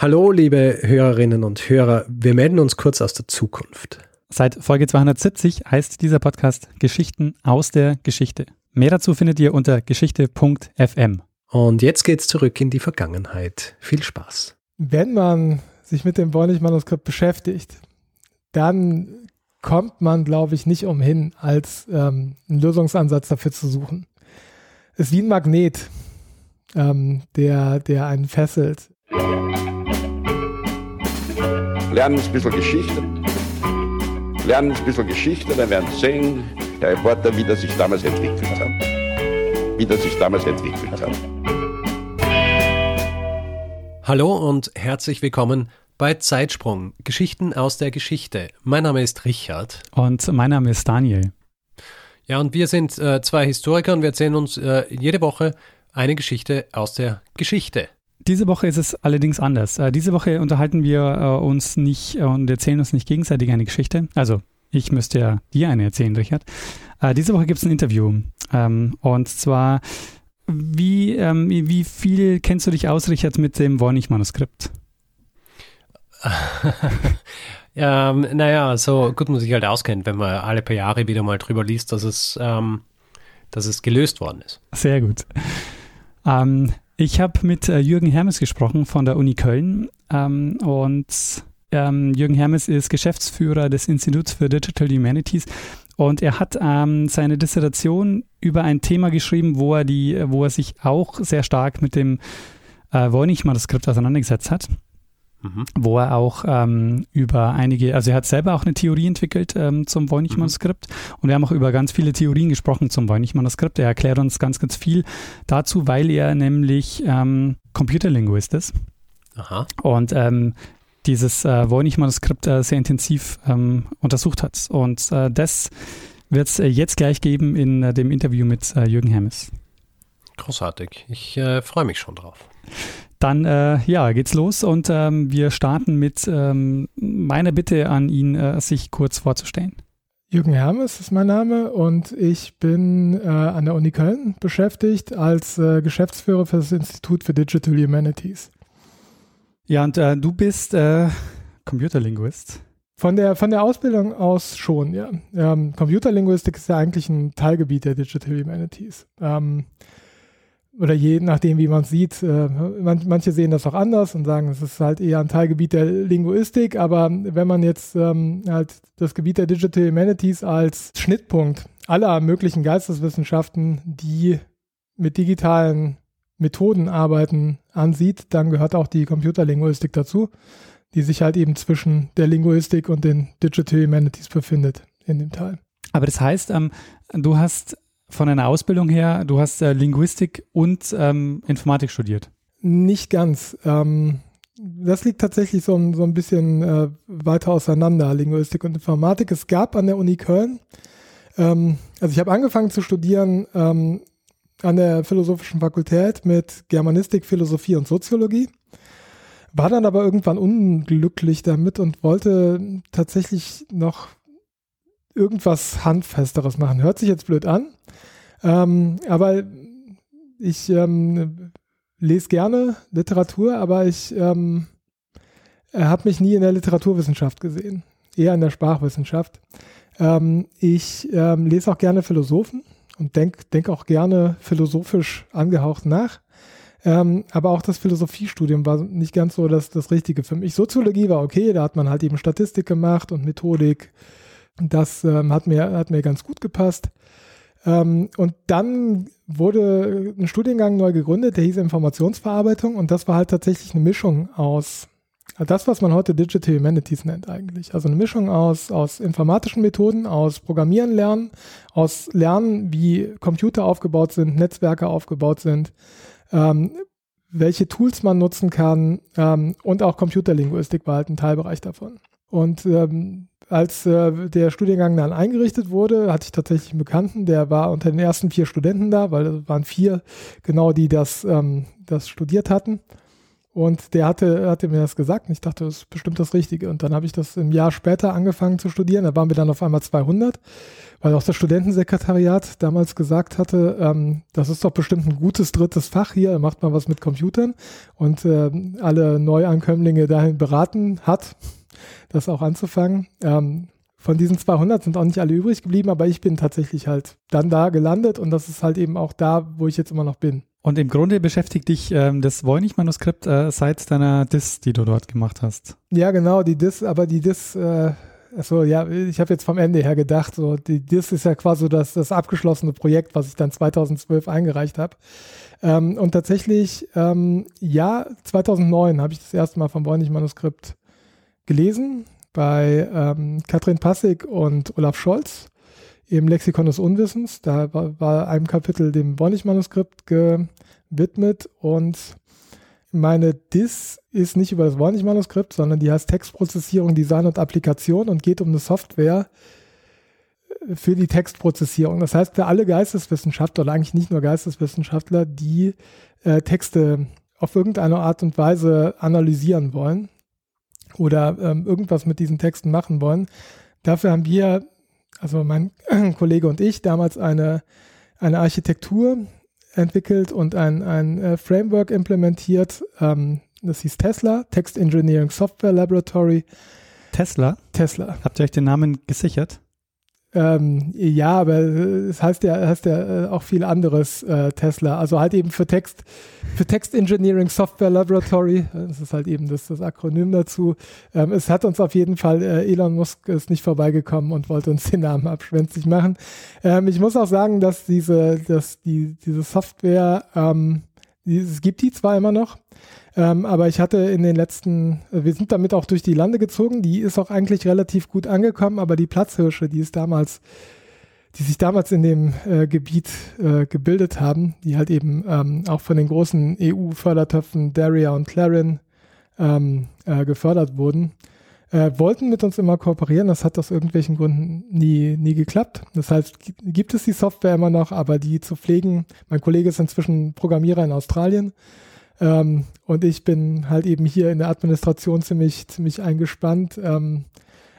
Hallo, liebe Hörerinnen und Hörer. Wir melden uns kurz aus der Zukunft. Seit Folge 270 heißt dieser Podcast Geschichten aus der Geschichte. Mehr dazu findet ihr unter geschichte.fm. Und jetzt geht's zurück in die Vergangenheit. Viel Spaß. Wenn man sich mit dem Voynich-Manuskript beschäftigt, dann kommt man, glaube ich, nicht umhin, als ähm, einen Lösungsansatz dafür zu suchen. Es ist wie ein Magnet, ähm, der, der einen fesselt lernen ein bisschen Geschichte. Lernen ein bisschen Geschichte, dann werden Sie sehen, der Reporter, wie das sich damals entwickelt hat. Wie das sich damals entwickelt hat. Hallo und herzlich willkommen bei Zeitsprung, Geschichten aus der Geschichte. Mein Name ist Richard. Und mein Name ist Daniel. Ja, und wir sind äh, zwei Historiker und wir erzählen uns äh, jede Woche eine Geschichte aus der Geschichte. Diese Woche ist es allerdings anders. Äh, diese Woche unterhalten wir äh, uns nicht äh, und erzählen uns nicht gegenseitig eine Geschichte. Also, ich müsste ja dir eine erzählen, Richard. Äh, diese Woche gibt es ein Interview. Ähm, und zwar, wie, ähm, wie viel kennst du dich aus, Richard, mit dem Wornig-Manuskript? ähm, naja, so gut man sich halt auskennt, wenn man alle paar Jahre wieder mal drüber liest, dass es, ähm, dass es gelöst worden ist. Sehr gut. Ähm, ich habe mit äh, Jürgen Hermes gesprochen von der Uni Köln ähm, und ähm, Jürgen Hermes ist Geschäftsführer des Instituts für Digital Humanities und er hat ähm, seine Dissertation über ein Thema geschrieben, wo er, die, wo er sich auch sehr stark mit dem äh, Voynich-Manuskript auseinandergesetzt hat mhm. wo er auch ähm, über einige, also er hat selber auch eine Theorie entwickelt ähm, zum Voynich-Manuskript mhm. und wir haben auch über ganz viele Theorien gesprochen zum Voynich-Manuskript. Er erklärt uns ganz, ganz viel dazu, weil er nämlich ähm, Computerlinguist ist. Aha. Und ähm, dieses äh, Voynich-Manuskript äh, sehr intensiv ähm, untersucht hat. Und äh, das wird es äh, jetzt gleich geben in äh, dem Interview mit äh, Jürgen Hermes. Großartig. Ich freue mich schon drauf. Dann äh, ja, geht's los und ähm, wir starten mit ähm, meiner Bitte an ihn, äh, sich kurz vorzustellen. Jürgen Hermes ist mein Name und ich bin äh, an der Uni Köln beschäftigt als äh, Geschäftsführer für das Institut für Digital Humanities. Ja, und äh, du bist äh, Computerlinguist. Von der, von der Ausbildung aus schon, ja. Ähm, Computerlinguistik ist ja eigentlich ein Teilgebiet der Digital Humanities. Ähm, oder je nachdem, wie man es sieht, äh, man, manche sehen das auch anders und sagen, es ist halt eher ein Teilgebiet der Linguistik, aber wenn man jetzt ähm, halt das Gebiet der Digital Humanities als Schnittpunkt aller möglichen Geisteswissenschaften, die mit digitalen Methoden arbeiten, ansieht, dann gehört auch die Computerlinguistik dazu, die sich halt eben zwischen der Linguistik und den Digital Humanities befindet in dem Teil. Aber das heißt, ähm, du hast von deiner Ausbildung her, du hast äh, Linguistik und ähm, Informatik studiert. Nicht ganz. Ähm, das liegt tatsächlich so, so ein bisschen äh, weiter auseinander, Linguistik und Informatik. Es gab an der Uni Köln, ähm, also ich habe angefangen zu studieren ähm, an der Philosophischen Fakultät mit Germanistik, Philosophie und Soziologie. War dann aber irgendwann unglücklich damit und wollte tatsächlich noch irgendwas Handfesteres machen. Hört sich jetzt blöd an, ähm, aber ich ähm, lese gerne Literatur, aber ich ähm, habe mich nie in der Literaturwissenschaft gesehen, eher in der Sprachwissenschaft. Ähm, ich ähm, lese auch gerne Philosophen und denke denk auch gerne philosophisch angehaucht nach. Ähm, aber auch das Philosophiestudium war nicht ganz so das, das Richtige für mich. Soziologie war okay, da hat man halt eben Statistik gemacht und Methodik. Das ähm, hat, mir, hat mir ganz gut gepasst. Ähm, und dann wurde ein Studiengang neu gegründet, der hieß Informationsverarbeitung und das war halt tatsächlich eine Mischung aus das, was man heute Digital Humanities nennt eigentlich. Also eine Mischung aus, aus informatischen Methoden, aus Programmieren lernen, aus Lernen, wie Computer aufgebaut sind, Netzwerke aufgebaut sind, ähm, welche Tools man nutzen kann ähm, und auch Computerlinguistik war halt ein Teilbereich davon. Und ähm, als äh, der Studiengang dann eingerichtet wurde, hatte ich tatsächlich einen Bekannten, der war unter den ersten vier Studenten da, weil es waren vier genau, die das, ähm, das studiert hatten. Und der hatte, hatte mir das gesagt und ich dachte, das ist bestimmt das Richtige. Und dann habe ich das im Jahr später angefangen zu studieren. Da waren wir dann auf einmal 200, weil auch das Studentensekretariat damals gesagt hatte, ähm, das ist doch bestimmt ein gutes drittes Fach hier, macht man was mit Computern und äh, alle Neuankömmlinge dahin beraten hat, das auch anzufangen. Ähm, von diesen 200 sind auch nicht alle übrig geblieben, aber ich bin tatsächlich halt dann da gelandet und das ist halt eben auch da, wo ich jetzt immer noch bin. Und im Grunde beschäftigt dich ähm, das Voynich-Manuskript äh, seit deiner Dis, die du dort gemacht hast. Ja, genau, die Dis, aber die Dis, äh, also ja, ich habe jetzt vom Ende her gedacht, so die Dis ist ja quasi das, das abgeschlossene Projekt, was ich dann 2012 eingereicht habe. Ähm, und tatsächlich, ähm, ja, 2009 habe ich das erste Mal vom Voynich-Manuskript gelesen bei ähm, Katrin Passig und Olaf Scholz im Lexikon des Unwissens. Da war, war einem Kapitel dem Wornig-Manuskript gewidmet und meine DIS ist nicht über das Wornig-Manuskript, sondern die heißt Textprozessierung, Design und Applikation und geht um eine Software für die Textprozessierung. Das heißt, für alle Geisteswissenschaftler oder eigentlich nicht nur Geisteswissenschaftler, die äh, Texte auf irgendeine Art und Weise analysieren wollen oder ähm, irgendwas mit diesen Texten machen wollen. Dafür haben wir also mein Kollege und ich, damals eine, eine Architektur entwickelt und ein, ein äh, Framework implementiert. Ähm, das hieß Tesla, Text Engineering Software Laboratory. Tesla? Tesla. Habt ihr euch den Namen gesichert? Ähm, ja, aber es heißt ja, heißt ja äh, auch viel anderes äh, Tesla. Also halt eben für Text, für Text Engineering Software Laboratory. Das ist halt eben das, das Akronym dazu. Ähm, es hat uns auf jeden Fall, äh, Elon Musk ist nicht vorbeigekommen und wollte uns den Namen abschwänzig machen. Ähm, ich muss auch sagen, dass diese, dass die, diese Software, ähm, die, es gibt die zwar immer noch, ähm, aber ich hatte in den letzten, äh, wir sind damit auch durch die Lande gezogen. Die ist auch eigentlich relativ gut angekommen, aber die Platzhirsche, die ist damals, die sich damals in dem äh, Gebiet äh, gebildet haben, die halt eben ähm, auch von den großen EU-Fördertöpfen Daria und Clarin ähm, äh, gefördert wurden, äh, wollten mit uns immer kooperieren. Das hat aus irgendwelchen Gründen nie, nie geklappt. Das heißt, gibt es die Software immer noch, aber die zu pflegen, mein Kollege ist inzwischen Programmierer in Australien, ähm, und ich bin halt eben hier in der Administration ziemlich, ziemlich eingespannt. Ähm,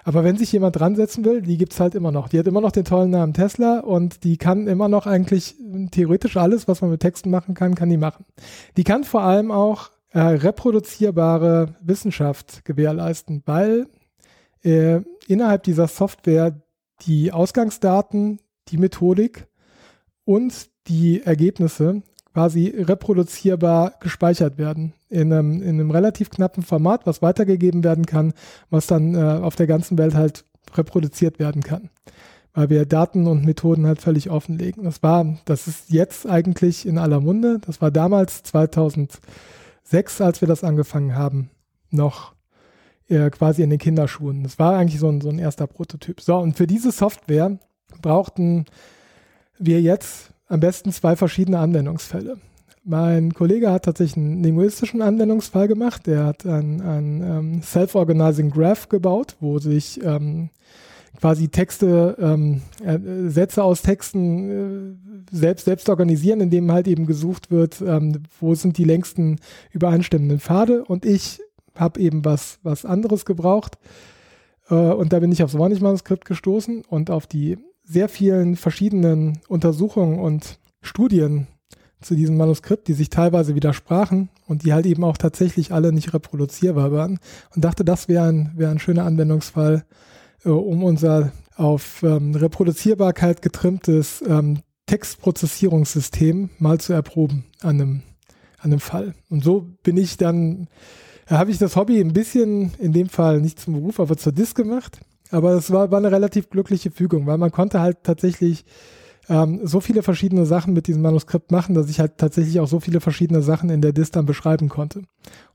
aber wenn sich jemand dran setzen will, die gibt es halt immer noch. Die hat immer noch den tollen Namen Tesla und die kann immer noch eigentlich theoretisch alles, was man mit Texten machen kann, kann die machen. Die kann vor allem auch äh, reproduzierbare Wissenschaft gewährleisten, weil äh, innerhalb dieser Software die Ausgangsdaten, die Methodik und die Ergebnisse quasi reproduzierbar gespeichert werden. In einem, in einem relativ knappen Format, was weitergegeben werden kann, was dann äh, auf der ganzen Welt halt reproduziert werden kann. Weil wir Daten und Methoden halt völlig offenlegen. Das war, das ist jetzt eigentlich in aller Munde. Das war damals 2006, als wir das angefangen haben, noch äh, quasi in den Kinderschuhen. Das war eigentlich so ein, so ein erster Prototyp. So, und für diese Software brauchten wir jetzt am besten zwei verschiedene Anwendungsfälle. Mein Kollege hat tatsächlich einen linguistischen Anwendungsfall gemacht. Der hat ein, ein ähm, Self-Organizing Graph gebaut, wo sich ähm, quasi Texte, ähm, äh, Sätze aus Texten äh, selbst, selbst organisieren, indem halt eben gesucht wird, ähm, wo sind die längsten übereinstimmenden Pfade. Und ich habe eben was, was anderes gebraucht. Äh, und da bin ich aufs Warnig-Manuskript gestoßen und auf die sehr vielen verschiedenen Untersuchungen und Studien zu diesem Manuskript, die sich teilweise widersprachen und die halt eben auch tatsächlich alle nicht reproduzierbar waren und dachte, das wäre ein, wär ein schöner Anwendungsfall, äh, um unser auf ähm, Reproduzierbarkeit getrimmtes ähm, Textprozessierungssystem mal zu erproben an einem, an einem Fall. Und so bin ich dann, äh, habe ich das Hobby ein bisschen, in dem Fall nicht zum Beruf, aber zur Dis gemacht aber es war, war eine relativ glückliche Fügung, weil man konnte halt tatsächlich ähm, so viele verschiedene Sachen mit diesem Manuskript machen, dass ich halt tatsächlich auch so viele verschiedene Sachen in der Dist dann beschreiben konnte.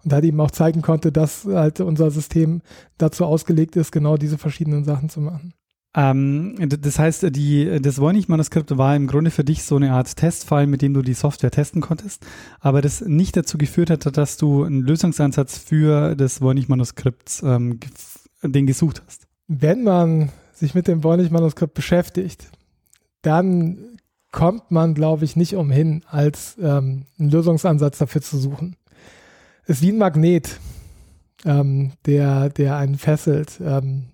Und halt eben auch zeigen konnte, dass halt unser System dazu ausgelegt ist, genau diese verschiedenen Sachen zu machen. Ähm, das heißt, die, das Voynich-Manuskript war im Grunde für dich so eine Art Testfall, mit dem du die Software testen konntest, aber das nicht dazu geführt hat, dass du einen Lösungsansatz für das Voynich-Manuskript ähm, den gesucht hast wenn man sich mit dem Voynich-Manuskript beschäftigt, dann kommt man, glaube ich, nicht umhin, als ähm, einen Lösungsansatz dafür zu suchen. ist wie ein Magnet, ähm, der, der einen fesselt. Ähm,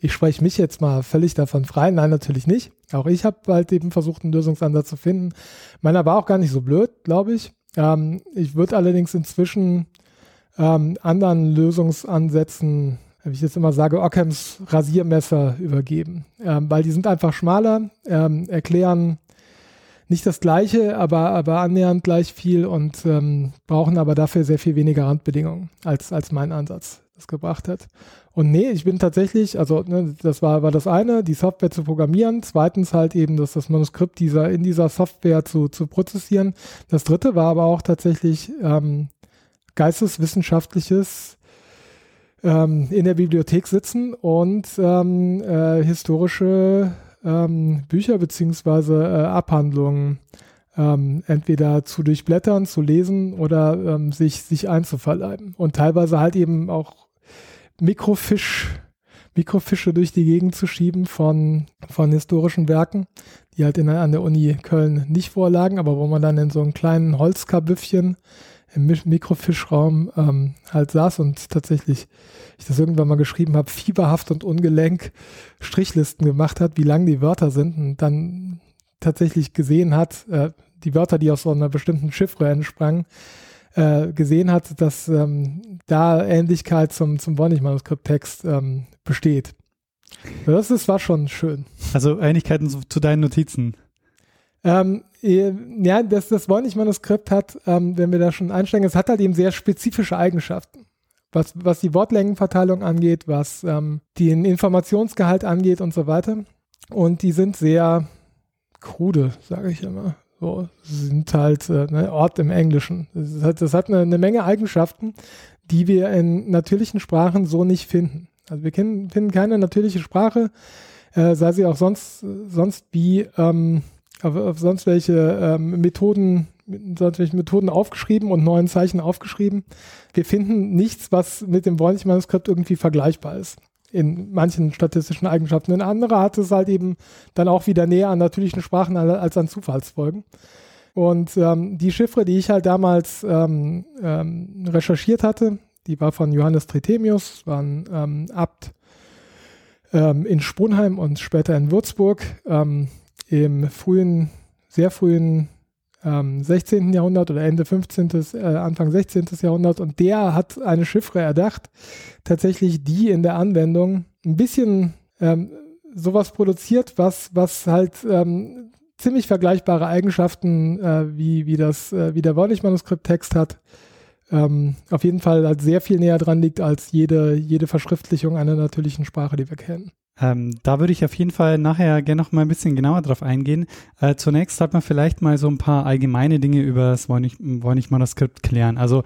ich spreche mich jetzt mal völlig davon frei. Nein, natürlich nicht. Auch ich habe halt eben versucht, einen Lösungsansatz zu finden. Meiner war auch gar nicht so blöd, glaube ich. Ähm, ich würde allerdings inzwischen ähm, anderen Lösungsansätzen, wie ich jetzt immer sage, Ockhams Rasiermesser übergeben, ähm, weil die sind einfach schmaler, ähm, erklären nicht das Gleiche, aber, aber annähernd gleich viel und ähm, brauchen aber dafür sehr viel weniger Randbedingungen als, als mein Ansatz das gebracht hat. Und nee, ich bin tatsächlich, also ne, das war, war das eine, die Software zu programmieren. Zweitens halt eben, dass das Manuskript dieser, in dieser Software zu, zu prozessieren. Das dritte war aber auch tatsächlich ähm, geisteswissenschaftliches ähm, in der Bibliothek sitzen und ähm, äh, historische ähm, Bücher beziehungsweise äh, Abhandlungen ähm, entweder zu durchblättern, zu lesen oder ähm, sich, sich einzuverleiben. Und teilweise halt eben auch Mikrofisch, Mikrofische durch die Gegend zu schieben von, von historischen Werken, die halt in, an der Uni Köln nicht vorlagen, aber wo man dann in so einem kleinen Holzkabüffchen im Mikrofischraum ähm, halt saß und tatsächlich, ich das irgendwann mal geschrieben habe, fieberhaft und ungelenk Strichlisten gemacht hat, wie lang die Wörter sind und dann tatsächlich gesehen hat, äh, die Wörter, die aus so einer bestimmten Chiffre entsprangen, äh, gesehen hat, dass ähm, da Ähnlichkeit zum, zum Voynich-Manuskript-Text ähm, besteht. Das ist, war schon schön. Also Ähnlichkeiten zu deinen Notizen. Ähm, äh, ja, das, das Voynich-Manuskript hat, ähm, wenn wir da schon einsteigen, es hat halt eben sehr spezifische Eigenschaften. Was, was die Wortlängenverteilung angeht, was ähm, den Informationsgehalt angeht und so weiter. Und die sind sehr krude, sage ich immer. So, sind halt äh, ne, Ort im Englischen. Das hat, das hat eine, eine, Menge Eigenschaften, die wir in natürlichen Sprachen so nicht finden. Also wir kennen, finden keine natürliche Sprache, äh, sei sie auch sonst, sonst wie ähm, auf, auf, sonst welche ähm, Methoden, sonst welche Methoden aufgeschrieben und neuen Zeichen aufgeschrieben. Wir finden nichts, was mit dem Voynich-Manuskript irgendwie vergleichbar ist in manchen statistischen Eigenschaften. Ein anderer hat es halt eben dann auch wieder näher an natürlichen Sprachen als an Zufallsfolgen. Und ähm, die Chiffre, die ich halt damals ähm, ähm, recherchiert hatte, die war von Johannes Trithemius, war ein ähm, Abt ähm, in Sponheim und später in Würzburg ähm, im frühen, sehr frühen 16. Ähm, Jahrhundert oder Ende 15., äh, Anfang 16. Jahrhundert. Und der hat eine Chiffre erdacht, tatsächlich die in der Anwendung ein bisschen ähm, sowas produziert, was, was halt ähm, ziemlich vergleichbare Eigenschaften äh, wie, wie, das, äh, wie der Wollnich-Manuskript-Text hat. Ähm, auf jeden Fall halt sehr viel näher dran liegt als jede, jede Verschriftlichung einer natürlichen Sprache, die wir kennen. Ähm, da würde ich auf jeden Fall nachher gerne noch mal ein bisschen genauer drauf eingehen. Äh, zunächst sollte man vielleicht mal so ein paar allgemeine Dinge über das Voynich-Manuskript klären. Also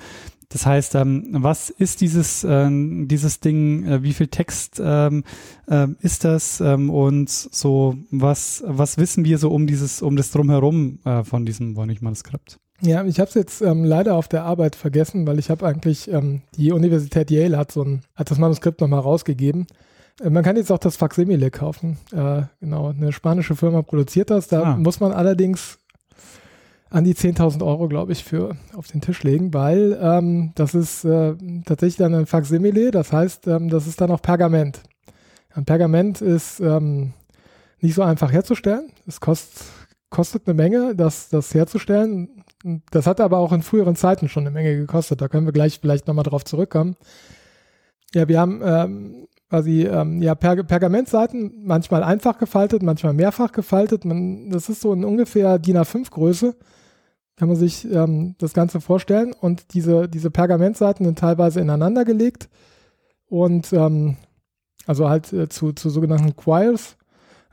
das heißt, ähm, was ist dieses, äh, dieses Ding, äh, wie viel Text ähm, äh, ist das ähm, und so, was, was wissen wir so um dieses, um das Drumherum äh, von diesem Voynich-Manuskript? Ja, ich habe es jetzt ähm, leider auf der Arbeit vergessen, weil ich habe eigentlich, ähm, die Universität Yale hat so ein, hat das Manuskript nochmal rausgegeben. Äh, man kann jetzt auch das Facsimile kaufen. Äh, genau, eine spanische Firma produziert das. Da ah. muss man allerdings an die 10.000 Euro, glaube ich, für auf den Tisch legen, weil ähm, das ist äh, tatsächlich dann ein Facsimile. Das heißt, ähm, das ist dann auch Pergament. Ein Pergament ist ähm, nicht so einfach herzustellen. Es kost, kostet eine Menge, das, das herzustellen. Das hat aber auch in früheren Zeiten schon eine Menge gekostet. Da können wir gleich vielleicht nochmal drauf zurückkommen. Ja, wir haben ähm, quasi ähm, ja, per Pergamentseiten, manchmal einfach gefaltet, manchmal mehrfach gefaltet. Man, das ist so in ungefähr DIN A5 Größe, kann man sich ähm, das Ganze vorstellen. Und diese, diese Pergamentseiten sind teilweise ineinander gelegt und ähm, also halt äh, zu, zu sogenannten Quires.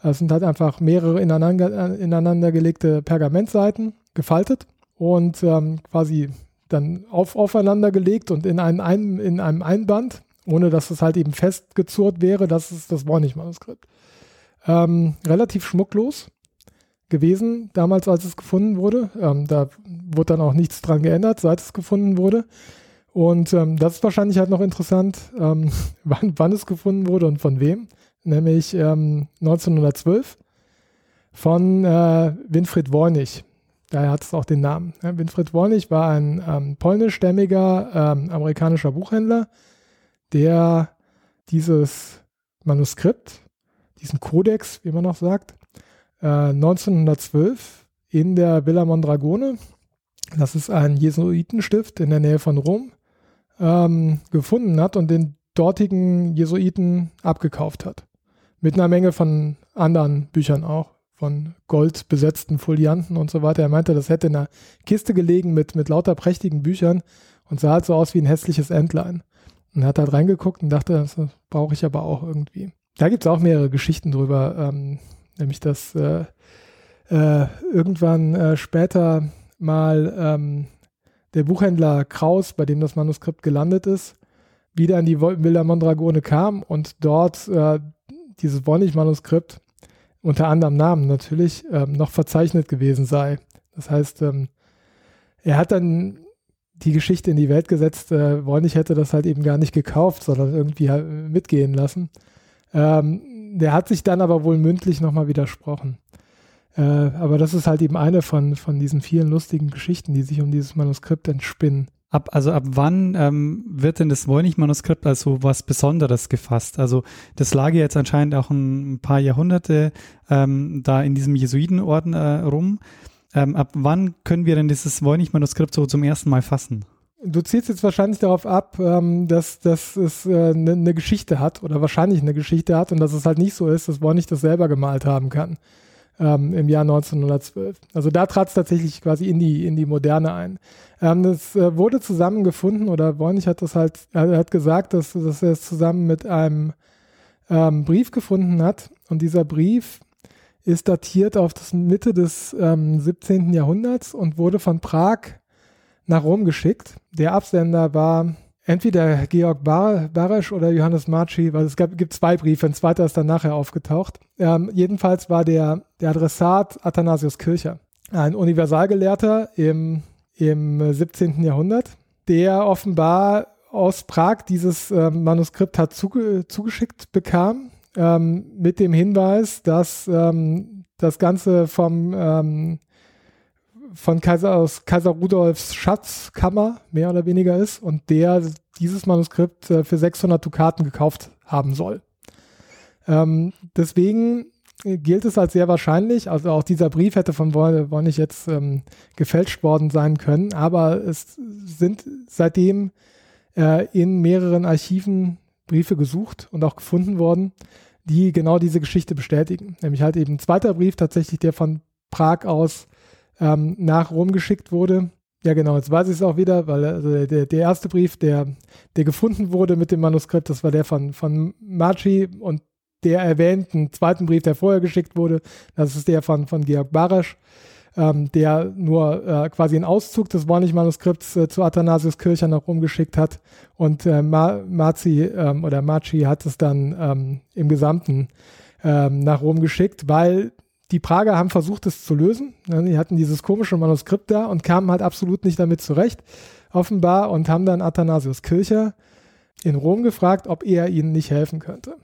Das sind halt einfach mehrere ineinander, ineinander gelegte Pergamentseiten gefaltet und ähm, quasi dann auf, aufeinander gelegt und in, einen, in einem Einband ohne dass es halt eben festgezurrt wäre. Das ist das Warnig-Manuskript. Ähm, relativ schmucklos gewesen, damals als es gefunden wurde. Ähm, da wurde dann auch nichts dran geändert, seit es gefunden wurde. Und ähm, das ist wahrscheinlich halt noch interessant, ähm, wann, wann, es gefunden wurde und von wem. Nämlich 1912 ähm, von äh, Winfried Wornig. Daher hat es auch den Namen. Ja, Winfried Wolnich war ein ähm, polnischstämmiger ähm, amerikanischer Buchhändler, der dieses Manuskript, diesen Kodex, wie man noch sagt, äh, 1912 in der Villa Mondragone, das ist ein Jesuitenstift in der Nähe von Rom, ähm, gefunden hat und den dortigen Jesuiten abgekauft hat. Mit einer Menge von anderen Büchern auch, von Gold besetzten Folianten und so weiter. Er meinte, das hätte in einer Kiste gelegen mit, mit lauter prächtigen Büchern und sah halt so aus wie ein hässliches Entlein. Und hat halt reingeguckt und dachte, das brauche ich aber auch irgendwie. Da gibt es auch mehrere Geschichten drüber, ähm, nämlich dass äh, äh, irgendwann äh, später mal ähm, der Buchhändler Kraus, bei dem das Manuskript gelandet ist, wieder in die Villa Mondragone kam und dort äh, dieses Wolnich-Manuskript unter anderem Namen natürlich ähm, noch verzeichnet gewesen sei. Das heißt, ähm, er hat dann die Geschichte in die Welt gesetzt, äh, Wolnich hätte das halt eben gar nicht gekauft, sondern irgendwie halt mitgehen lassen. Ähm, der hat sich dann aber wohl mündlich nochmal widersprochen. Äh, aber das ist halt eben eine von, von diesen vielen lustigen Geschichten, die sich um dieses Manuskript entspinnen. Ab, also ab wann ähm, wird denn das Voynich-Manuskript als so was Besonderes gefasst? Also das lag jetzt anscheinend auch ein paar Jahrhunderte ähm, da in diesem Jesuitenorden äh, rum. Ähm, ab wann können wir denn dieses Voynich-Manuskript so zum ersten Mal fassen? Du zielst jetzt wahrscheinlich darauf ab, ähm, dass, dass es eine äh, ne, ne Geschichte hat oder wahrscheinlich eine Geschichte hat und dass es halt nicht so ist, dass Voynich das selber gemalt haben kann ähm, im Jahr 1912. Also da trat es tatsächlich quasi in die, in die Moderne ein. Ähm, das äh, wurde zusammengefunden oder Voynich hat das halt, er hat gesagt, dass, dass er es zusammen mit einem ähm, Brief gefunden hat und dieser Brief ist datiert auf das Mitte des ähm, 17. Jahrhunderts und wurde von Prag nach Rom geschickt. Der Absender war entweder Georg Bar Barisch oder Johannes Marci, weil es gab, gibt zwei Briefe, ein zweiter ist dann nachher aufgetaucht. Ähm, jedenfalls war der, der Adressat Athanasius Kircher, ein Universalgelehrter im, im 17. Jahrhundert, der offenbar aus Prag dieses ähm, Manuskript hat zuge zugeschickt bekam, ähm, mit dem Hinweis, dass ähm, das Ganze vom ähm, von Kaiser aus Kaiser Rudolfs Schatzkammer mehr oder weniger ist und der dieses Manuskript äh, für 600 Dukaten gekauft haben soll. Ähm, deswegen gilt es als sehr wahrscheinlich, also auch dieser Brief hätte von Wolnich jetzt ähm, gefälscht worden sein können, aber es sind seitdem äh, in mehreren Archiven Briefe gesucht und auch gefunden worden, die genau diese Geschichte bestätigen. Nämlich halt eben ein zweiter Brief, tatsächlich der von Prag aus ähm, nach Rom geschickt wurde. Ja, genau, jetzt weiß ich es auch wieder, weil also der, der erste Brief, der, der gefunden wurde mit dem Manuskript, das war der von, von Marci und der erwähnten zweiten Brief, der vorher geschickt wurde, das ist der von, von Georg Barasch, ähm, der nur äh, quasi einen Auszug des Warnig-Manuskripts äh, zu Athanasius Kircher nach Rom geschickt hat und äh, Ma Marzi ähm, oder Marci hat es dann ähm, im Gesamten ähm, nach Rom geschickt, weil die Prager haben versucht, es zu lösen. Die hatten dieses komische Manuskript da und kamen halt absolut nicht damit zurecht, offenbar, und haben dann Athanasius Kircher in Rom gefragt, ob er ihnen nicht helfen könnte.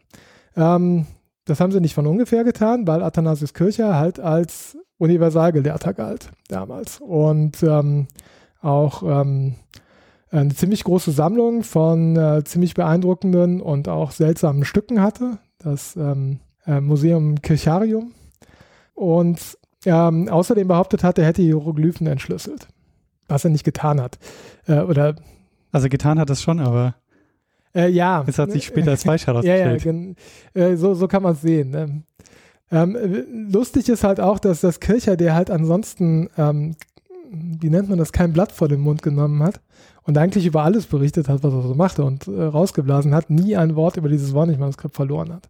Ähm, das haben sie nicht von ungefähr getan, weil Athanasius Kircher halt als Universalgelehrter galt damals und ähm, auch ähm, eine ziemlich große Sammlung von äh, ziemlich beeindruckenden und auch seltsamen Stücken hatte. Das ähm, äh, Museum Kircharium und ähm, außerdem behauptet hat, er hätte Hieroglyphen entschlüsselt. Was er nicht getan hat. Äh, oder also getan hat es schon, aber äh, ja. Es hat sich später als falsch herausgestellt. ja, ja, äh, so, so kann man es sehen. Ne? Ähm, lustig ist halt auch, dass das Kircher, der halt ansonsten, ähm, wie nennt man das, kein Blatt vor den Mund genommen hat und eigentlich über alles berichtet hat, was er so machte und äh, rausgeblasen hat, nie ein Wort über dieses Warnig-Manuskript verloren hat.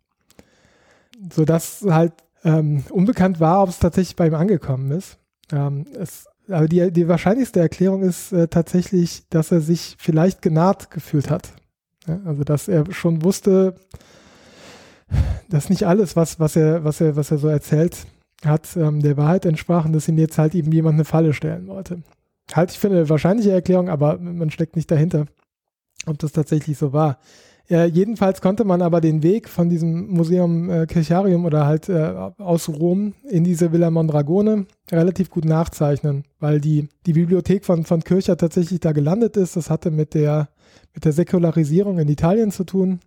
Sodass halt ähm, unbekannt war, ob es tatsächlich bei ihm angekommen ist. Ähm, es, aber die, die wahrscheinlichste Erklärung ist äh, tatsächlich, dass er sich vielleicht genaht gefühlt hat. Ja, also dass er schon wusste, dass nicht alles, was, was, er, was, er, was er so erzählt hat, ähm, der Wahrheit entsprach und dass ihm jetzt halt eben jemand eine Falle stellen wollte. Halt, ich finde, eine wahrscheinliche Erklärung, aber man steckt nicht dahinter, ob das tatsächlich so war. Ja, jedenfalls konnte man aber den Weg von diesem Museum äh, Kircharium oder halt äh, aus Rom in diese Villa Mondragone relativ gut nachzeichnen, weil die, die Bibliothek von, von Kircher tatsächlich da gelandet ist. Das hatte mit der, mit der Säkularisierung in Italien zu tun.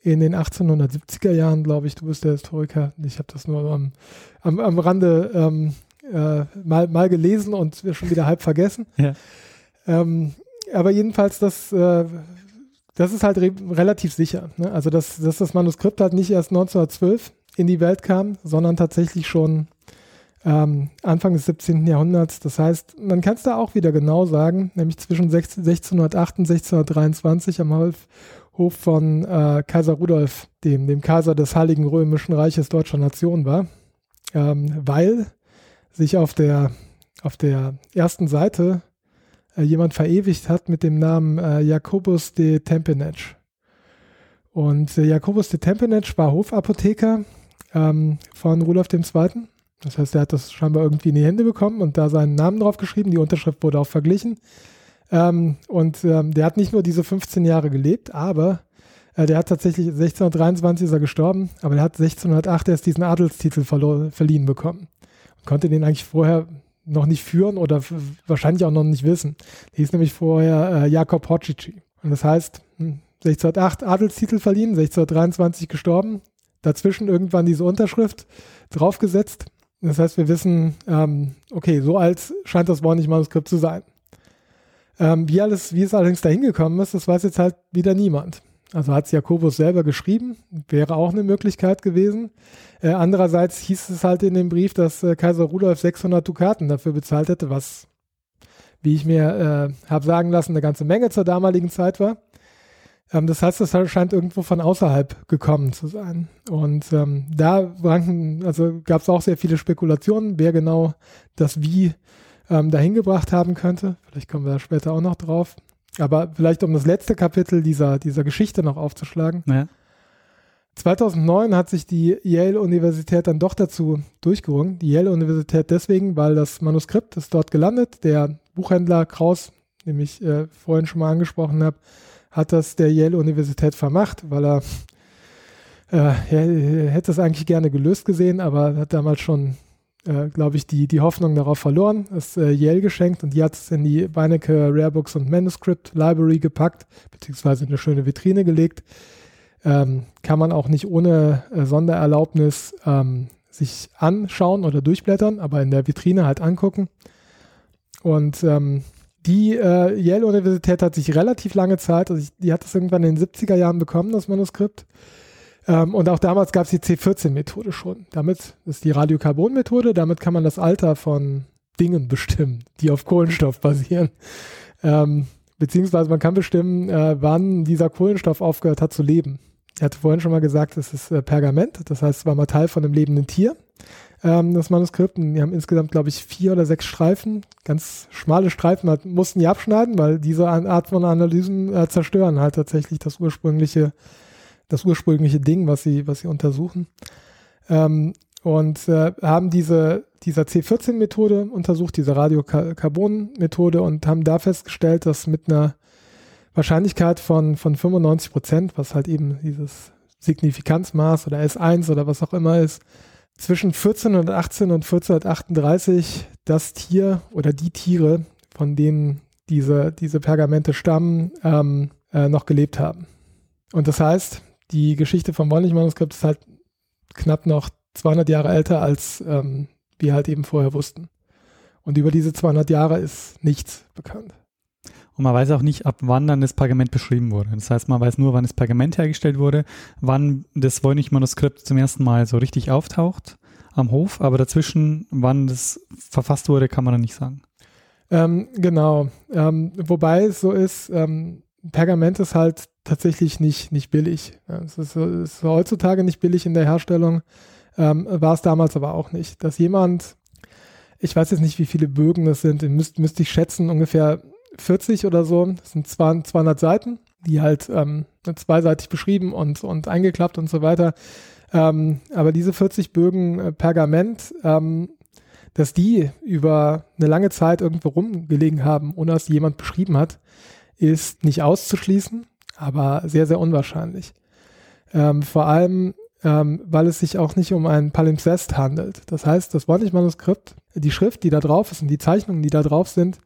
In den 1870er Jahren, glaube ich, du bist der Historiker. Ich habe das nur am, am, am Rande ähm, äh, mal, mal gelesen und schon wieder halb vergessen. Ja. Ähm, aber jedenfalls, das äh, das ist halt re relativ sicher. Ne? Also, dass, dass das Manuskript halt nicht erst 1912 in die Welt kam, sondern tatsächlich schon ähm, Anfang des 17. Jahrhunderts. Das heißt, man kann es da auch wieder genau sagen, nämlich zwischen 1608 und 1623 am Hof von äh, Kaiser Rudolf, dem, dem Kaiser des Heiligen Römischen Reiches deutscher Nation war, ähm, weil sich auf der, auf der ersten Seite äh, jemand verewigt hat mit dem Namen äh, Jakobus de Tempenec. Und äh, Jakobus de Tempenec war Hofapotheker ähm, von Rudolf II. Das heißt, er hat das scheinbar irgendwie in die Hände bekommen und da seinen Namen drauf geschrieben. Die Unterschrift wurde auch verglichen. Ähm, und ähm, der hat nicht nur diese 15 Jahre gelebt, aber äh, der hat tatsächlich 1623 ist er gestorben, aber er hat 1608 erst diesen Adelstitel verliehen bekommen. Und konnte den eigentlich vorher noch nicht führen oder wahrscheinlich auch noch nicht wissen. Der hieß nämlich vorher äh, Jakob Hocici. Und das heißt, 1608 hm, Adelstitel verliehen, 1623 gestorben, dazwischen irgendwann diese Unterschrift draufgesetzt. Das heißt, wir wissen, ähm, okay, so alt scheint das Wornisch-Manuskript zu sein. Ähm, wie, alles, wie es allerdings dahin gekommen ist, das weiß jetzt halt wieder niemand. Also hat es Jakobus selber geschrieben, wäre auch eine Möglichkeit gewesen. Äh, andererseits hieß es halt in dem Brief, dass äh, Kaiser Rudolf 600 Dukaten dafür bezahlt hätte, was, wie ich mir äh, habe sagen lassen, eine ganze Menge zur damaligen Zeit war. Ähm, das heißt, es scheint irgendwo von außerhalb gekommen zu sein. Und ähm, da ranken, also gab es auch sehr viele Spekulationen, wer genau das Wie ähm, dahin gebracht haben könnte. Vielleicht kommen wir da später auch noch drauf. Aber vielleicht um das letzte Kapitel dieser, dieser Geschichte noch aufzuschlagen. Ja. 2009 hat sich die Yale-Universität dann doch dazu durchgerungen. Die Yale-Universität deswegen, weil das Manuskript ist dort gelandet. Der Buchhändler Kraus, den ich äh, vorhin schon mal angesprochen habe, hat das der Yale-Universität vermacht, weil er, äh, er hätte es eigentlich gerne gelöst gesehen, aber hat damals schon äh, glaube ich, die, die Hoffnung darauf verloren, ist äh, Yale geschenkt und die hat es in die Beinecke Rare Books und Manuscript Library gepackt, beziehungsweise in eine schöne Vitrine gelegt. Ähm, kann man auch nicht ohne äh, Sondererlaubnis ähm, sich anschauen oder durchblättern, aber in der Vitrine halt angucken. Und ähm, die äh, Yale-Universität hat sich relativ lange Zeit, also ich, die hat es irgendwann in den 70er Jahren bekommen, das Manuskript, ähm, und auch damals gab es die C14-Methode schon. Damit ist die Radiokarbon-Methode, damit kann man das Alter von Dingen bestimmen, die auf Kohlenstoff basieren. Ähm, beziehungsweise man kann bestimmen, äh, wann dieser Kohlenstoff aufgehört hat zu leben. Ich hatte vorhin schon mal gesagt, es ist äh, Pergament, das heißt, es war mal Teil von einem lebenden Tier, ähm, das Manuskript. Und die haben insgesamt, glaube ich, vier oder sechs Streifen, ganz schmale Streifen, halt, mussten die abschneiden, weil diese Art von Analysen äh, zerstören halt tatsächlich das ursprüngliche das ursprüngliche Ding, was sie, was sie untersuchen. Ähm, und äh, haben diese, dieser C14-Methode untersucht, diese Radiokarbon-Methode und haben da festgestellt, dass mit einer Wahrscheinlichkeit von, von 95 Prozent, was halt eben dieses Signifikanzmaß oder S1 oder was auch immer ist, zwischen 1418 und 1438 das Tier oder die Tiere, von denen diese, diese Pergamente stammen, ähm, äh, noch gelebt haben. Und das heißt, die Geschichte vom Wollnich-Manuskript ist halt knapp noch 200 Jahre älter, als ähm, wir halt eben vorher wussten. Und über diese 200 Jahre ist nichts bekannt. Und man weiß auch nicht, ab wann dann das Pergament beschrieben wurde. Das heißt, man weiß nur, wann das Pergament hergestellt wurde, wann das Wollnich-Manuskript zum ersten Mal so richtig auftaucht am Hof, aber dazwischen, wann das verfasst wurde, kann man dann nicht sagen. Ähm, genau. Ähm, wobei es so ist, ähm, Pergament ist halt tatsächlich nicht, nicht billig. es ist, ist, heutzutage nicht billig in der Herstellung, ähm, war es damals aber auch nicht. Dass jemand, ich weiß jetzt nicht, wie viele Bögen das sind, müsste müsst ich schätzen, ungefähr 40 oder so. Das sind 200 Seiten, die halt ähm, zweiseitig beschrieben und, und eingeklappt und so weiter. Ähm, aber diese 40 Bögen äh, Pergament, ähm, dass die über eine lange Zeit irgendwo rumgelegen haben, ohne dass jemand beschrieben hat, ist nicht auszuschließen. aber sehr, sehr unwahrscheinlich. Ähm, vor allem, ähm, weil es sich auch nicht um ein Palimpsest handelt. Das heißt, das Voynich-Manuskript, die Schrift, die da drauf ist und die Zeichnungen, die da drauf sind,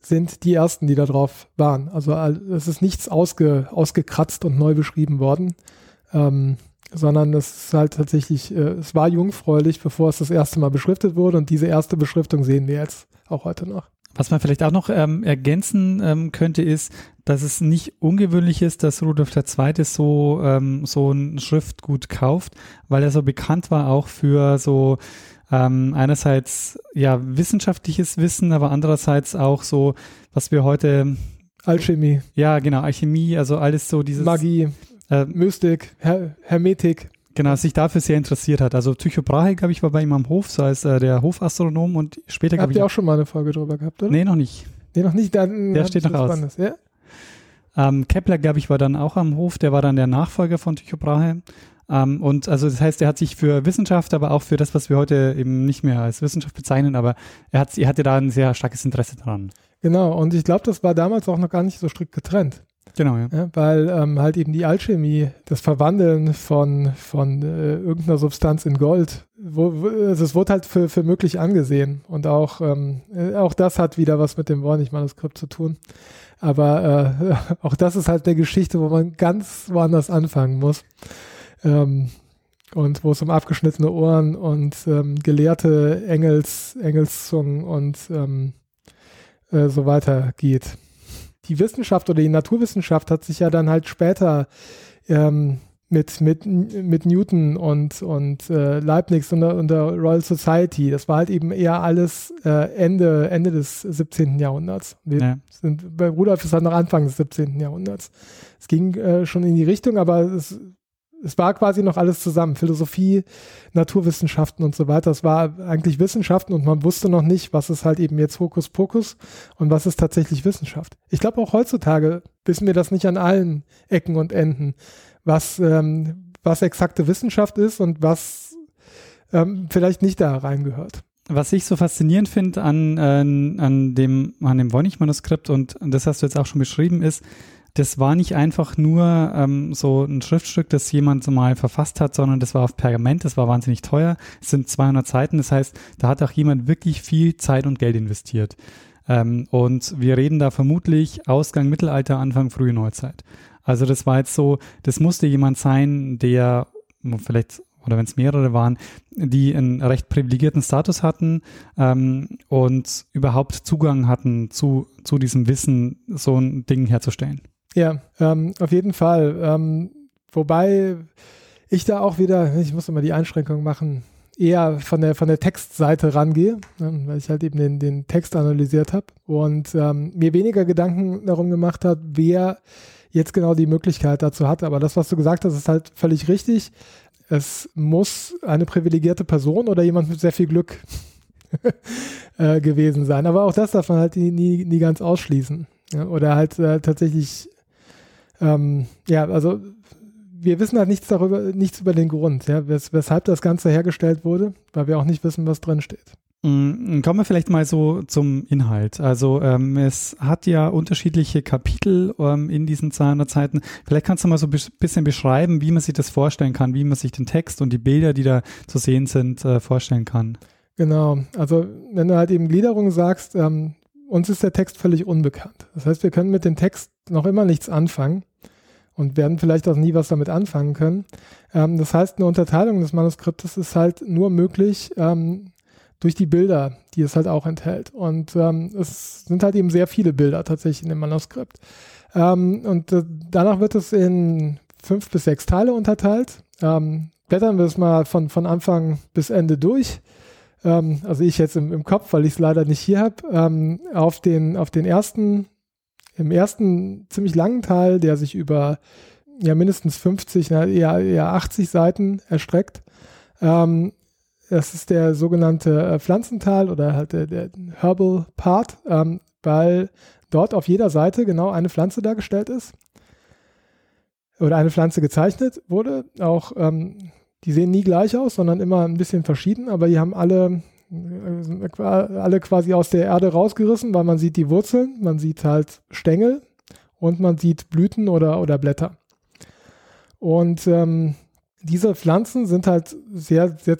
sind die ersten, die da drauf waren. Also es ist nichts ausge, ausgekratzt und neu beschrieben worden, ähm, sondern es ist halt tatsächlich, äh, es war jungfräulich, bevor es das erste Mal beschriftet wurde und diese erste Beschriftung sehen wir jetzt auch heute noch. Was man vielleicht auch noch ähm, ergänzen ähm, könnte, ist, dass es nicht ungewöhnlich ist, dass Rudolf II. so, ähm, so ein Schriftgut kauft, weil er so bekannt war auch für so ähm, einerseits ja wissenschaftliches Wissen, aber andererseits auch so, was wir heute Alchemie. Ja, genau, Alchemie, also alles so dieses Magie, äh, Mystik, Her Hermetik. Genau, sich dafür sehr interessiert hat. Also Tycho Brahe, glaube ich, war bei ihm am Hof, so als äh, der Hofastronom und später Habt ihr auch schon mal eine Folge drüber gehabt, oder? Nee, noch nicht. Nee, noch nicht. Dann der steht noch aus. Ja? Ähm, Kepler, glaube ich, war dann auch am Hof, der war dann der Nachfolger von Tycho Brahe. Ähm, und also das heißt, er hat sich für Wissenschaft, aber auch für das, was wir heute eben nicht mehr als Wissenschaft bezeichnen, aber er, hat, er hatte da ein sehr starkes Interesse dran. Genau, und ich glaube, das war damals auch noch gar nicht so strikt getrennt. Genau, ja. ja weil ähm, halt eben die Alchemie, das Verwandeln von, von äh, irgendeiner Substanz in Gold, wo, wo, also es wurde halt für, für möglich angesehen. Und auch, ähm, äh, auch das hat wieder was mit dem Wornig-Manuskript zu tun. Aber äh, auch das ist halt eine Geschichte, wo man ganz woanders anfangen muss. Ähm, und wo es um abgeschnittene Ohren und ähm, gelehrte Engels, Engelszungen und ähm, äh, so weiter geht die Wissenschaft oder die Naturwissenschaft hat sich ja dann halt später ähm, mit, mit, mit Newton und, und äh, Leibniz und der, und der Royal Society. Das war halt eben eher alles äh, Ende, Ende des 17. Jahrhunderts. Wir ja. sind, bei Rudolf ist halt noch Anfang des 17. Jahrhunderts. Es ging äh, schon in die Richtung, aber es es war quasi noch alles zusammen. Philosophie, Naturwissenschaften und so weiter. Es war eigentlich Wissenschaften und man wusste noch nicht, was ist halt eben jetzt Hokuspokus und was ist tatsächlich Wissenschaft. Ich glaube, auch heutzutage wissen wir das nicht an allen Ecken und Enden, was, ähm, was exakte Wissenschaft ist und was ähm, vielleicht nicht da reingehört. Was ich so faszinierend finde an, äh, an dem, an dem Voynich-Manuskript und das hast du jetzt auch schon beschrieben, ist, das war nicht einfach nur ähm, so ein Schriftstück, das jemand mal verfasst hat, sondern das war auf Pergament, das war wahnsinnig teuer. Es sind 200 Seiten, das heißt, da hat auch jemand wirklich viel Zeit und Geld investiert. Ähm, und wir reden da vermutlich Ausgang Mittelalter, Anfang frühe Neuzeit. Also das war jetzt so, das musste jemand sein, der vielleicht oder wenn es mehrere waren, die einen recht privilegierten Status hatten ähm, und überhaupt Zugang hatten zu, zu diesem Wissen, so ein Ding herzustellen. Ja, ähm, auf jeden Fall. Ähm, wobei ich da auch wieder, ich muss immer die Einschränkung machen, eher von der, von der Textseite rangehe, ne, weil ich halt eben den, den Text analysiert habe und ähm, mir weniger Gedanken darum gemacht hat, wer jetzt genau die Möglichkeit dazu hat. Aber das, was du gesagt hast, ist halt völlig richtig. Es muss eine privilegierte Person oder jemand mit sehr viel Glück äh, gewesen sein. Aber auch das darf man halt nie, nie, ganz ausschließen. Ja, oder halt äh, tatsächlich ähm, ja, also wir wissen halt nichts darüber, nichts über den Grund, ja, wes weshalb das Ganze hergestellt wurde, weil wir auch nicht wissen, was drin steht. Mm, kommen wir vielleicht mal so zum Inhalt. Also ähm, es hat ja unterschiedliche Kapitel ähm, in diesen 200 Seiten. Vielleicht kannst du mal so ein bisschen beschreiben, wie man sich das vorstellen kann, wie man sich den Text und die Bilder, die da zu sehen sind, äh, vorstellen kann. Genau. Also wenn du halt eben Gliederung sagst, ähm, uns ist der Text völlig unbekannt. Das heißt, wir können mit dem Text noch immer nichts anfangen und werden vielleicht auch nie was damit anfangen können. Ähm, das heißt, eine Unterteilung des Manuskriptes ist halt nur möglich ähm, durch die Bilder, die es halt auch enthält. Und ähm, es sind halt eben sehr viele Bilder tatsächlich in dem Manuskript. Ähm, und äh, danach wird es in fünf bis sechs Teile unterteilt. Ähm, blättern wir es mal von, von Anfang bis Ende durch. Ähm, also ich jetzt im, im Kopf, weil ich es leider nicht hier habe. auf, den, auf den ersten im ersten ziemlich langen Teil, der sich über ja mindestens 50, na, eher, eher 80 Seiten erstreckt. Ähm, das ist der sogenannte äh, Pflanzenteil oder halt der, der Herbal Part, ähm, weil dort auf jeder Seite genau eine Pflanze dargestellt ist oder eine Pflanze gezeichnet wurde. Auch ähm, die sehen nie gleich aus, sondern immer ein bisschen verschieden, aber die haben alle alle quasi aus der Erde rausgerissen, weil man sieht die Wurzeln, man sieht halt Stängel und man sieht Blüten oder, oder Blätter. Und ähm, diese Pflanzen sind halt sehr, sehr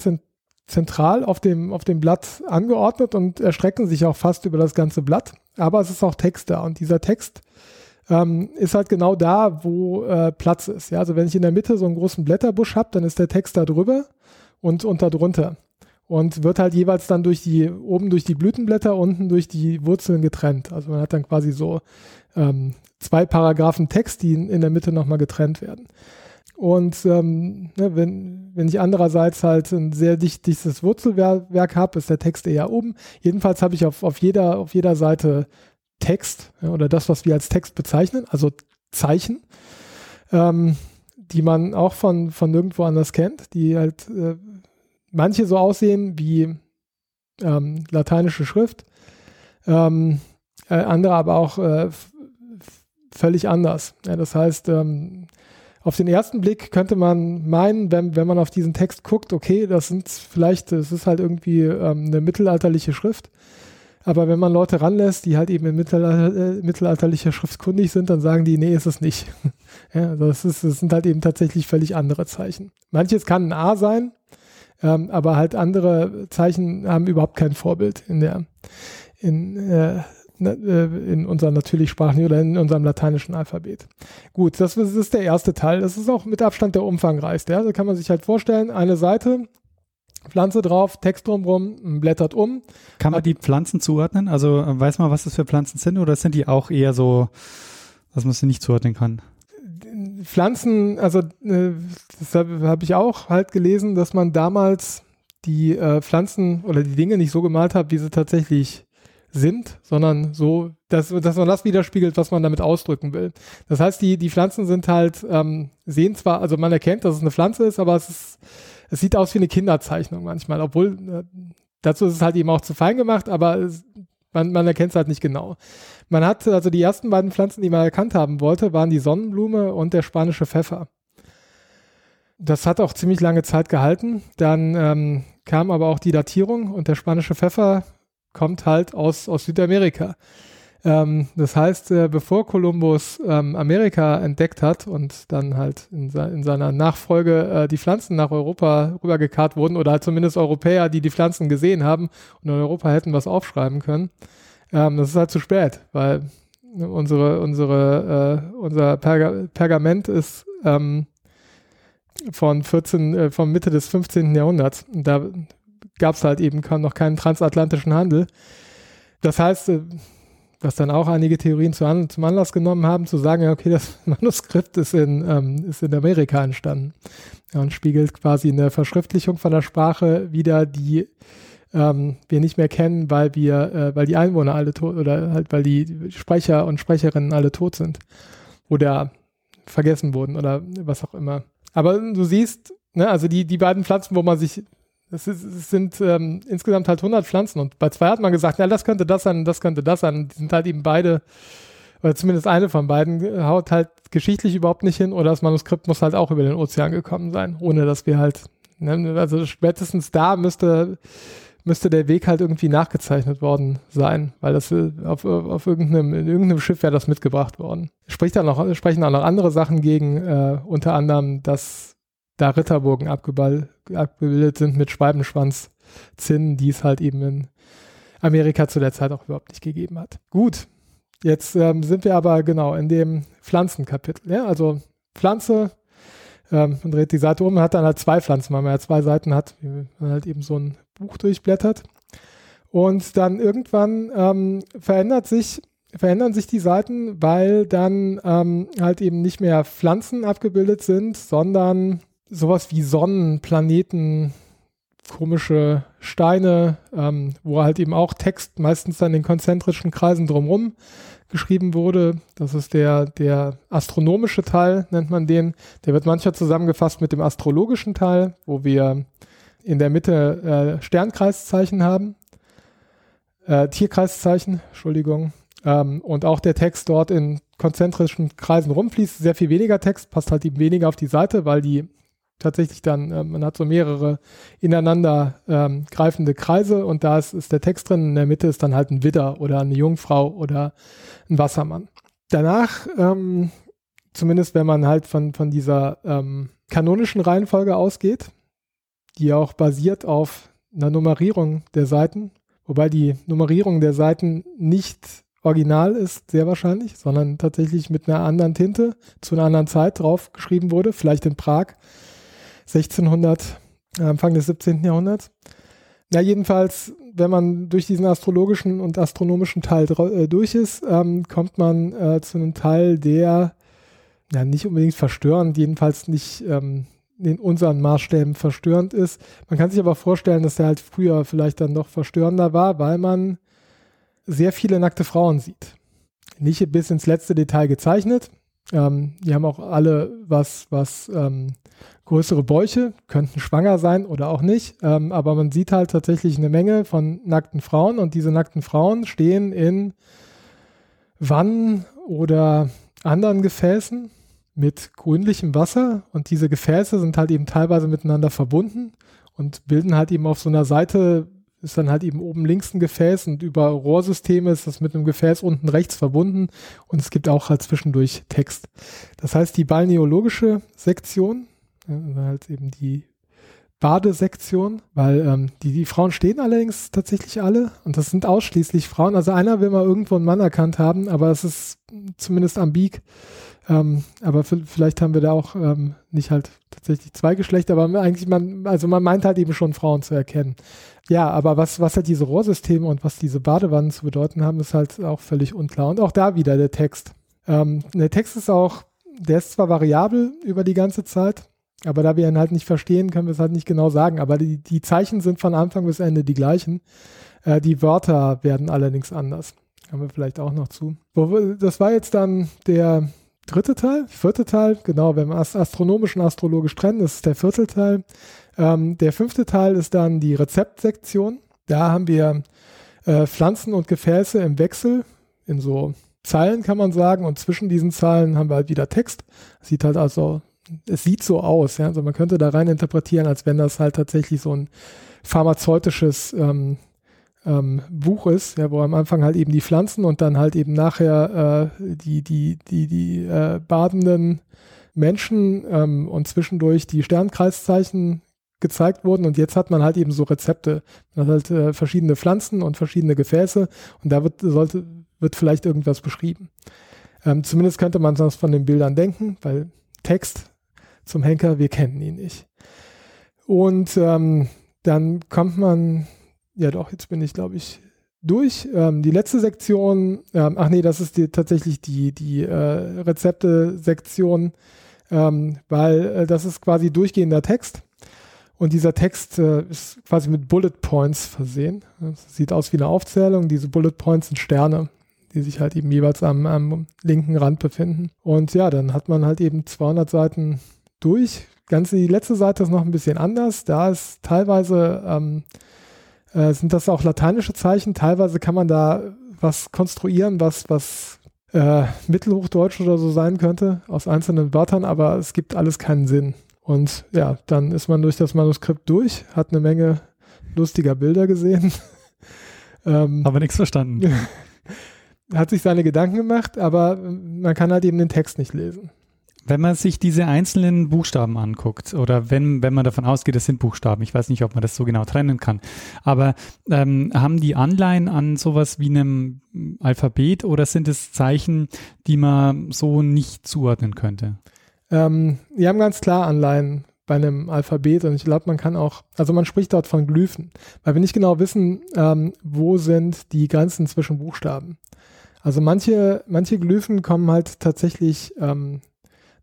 zentral auf dem, auf dem Blatt angeordnet und erstrecken sich auch fast über das ganze Blatt. Aber es ist auch Text da und dieser Text ähm, ist halt genau da, wo äh, Platz ist. Ja, also wenn ich in der Mitte so einen großen Blätterbusch habe, dann ist der Text da drüber und unter drunter und wird halt jeweils dann durch die, oben durch die Blütenblätter, unten durch die Wurzeln getrennt. Also man hat dann quasi so ähm, zwei Paragraphen Text, die in, in der Mitte nochmal getrennt werden. Und ähm, ne, wenn, wenn ich andererseits halt ein sehr dicht, dichtes Wurzelwerk habe, ist der Text eher oben. Jedenfalls habe ich auf, auf, jeder, auf jeder Seite Text ja, oder das, was wir als Text bezeichnen, also Zeichen, ähm, die man auch von, von nirgendwo anders kennt, die halt äh, manche so aussehen wie ähm, lateinische Schrift, ähm, äh, andere aber auch äh, völlig anders. Ja, das heißt, ähm, auf den ersten Blick könnte man meinen, wenn, wenn man auf diesen Text guckt, okay, das sind vielleicht, das ist halt irgendwie ähm, eine mittelalterliche Schrift. Aber wenn man Leute ranlässt, die halt eben in Mittelalter, äh, mittelalterlicher Schrift kundig sind, dann sagen die, nee, ist es nicht. ja, das, ist, das sind halt eben tatsächlich völlig andere Zeichen. Manches kann ein A sein, ähm, aber halt andere Zeichen haben überhaupt kein Vorbild in der, in, äh, äh in unserem natürlich sprachlichen oder in unserem lateinischen Alphabet. Gut, das ist der erste Teil. Das ist auch mit Abstand der umfangreichste. Ja? Also kann man sich halt vorstellen, eine Seite, Pflanze drauf, Text drumherum, blättert um. Kann man die Pflanzen zuordnen? Also weiß man, was das für Pflanzen sind oder sind die auch eher so, dass man sie nicht zuordnen kann? Pflanzen, also äh, das habe hab ich auch halt gelesen, dass man damals die äh, Pflanzen oder die Dinge nicht so gemalt hat, wie sie tatsächlich sind, sondern so, dass, dass man das widerspiegelt, was man damit ausdrücken will. Das heißt, die, die Pflanzen sind halt, ähm, sehen zwar, also man erkennt, dass es eine Pflanze ist, aber es ist, es sieht aus wie eine Kinderzeichnung manchmal, obwohl äh, dazu ist es halt eben auch zu fein gemacht, aber es, man, man erkennt es halt nicht genau. Man hat, also die ersten beiden Pflanzen, die man erkannt haben wollte, waren die Sonnenblume und der spanische Pfeffer. Das hat auch ziemlich lange Zeit gehalten. Dann ähm, kam aber auch die Datierung und der spanische Pfeffer kommt halt aus, aus Südamerika. Ähm, das heißt, äh, bevor Kolumbus ähm, Amerika entdeckt hat und dann halt in, in seiner Nachfolge äh, die Pflanzen nach Europa rübergekarrt wurden oder halt zumindest Europäer, die die Pflanzen gesehen haben und in Europa hätten was aufschreiben können, ähm, das ist halt zu spät, weil unsere, unsere, äh, unser Perga Pergament ist ähm, von 14, äh, von Mitte des 15. Jahrhunderts. Und da gab es halt eben noch keinen transatlantischen Handel. Das heißt, äh, was dann auch einige Theorien zu an, zum Anlass genommen haben, zu sagen, ja, okay, das Manuskript ist in, ähm, ist in Amerika entstanden ja, und spiegelt quasi eine Verschriftlichung von der Sprache wieder, die ähm, wir nicht mehr kennen, weil wir, äh, weil die Einwohner alle tot oder halt weil die Sprecher und Sprecherinnen alle tot sind oder vergessen wurden oder was auch immer. Aber du siehst, ne, also die, die beiden Pflanzen, wo man sich, es, sind ähm, insgesamt halt 100 Pflanzen und bei zwei hat man gesagt, ja, das könnte das sein, das könnte das sein. Die sind halt eben beide, oder zumindest eine von beiden, haut halt geschichtlich überhaupt nicht hin oder das Manuskript muss halt auch über den Ozean gekommen sein, ohne dass wir halt, ne, also spätestens da müsste müsste der Weg halt irgendwie nachgezeichnet worden sein, weil das äh, auf, auf irgendeinem, in irgendeinem Schiff wäre das mitgebracht worden. Spricht dann noch, sprechen auch noch andere Sachen gegen, äh, unter anderem, dass da Ritterburgen abgebildet sind mit Schwalbenschwanzzinnen, die es halt eben in Amerika zu der Zeit auch überhaupt nicht gegeben hat. Gut, jetzt ähm, sind wir aber genau in dem Pflanzenkapitel. Ja, also Pflanze, ähm, man dreht die Seite um, man hat dann halt zwei Pflanzen, weil man ja zwei Seiten hat, wie man halt eben so ein Buch durchblättert. Und dann irgendwann ähm, verändert sich, verändern sich die Seiten, weil dann ähm, halt eben nicht mehr Pflanzen abgebildet sind, sondern sowas wie Sonnen, Planeten, komische Steine, ähm, wo halt eben auch Text meistens dann in konzentrischen Kreisen drumherum geschrieben wurde. Das ist der, der astronomische Teil, nennt man den. Der wird manchmal zusammengefasst mit dem astrologischen Teil, wo wir in der Mitte äh, Sternkreiszeichen haben, äh, Tierkreiszeichen, Entschuldigung, ähm, und auch der Text dort in konzentrischen Kreisen rumfließt. Sehr viel weniger Text, passt halt eben weniger auf die Seite, weil die tatsächlich dann, äh, man hat so mehrere ineinander ähm, greifende Kreise und da ist, ist der Text drin, in der Mitte ist dann halt ein Widder oder eine Jungfrau oder ein Wassermann. danach, ähm, zumindest wenn man halt von, von dieser ähm, kanonischen Reihenfolge ausgeht, die auch basiert auf einer Nummerierung der Seiten, wobei die Nummerierung der Seiten nicht original ist, sehr wahrscheinlich, sondern tatsächlich mit einer anderen Tinte zu einer anderen Zeit drauf geschrieben wurde, vielleicht in Prag, 1600, Anfang des 17. Jahrhunderts. Ja, jedenfalls, wenn man durch diesen astrologischen und astronomischen Teil äh, durch ist, ähm, kommt man äh, zu einem Teil, der ja nicht unbedingt verstörend, jedenfalls nicht ähm, in unseren Maßstäben verstörend ist. Man kann sich aber vorstellen, dass der halt früher vielleicht dann noch verstörender war, weil man sehr viele nackte Frauen sieht. Nicht bis ins letzte Detail gezeichnet. Ähm, die haben auch alle was, was ähm, größere Bäuche, könnten schwanger sein oder auch nicht. Ähm, aber man sieht halt tatsächlich eine Menge von nackten Frauen und diese nackten Frauen stehen in Wannen oder anderen Gefäßen mit grünlichem Wasser und diese Gefäße sind halt eben teilweise miteinander verbunden und bilden halt eben auf so einer Seite ist dann halt eben oben links ein Gefäß und über Rohrsysteme ist das mit einem Gefäß unten rechts verbunden und es gibt auch halt zwischendurch Text. Das heißt, die balneologische Sektion, halt eben die Badesektion, weil ähm, die, die Frauen stehen allerdings tatsächlich alle und das sind ausschließlich Frauen. Also einer will mal irgendwo einen Mann erkannt haben, aber es ist zumindest ambig. Ähm, aber vielleicht haben wir da auch ähm, nicht halt tatsächlich zwei Geschlechter, aber eigentlich man, also man meint halt eben schon Frauen zu erkennen. Ja, aber was, was halt diese Rohrsysteme und was diese Badewannen zu bedeuten haben, ist halt auch völlig unklar. Und auch da wieder der Text. Ähm, der Text ist auch, der ist zwar variabel über die ganze Zeit, aber da wir ihn halt nicht verstehen, können wir es halt nicht genau sagen. Aber die, die Zeichen sind von Anfang bis Ende die gleichen. Äh, die Wörter werden allerdings anders. Haben wir vielleicht auch noch zu. Das war jetzt dann der dritte Teil, vierte Teil, genau, wenn wir astronomisch und astrologisch trennen, das ist der vierte Teil. Ähm, der fünfte Teil ist dann die Rezeptsektion. Da haben wir äh, Pflanzen und Gefäße im Wechsel, in so Zeilen kann man sagen, und zwischen diesen Zeilen haben wir halt wieder Text. Sieht halt also, es sieht so aus, ja, also man könnte da rein interpretieren, als wenn das halt tatsächlich so ein pharmazeutisches ähm, ähm, Buch ist, ja, wo am Anfang halt eben die Pflanzen und dann halt eben nachher äh, die, die, die, die äh, badenden Menschen ähm, und zwischendurch die Sternkreiszeichen gezeigt wurden und jetzt hat man halt eben so Rezepte. Man hat halt äh, verschiedene Pflanzen und verschiedene Gefäße und da wird, sollte, wird vielleicht irgendwas beschrieben. Ähm, zumindest könnte man das von den Bildern denken, weil Text zum Henker, wir kennen ihn nicht. Und ähm, dann kommt man ja doch, jetzt bin ich, glaube ich, durch. Ähm, die letzte Sektion, ähm, ach nee, das ist die, tatsächlich die, die äh, Rezepte-Sektion, ähm, weil äh, das ist quasi durchgehender Text. Und dieser Text äh, ist quasi mit Bullet Points versehen. Das sieht aus wie eine Aufzählung. Diese Bullet Points sind Sterne, die sich halt eben jeweils am, am linken Rand befinden. Und ja, dann hat man halt eben 200 Seiten durch. Ganz die letzte Seite ist noch ein bisschen anders. Da ist teilweise ähm, äh, sind das auch lateinische Zeichen. Teilweise kann man da was konstruieren, was, was äh, Mittelhochdeutsch oder so sein könnte, aus einzelnen Wörtern, aber es gibt alles keinen Sinn. Und ja, dann ist man durch das Manuskript durch, hat eine Menge lustiger Bilder gesehen. ähm, aber nichts verstanden. hat sich seine Gedanken gemacht, aber man kann halt eben den Text nicht lesen. Wenn man sich diese einzelnen Buchstaben anguckt oder wenn, wenn man davon ausgeht, das sind Buchstaben, ich weiß nicht, ob man das so genau trennen kann, aber ähm, haben die Anleihen an sowas wie einem Alphabet oder sind es Zeichen, die man so nicht zuordnen könnte? Ähm, die haben ganz klar Anleihen bei einem Alphabet und ich glaube, man kann auch, also man spricht dort von Glyphen, weil wir nicht genau wissen, ähm, wo sind die Grenzen zwischen Buchstaben. Also manche, manche Glyphen kommen halt tatsächlich ähm,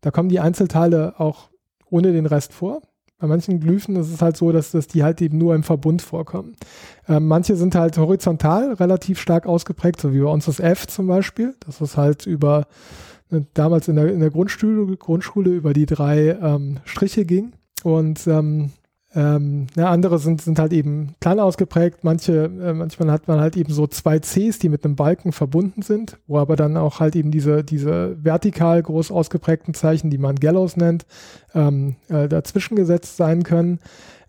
da kommen die Einzelteile auch ohne den Rest vor. Bei manchen Glyphen ist es halt so, dass, dass die halt eben nur im Verbund vorkommen. Ähm, manche sind halt horizontal relativ stark ausgeprägt, so wie bei uns das F zum Beispiel. Das ist halt über ne, damals in der, in der Grundschule, Grundschule über die drei ähm, Striche ging. Und ähm, ähm, ja, andere sind, sind halt eben klein ausgeprägt. Manche, äh, manchmal hat man halt eben so zwei Cs, die mit einem Balken verbunden sind, wo aber dann auch halt eben diese, diese vertikal groß ausgeprägten Zeichen, die man Gallows nennt, ähm, äh, dazwischen gesetzt sein können.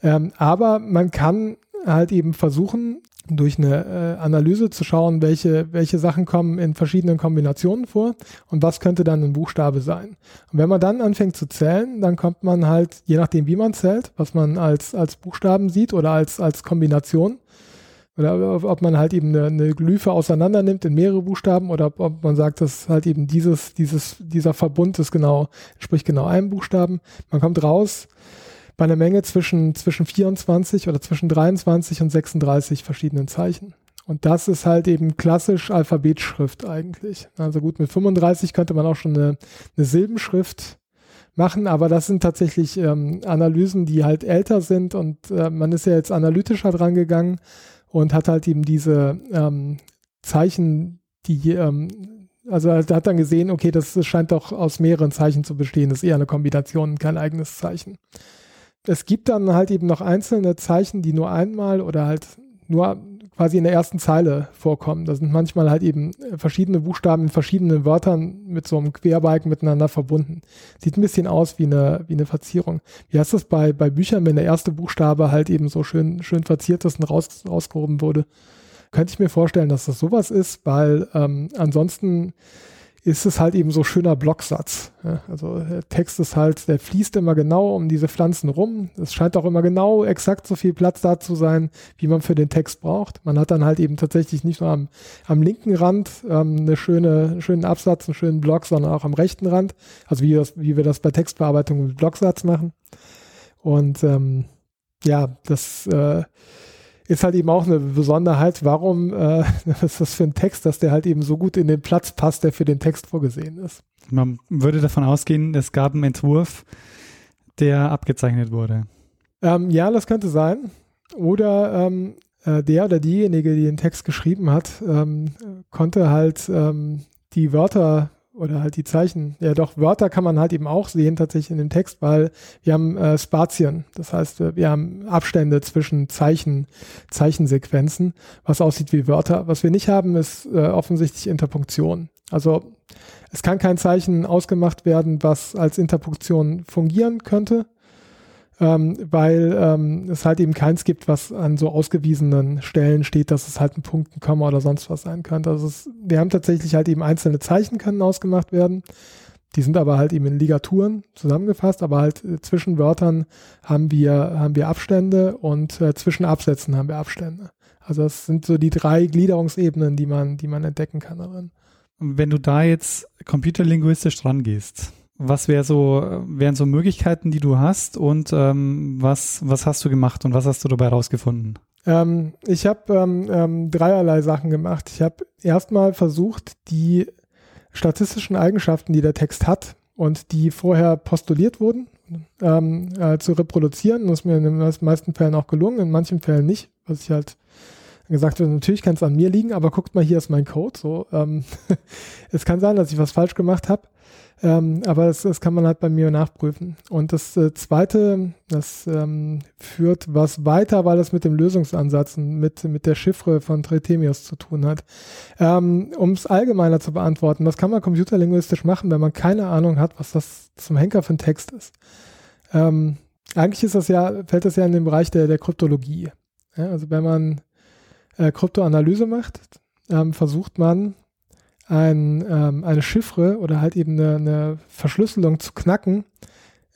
Ähm, aber man kann halt eben versuchen, durch eine äh, Analyse zu schauen, welche, welche Sachen kommen in verschiedenen Kombinationen vor und was könnte dann ein Buchstabe sein. Und wenn man dann anfängt zu zählen, dann kommt man halt, je nachdem wie man zählt, was man als, als Buchstaben sieht oder als, als Kombination, oder ob man halt eben eine, eine Glyphe auseinander nimmt in mehrere Buchstaben oder ob man sagt, dass halt eben dieses, dieses, dieser Verbund ist genau, entspricht genau einem Buchstaben. Man kommt raus, bei einer Menge zwischen, zwischen 24 oder zwischen 23 und 36 verschiedenen Zeichen. Und das ist halt eben klassisch Alphabetschrift eigentlich. Also gut, mit 35 könnte man auch schon eine, eine Silbenschrift machen, aber das sind tatsächlich ähm, Analysen, die halt älter sind und äh, man ist ja jetzt analytischer dran gegangen und hat halt eben diese ähm, Zeichen, die ähm, also er hat dann gesehen, okay, das, scheint doch aus mehreren Zeichen zu bestehen. Das ist eher eine Kombination, kein eigenes Zeichen es gibt dann halt eben noch einzelne Zeichen, die nur einmal oder halt nur quasi in der ersten Zeile vorkommen. Da sind manchmal halt eben verschiedene Buchstaben in verschiedenen Wörtern mit so einem Querbalken miteinander verbunden. Sieht ein bisschen aus wie eine, wie eine Verzierung. Wie heißt das bei, bei Büchern, wenn der erste Buchstabe halt eben so schön, schön verziert ist und raus, rausgehoben wurde? Könnte ich mir vorstellen, dass das sowas ist, weil ähm, ansonsten ist es halt eben so schöner Blocksatz. Ja, also der Text ist halt, der fließt immer genau um diese Pflanzen rum. Es scheint auch immer genau exakt so viel Platz da zu sein, wie man für den Text braucht. Man hat dann halt eben tatsächlich nicht nur am, am linken Rand ähm, eine schöne, einen schönen Absatz, einen schönen Block, sondern auch am rechten Rand. Also wie, das, wie wir das bei Textbearbeitung mit Blocksatz machen. Und ähm, ja, das äh, ist halt eben auch eine Besonderheit, warum äh, ist das für ein Text, dass der halt eben so gut in den Platz passt, der für den Text vorgesehen ist. Man würde davon ausgehen, es gab einen Entwurf, der abgezeichnet wurde. Ähm, ja, das könnte sein. Oder ähm, äh, der oder diejenige, die den Text geschrieben hat, ähm, konnte halt ähm, die Wörter oder halt die Zeichen. Ja, doch, Wörter kann man halt eben auch sehen tatsächlich in dem Text, weil wir haben äh, Spazien. Das heißt, wir haben Abstände zwischen Zeichen, Zeichensequenzen, was aussieht wie Wörter. Was wir nicht haben, ist äh, offensichtlich Interpunktion. Also es kann kein Zeichen ausgemacht werden, was als Interpunktion fungieren könnte ähm, weil ähm, es halt eben keins gibt, was an so ausgewiesenen Stellen steht, dass es halt ein Punkt, ein Komma oder sonst was sein könnte. Also es, wir haben tatsächlich halt eben einzelne Zeichen können ausgemacht werden. Die sind aber halt eben in Ligaturen zusammengefasst, aber halt äh, zwischen Wörtern haben wir, haben wir Abstände und äh, zwischen Absätzen haben wir Abstände. Also das sind so die drei Gliederungsebenen, die man, die man entdecken kann darin. Wenn du da jetzt computerlinguistisch dran gehst, was wär so, wären so Möglichkeiten, die du hast und ähm, was, was hast du gemacht und was hast du dabei rausgefunden? Ähm, ich habe ähm, ähm, dreierlei Sachen gemacht. Ich habe erstmal versucht, die statistischen Eigenschaften, die der Text hat und die vorher postuliert wurden, ähm, äh, zu reproduzieren. Das ist mir in den meisten Fällen auch gelungen, in manchen Fällen nicht, was ich halt gesagt habe, natürlich kann es an mir liegen, aber guckt mal, hier ist mein Code. So, ähm, es kann sein, dass ich was falsch gemacht habe. Ähm, aber das, das kann man halt bei mir nachprüfen. Und das äh, Zweite, das ähm, führt was weiter, weil das mit dem Lösungsansatz und mit, mit der Chiffre von Tretemius zu tun hat. Ähm, um es allgemeiner zu beantworten, das kann man computerlinguistisch machen, wenn man keine Ahnung hat, was das zum Henker für ein Text ist. Ähm, eigentlich ist das ja, fällt das ja in den Bereich der, der Kryptologie. Ja, also wenn man äh, Kryptoanalyse macht, ähm, versucht man ein, ähm, eine Chiffre oder halt eben eine, eine Verschlüsselung zu knacken,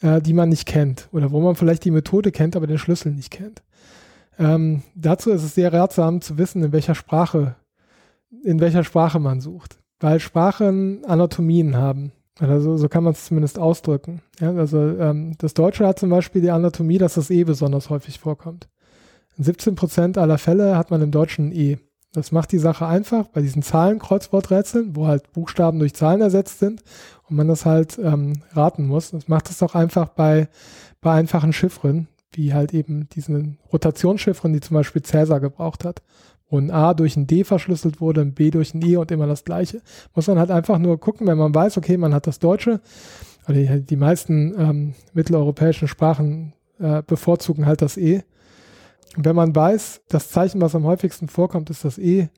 äh, die man nicht kennt oder wo man vielleicht die Methode kennt, aber den Schlüssel nicht kennt. Ähm, dazu ist es sehr ratsam zu wissen, in welcher Sprache, in welcher Sprache man sucht, weil Sprachen Anatomien haben. Also so kann man es zumindest ausdrücken. Ja, also ähm, das Deutsche hat zum Beispiel die Anatomie, dass das E besonders häufig vorkommt. In 17 Prozent aller Fälle hat man im Deutschen ein E. Das macht die Sache einfach bei diesen Zahlen-Kreuzworträtseln, wo halt Buchstaben durch Zahlen ersetzt sind und man das halt ähm, raten muss. Das macht es auch einfach bei, bei einfachen Chiffren, wie halt eben diesen Rotationschiffren, die zum Beispiel Cäsar gebraucht hat, wo ein A durch ein D verschlüsselt wurde, ein B durch ein E und immer das gleiche. Muss man halt einfach nur gucken, wenn man weiß, okay, man hat das Deutsche, oder die, die meisten ähm, mitteleuropäischen Sprachen äh, bevorzugen halt das E wenn man weiß, das Zeichen, was am häufigsten vorkommt, ist das E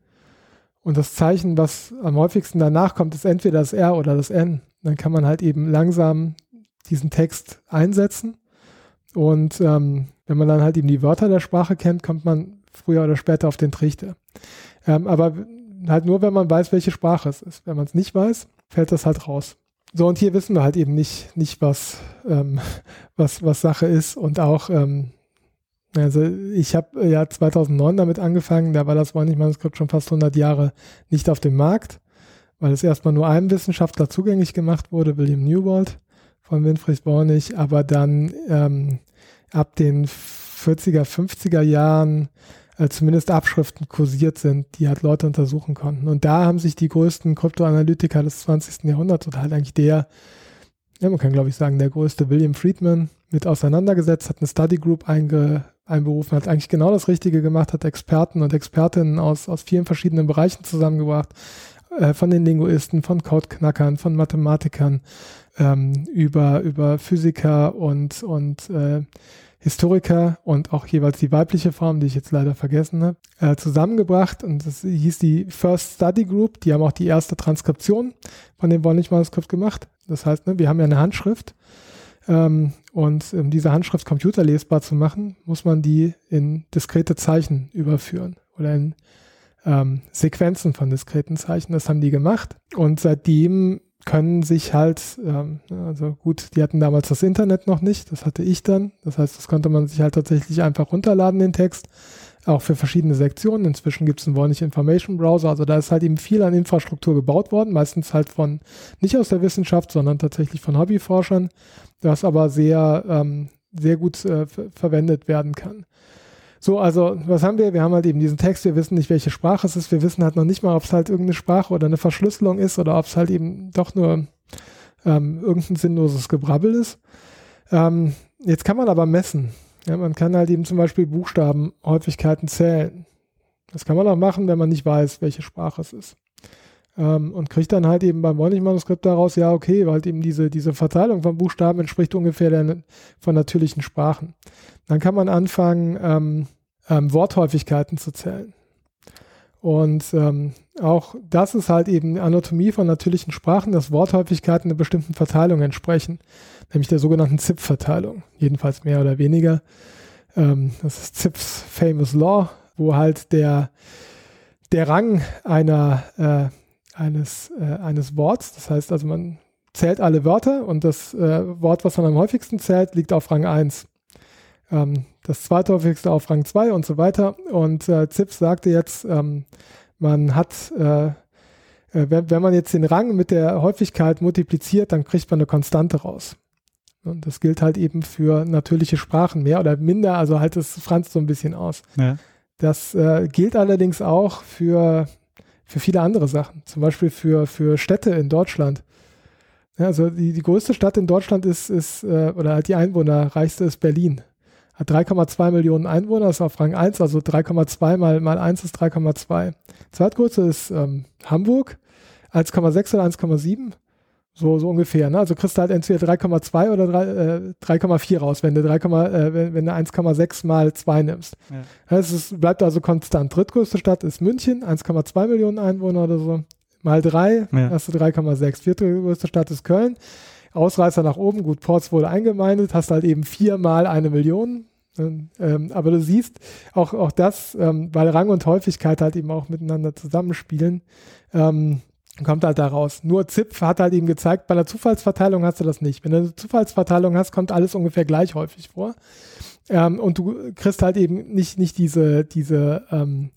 und das Zeichen, was am häufigsten danach kommt, ist entweder das R oder das N, dann kann man halt eben langsam diesen Text einsetzen. Und ähm, wenn man dann halt eben die Wörter der Sprache kennt, kommt man früher oder später auf den Trichter. Ähm, aber halt nur, wenn man weiß, welche Sprache es ist. Wenn man es nicht weiß, fällt das halt raus. So, und hier wissen wir halt eben nicht, nicht was, ähm, was, was Sache ist und auch, ähm, also ich habe ja 2009 damit angefangen, da war das Warnig-Manuskript schon fast 100 Jahre nicht auf dem Markt, weil es erstmal nur einem Wissenschaftler zugänglich gemacht wurde, William Newbold von Winfried Bornig, aber dann ähm, ab den 40er, 50er Jahren äh, zumindest Abschriften kursiert sind, die halt Leute untersuchen konnten. Und da haben sich die größten Kryptoanalytiker des 20. Jahrhunderts oder halt eigentlich der, ja, man kann glaube ich sagen, der größte William Friedman mit auseinandergesetzt, hat eine Study Group einge, einberufen, hat eigentlich genau das Richtige gemacht, hat Experten und Expertinnen aus, aus vielen verschiedenen Bereichen zusammengebracht, äh, von den Linguisten, von Codeknackern, von Mathematikern, ähm, über, über Physiker und, und äh, Historiker und auch jeweils die weibliche Form, die ich jetzt leider vergessen habe, äh, zusammengebracht und das hieß die First Study Group. Die haben auch die erste Transkription von dem Wollnich-Manuskript gemacht. Das heißt, ne, wir haben ja eine Handschrift ähm, und um diese Handschrift computerlesbar zu machen, muss man die in diskrete Zeichen überführen oder in ähm, Sequenzen von diskreten Zeichen. Das haben die gemacht und seitdem können sich halt, ähm, also gut, die hatten damals das Internet noch nicht, das hatte ich dann. Das heißt, das konnte man sich halt tatsächlich einfach runterladen, den Text, auch für verschiedene Sektionen. Inzwischen gibt es einen Warnish Information Browser, also da ist halt eben viel an Infrastruktur gebaut worden, meistens halt von, nicht aus der Wissenschaft, sondern tatsächlich von Hobbyforschern, das aber sehr, ähm, sehr gut äh, verwendet werden kann. So, also was haben wir? Wir haben halt eben diesen Text, wir wissen nicht, welche Sprache es ist, wir wissen halt noch nicht mal, ob es halt irgendeine Sprache oder eine Verschlüsselung ist oder ob es halt eben doch nur ähm, irgendein sinnloses Gebrabbel ist. Ähm, jetzt kann man aber messen. Ja, man kann halt eben zum Beispiel Buchstabenhäufigkeiten zählen. Das kann man auch machen, wenn man nicht weiß, welche Sprache es ist. Ähm, und kriegt dann halt eben beim Voynich-Manuskript daraus, ja, okay, weil halt eben diese, diese Verteilung von Buchstaben entspricht ungefähr der von natürlichen Sprachen. Dann kann man anfangen, ähm, ähm, Worthäufigkeiten zu zählen. Und ähm, auch das ist halt eben Anatomie von natürlichen Sprachen, dass Worthäufigkeiten einer bestimmten Verteilung entsprechen, nämlich der sogenannten ZIP-Verteilung, jedenfalls mehr oder weniger. Ähm, das ist ZIPs Famous Law, wo halt der, der Rang einer, äh, eines, äh, eines Worts, das heißt also man zählt alle Wörter und das äh, Wort, was man am häufigsten zählt, liegt auf Rang 1 ähm, das zweithäufigste auf Rang 2 und so weiter. Und äh, Zips sagte jetzt, ähm, man hat, äh, äh, wenn, wenn man jetzt den Rang mit der Häufigkeit multipliziert, dann kriegt man eine Konstante raus. Und das gilt halt eben für natürliche Sprachen mehr oder minder, also halt das franzt so ein bisschen aus. Ja. Das äh, gilt allerdings auch für, für viele andere Sachen, zum Beispiel für, für Städte in Deutschland. Ja, also die, die größte Stadt in Deutschland ist, ist äh, oder halt die einwohnerreichste ist Berlin hat 3,2 Millionen Einwohner, ist auf Rang 1, also 3,2 mal, mal 1 ist 3,2. Zweitgrößte ist ähm, Hamburg, 1,6 oder 1,7. So, so ungefähr. Ne? Also kriegst du halt entweder 3,2 oder äh, 3,4 raus, wenn du, 3, äh, wenn, wenn du 1,6 mal 2 nimmst. Ja. Es ist, bleibt also konstant. Drittgrößte Stadt ist München, 1,2 Millionen Einwohner oder so. Mal 3 ja. hast du 3,6. Viertgrößte Stadt ist Köln, Ausreißer nach oben, gut, Ports wurde eingemeindet, hast halt eben viermal eine Million. Ähm, aber du siehst auch, auch das, ähm, weil Rang und Häufigkeit halt eben auch miteinander zusammenspielen, ähm, kommt halt da raus. Nur ZIP hat halt eben gezeigt, bei der Zufallsverteilung hast du das nicht. Wenn du eine Zufallsverteilung hast, kommt alles ungefähr gleich häufig vor. Ähm, und du kriegst halt eben nicht, nicht diese, diese, ähm,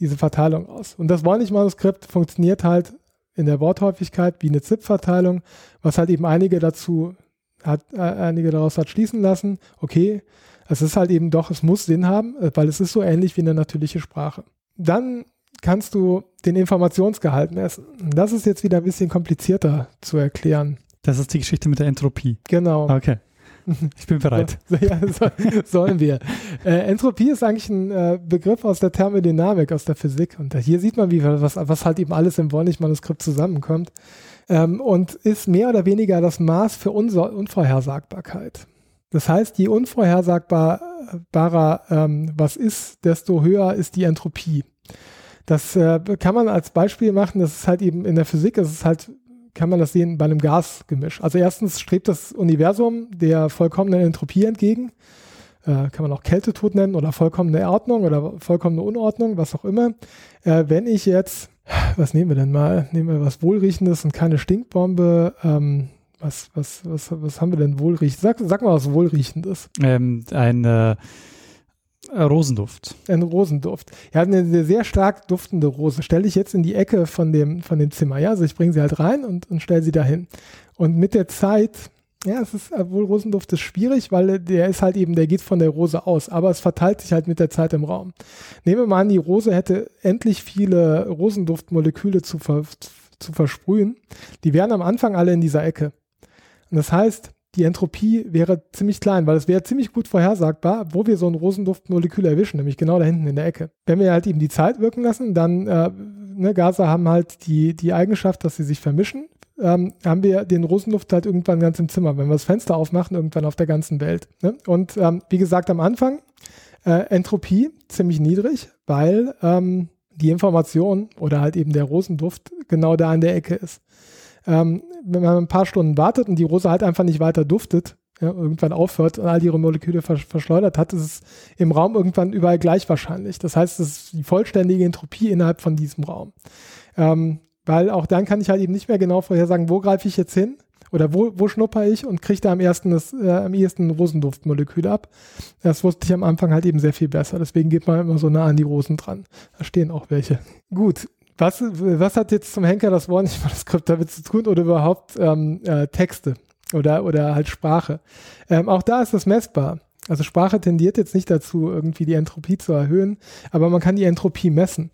diese Verteilung aus. Und das Voynich-Manuskript funktioniert halt in der Worthäufigkeit wie eine ZIP-Verteilung, was halt eben einige dazu hat, äh, einige daraus hat schließen lassen, okay, es ist halt eben doch, es muss Sinn haben, äh, weil es ist so ähnlich wie eine natürliche Sprache. Dann kannst du den Informationsgehalt messen. Das ist jetzt wieder ein bisschen komplizierter zu erklären. Das ist die Geschichte mit der Entropie. Genau. Okay. Ich bin bereit. So, ja, so, sollen wir. Äh, Entropie ist eigentlich ein äh, Begriff aus der Thermodynamik, aus der Physik. Und hier sieht man, wie was, was halt eben alles im Wollnich-Manuskript zusammenkommt. Ähm, und ist mehr oder weniger das Maß für Unso Unvorhersagbarkeit. Das heißt, je unvorhersagbarer ähm, was ist, desto höher ist die Entropie. Das äh, kann man als Beispiel machen. Das ist halt eben in der Physik, das ist halt kann man das sehen bei einem Gasgemisch. Also erstens strebt das Universum der vollkommenen Entropie entgegen. äh, kann man auch Kältetod nennen oder vollkommene Ordnung oder vollkommene Unordnung, was auch immer. Äh, wenn ich jetzt, was nehmen wir denn mal? Nehmen wir was Wohlriechendes und keine Stinkbombe. Ähm, was, was, was, was haben wir denn wohlriechendes? Sag, sag mal was Wohlriechendes. Ähm, ein äh, Rosenduft. Ein Rosenduft. Ja, eine sehr stark duftende Rose. Stelle ich jetzt in die Ecke von dem, von dem Zimmer. Ja, also ich bringe sie halt rein und, und stelle sie dahin. Und mit der Zeit ja, es ist wohl Rosenduft ist schwierig, weil der ist halt eben, der geht von der Rose aus, aber es verteilt sich halt mit der Zeit im Raum. Nehmen wir mal an, die Rose hätte endlich viele Rosenduftmoleküle zu, ver, zu versprühen. Die wären am Anfang alle in dieser Ecke. Und das heißt, die Entropie wäre ziemlich klein, weil es wäre ziemlich gut vorhersagbar, wo wir so ein Rosenduftmolekül erwischen, nämlich genau da hinten in der Ecke. Wenn wir halt eben die Zeit wirken lassen, dann äh, ne, Gase haben halt die, die Eigenschaft, dass sie sich vermischen ähm, haben wir den Rosenduft halt irgendwann ganz im Zimmer, wenn wir das Fenster aufmachen, irgendwann auf der ganzen Welt. Ne? Und ähm, wie gesagt, am Anfang äh, Entropie ziemlich niedrig, weil ähm, die Information oder halt eben der Rosenduft genau da an der Ecke ist. Ähm, wenn man ein paar Stunden wartet und die Rose halt einfach nicht weiter duftet, ja, irgendwann aufhört und all ihre Moleküle vers verschleudert hat, ist es im Raum irgendwann überall gleich wahrscheinlich. Das heißt, es ist die vollständige Entropie innerhalb von diesem Raum. Ähm, weil auch dann kann ich halt eben nicht mehr genau vorhersagen, wo greife ich jetzt hin oder wo, wo schnupper ich und kriege da am ersten das, äh, am ehesten Rosenduftmolekül ab. Das wusste ich am Anfang halt eben sehr viel besser. Deswegen geht man immer so nah an die Rosen dran. Da stehen auch welche. Gut. Was, was hat jetzt zum Henker das Wort nicht mal das Skript damit zu tun oder überhaupt ähm, äh, Texte oder, oder halt Sprache? Ähm, auch da ist das messbar. Also Sprache tendiert jetzt nicht dazu, irgendwie die Entropie zu erhöhen, aber man kann die Entropie messen.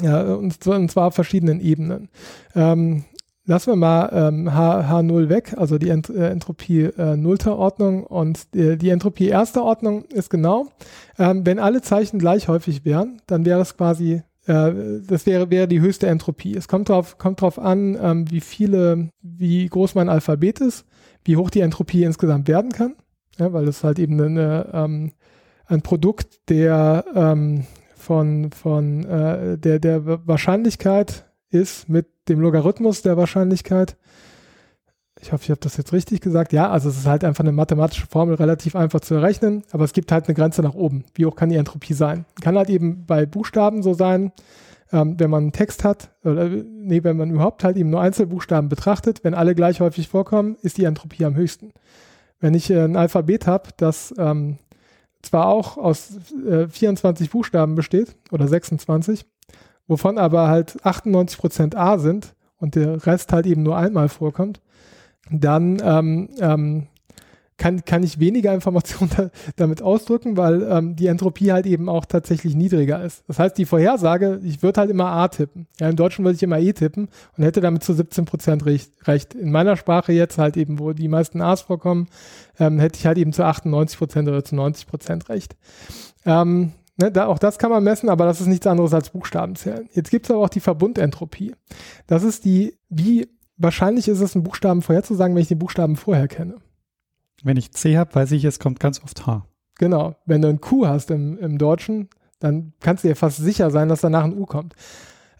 Ja, und, und zwar auf verschiedenen Ebenen. Ähm, lassen wir mal ähm, H, H0 weg, also die Ent, äh, Entropie äh, nullter Ordnung und die, die Entropie erster Ordnung ist genau, ähm, wenn alle Zeichen gleich häufig wären, dann wäre es quasi äh, das wäre, wäre die höchste Entropie. Es kommt drauf, kommt drauf an, ähm, wie viele, wie groß mein Alphabet ist, wie hoch die Entropie insgesamt werden kann, ja, weil das halt eben eine, ähm, ein Produkt der ähm, von, von äh, der, der Wahrscheinlichkeit ist mit dem Logarithmus der Wahrscheinlichkeit. Ich hoffe, ich habe das jetzt richtig gesagt. Ja, also es ist halt einfach eine mathematische Formel, relativ einfach zu errechnen, aber es gibt halt eine Grenze nach oben. Wie hoch kann die Entropie sein? Kann halt eben bei Buchstaben so sein, ähm, wenn man einen Text hat, oder nee, wenn man überhaupt halt eben nur Einzelbuchstaben betrachtet, wenn alle gleich häufig vorkommen, ist die Entropie am höchsten. Wenn ich äh, ein Alphabet habe, das ähm, zwar auch aus äh, 24 Buchstaben besteht oder 26, wovon aber halt 98% A sind und der Rest halt eben nur einmal vorkommt, dann ähm, ähm, kann, kann ich weniger Informationen da, damit ausdrücken, weil ähm, die Entropie halt eben auch tatsächlich niedriger ist. Das heißt, die Vorhersage, ich würde halt immer A tippen. Ja, im Deutschen würde ich immer E tippen und hätte damit zu 17 Prozent recht. In meiner Sprache jetzt halt eben, wo die meisten A's vorkommen, ähm, hätte ich halt eben zu 98 Prozent oder zu 90 Prozent recht. Ähm, Ne, da, auch das kann man messen, aber das ist nichts anderes als Buchstabenzählen. Jetzt gibt es aber auch die Verbundentropie. Das ist die, wie wahrscheinlich ist es, einen Buchstaben vorherzusagen, wenn ich den Buchstaben vorher kenne. Wenn ich C habe, weiß ich, es kommt ganz oft H. Genau. Wenn du ein Q hast im, im Deutschen, dann kannst du dir fast sicher sein, dass danach ein U kommt.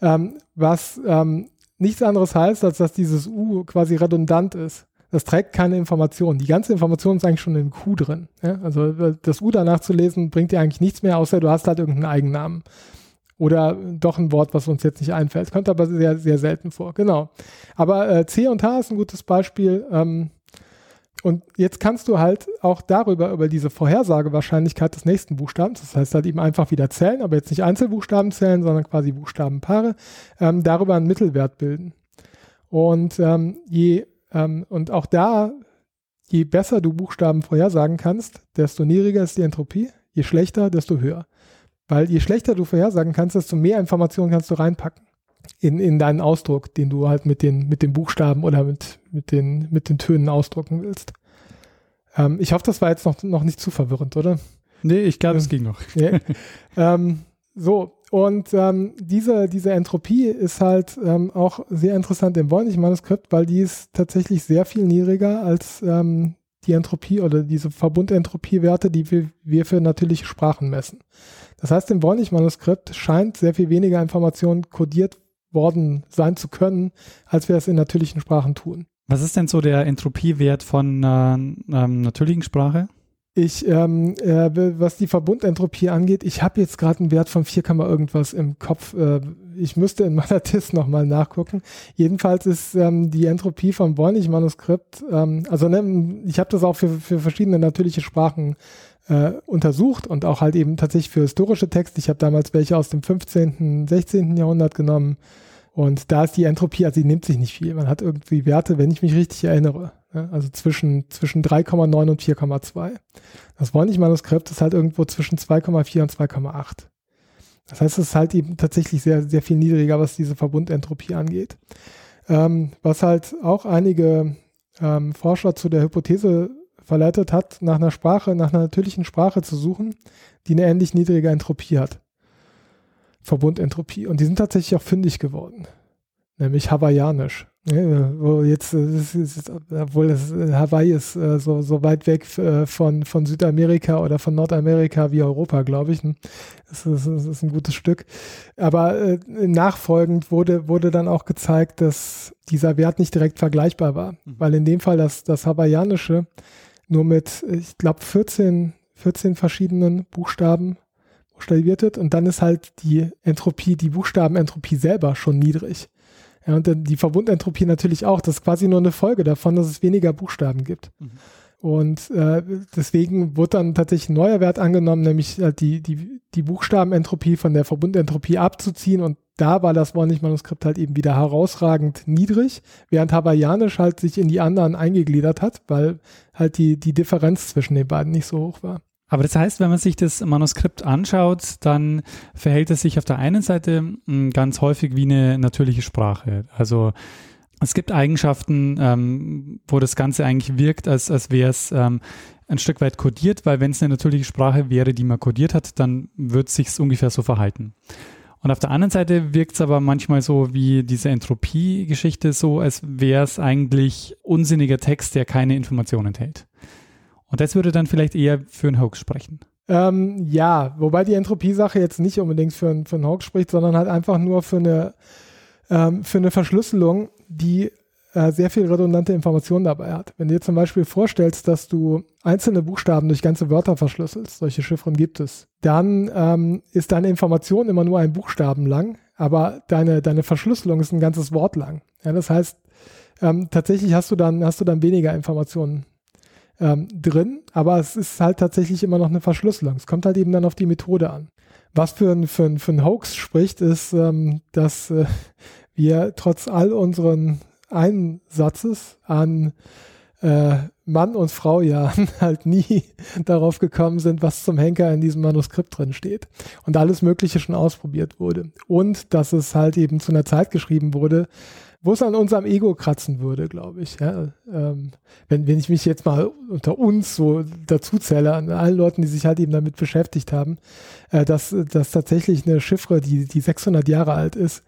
Ähm, was ähm, nichts anderes heißt, als dass dieses U quasi redundant ist. Das trägt keine Information. Die ganze Information ist eigentlich schon im Q drin. Ja? Also das U danach zu lesen, bringt dir eigentlich nichts mehr, außer du hast halt irgendeinen Eigennamen. Oder doch ein Wort, was uns jetzt nicht einfällt. Kommt aber sehr, sehr selten vor. Genau. Aber äh, C und H ist ein gutes Beispiel. Ähm, und jetzt kannst du halt auch darüber, über diese Vorhersagewahrscheinlichkeit des nächsten Buchstabens, das heißt halt eben einfach wieder zählen, aber jetzt nicht Einzelbuchstaben zählen, sondern quasi Buchstabenpaare, ähm, darüber einen Mittelwert bilden. Und ähm, je, ähm, und auch da, je besser du Buchstaben vorhersagen kannst, desto niedriger ist die Entropie, je schlechter, desto höher. Weil je schlechter du vorhersagen kannst, desto mehr Informationen kannst du reinpacken in, in deinen Ausdruck, den du halt mit den, mit den Buchstaben oder mit, mit, den, mit den Tönen ausdrucken willst. Ähm, ich hoffe, das war jetzt noch, noch nicht zu verwirrend, oder? Nee, ich glaube, es ging noch. Ja. ähm, so, und ähm, diese, diese Entropie ist halt ähm, auch sehr interessant im Voynich-Manuskript, weil die ist tatsächlich sehr viel niedriger als ähm, die Entropie oder diese Verbundentropie-Werte, die wir, wir für natürliche Sprachen messen. Das heißt, im Voynich-Manuskript scheint sehr viel weniger Information kodiert worden sein zu können, als wir es in natürlichen Sprachen tun. Was ist denn so der Entropiewert von äh, ähm, natürlichen Sprache? Ich, ähm, äh, was die Verbundentropie angeht, ich habe jetzt gerade einen Wert von 4, irgendwas im Kopf. Äh, ich müsste in meiner TIS nochmal nachgucken. Jedenfalls ist ähm, die Entropie vom Voynich-Manuskript, ähm, also ne, ich habe das auch für, für verschiedene natürliche Sprachen äh, untersucht und auch halt eben tatsächlich für historische Texte. Ich habe damals welche aus dem 15., 16. Jahrhundert genommen. Und da ist die Entropie, also sie nimmt sich nicht viel. Man hat irgendwie Werte, wenn ich mich richtig erinnere, ja, also zwischen, zwischen 3,9 und 4,2. Das Voynich-Manuskript ist halt irgendwo zwischen 2,4 und 2,8. Das heißt, es ist halt eben tatsächlich sehr, sehr viel niedriger, was diese Verbundentropie angeht. Ähm, was halt auch einige ähm, Forscher zu der Hypothese verleitet hat, nach einer Sprache, nach einer natürlichen Sprache zu suchen, die eine ähnlich niedrige Entropie hat. Verbundentropie. Und die sind tatsächlich auch fündig geworden. Nämlich hawaiianisch. Ja, wo jetzt, ist, ist, obwohl das, Hawaii ist äh, so, so weit weg äh, von, von Südamerika oder von Nordamerika wie Europa, glaube ich. Das ist, das ist, ein gutes Stück. Aber äh, nachfolgend wurde, wurde dann auch gezeigt, dass dieser Wert nicht direkt vergleichbar war. Mhm. Weil in dem Fall das, das Hawaiianische nur mit, ich glaube, 14, 14 verschiedenen Buchstaben buchstabiert wird. Und dann ist halt die Entropie, die Buchstabenentropie selber schon niedrig. Ja, und dann die Verbundentropie natürlich auch. Das ist quasi nur eine Folge davon, dass es weniger Buchstaben gibt. Mhm. Und äh, deswegen wurde dann tatsächlich ein neuer Wert angenommen, nämlich halt die, die, die Buchstabenentropie von der Verbundentropie abzuziehen. Und da war das Wornisch-Manuskript halt eben wieder herausragend niedrig, während Hawaiianisch halt sich in die anderen eingegliedert hat, weil halt die, die Differenz zwischen den beiden nicht so hoch war. Aber das heißt, wenn man sich das Manuskript anschaut, dann verhält es sich auf der einen Seite hm, ganz häufig wie eine natürliche Sprache. Also es gibt Eigenschaften, ähm, wo das Ganze eigentlich wirkt, als, als wäre es ähm, ein Stück weit kodiert, weil wenn es eine natürliche Sprache wäre, die man kodiert hat, dann wird es sich ungefähr so verhalten. Und auf der anderen Seite wirkt es aber manchmal so wie diese Entropie-Geschichte, so als wäre es eigentlich unsinniger Text, der keine Information enthält. Und das würde dann vielleicht eher für einen Hoax sprechen. Ähm, ja, wobei die Entropie-Sache jetzt nicht unbedingt für, für einen Hoax spricht, sondern halt einfach nur für eine, ähm, für eine Verschlüsselung, die äh, sehr viel redundante Informationen dabei hat. Wenn du dir zum Beispiel vorstellst, dass du einzelne Buchstaben durch ganze Wörter verschlüsselst, solche Chiffren gibt es, dann ähm, ist deine Information immer nur ein Buchstaben lang, aber deine, deine Verschlüsselung ist ein ganzes Wort lang. Ja, das heißt, ähm, tatsächlich hast du dann, hast du dann weniger Informationen ähm, drin, aber es ist halt tatsächlich immer noch eine Verschlüsselung. Es kommt halt eben dann auf die Methode an. Was für ein, für ein, für ein Hoax spricht, ist, ähm, dass äh, wir trotz all unseren Einsatzes an äh, Mann und Frau Jahren halt nie darauf gekommen sind, was zum Henker in diesem Manuskript drin steht. Und alles Mögliche schon ausprobiert wurde. Und dass es halt eben zu einer Zeit geschrieben wurde, wo es an unserem Ego kratzen würde, glaube ich. Ja? Ähm, wenn, wenn ich mich jetzt mal unter uns so dazu zähle, an allen Leuten, die sich halt eben damit beschäftigt haben, äh, dass, dass tatsächlich eine Chiffre, die, die 600 Jahre alt ist,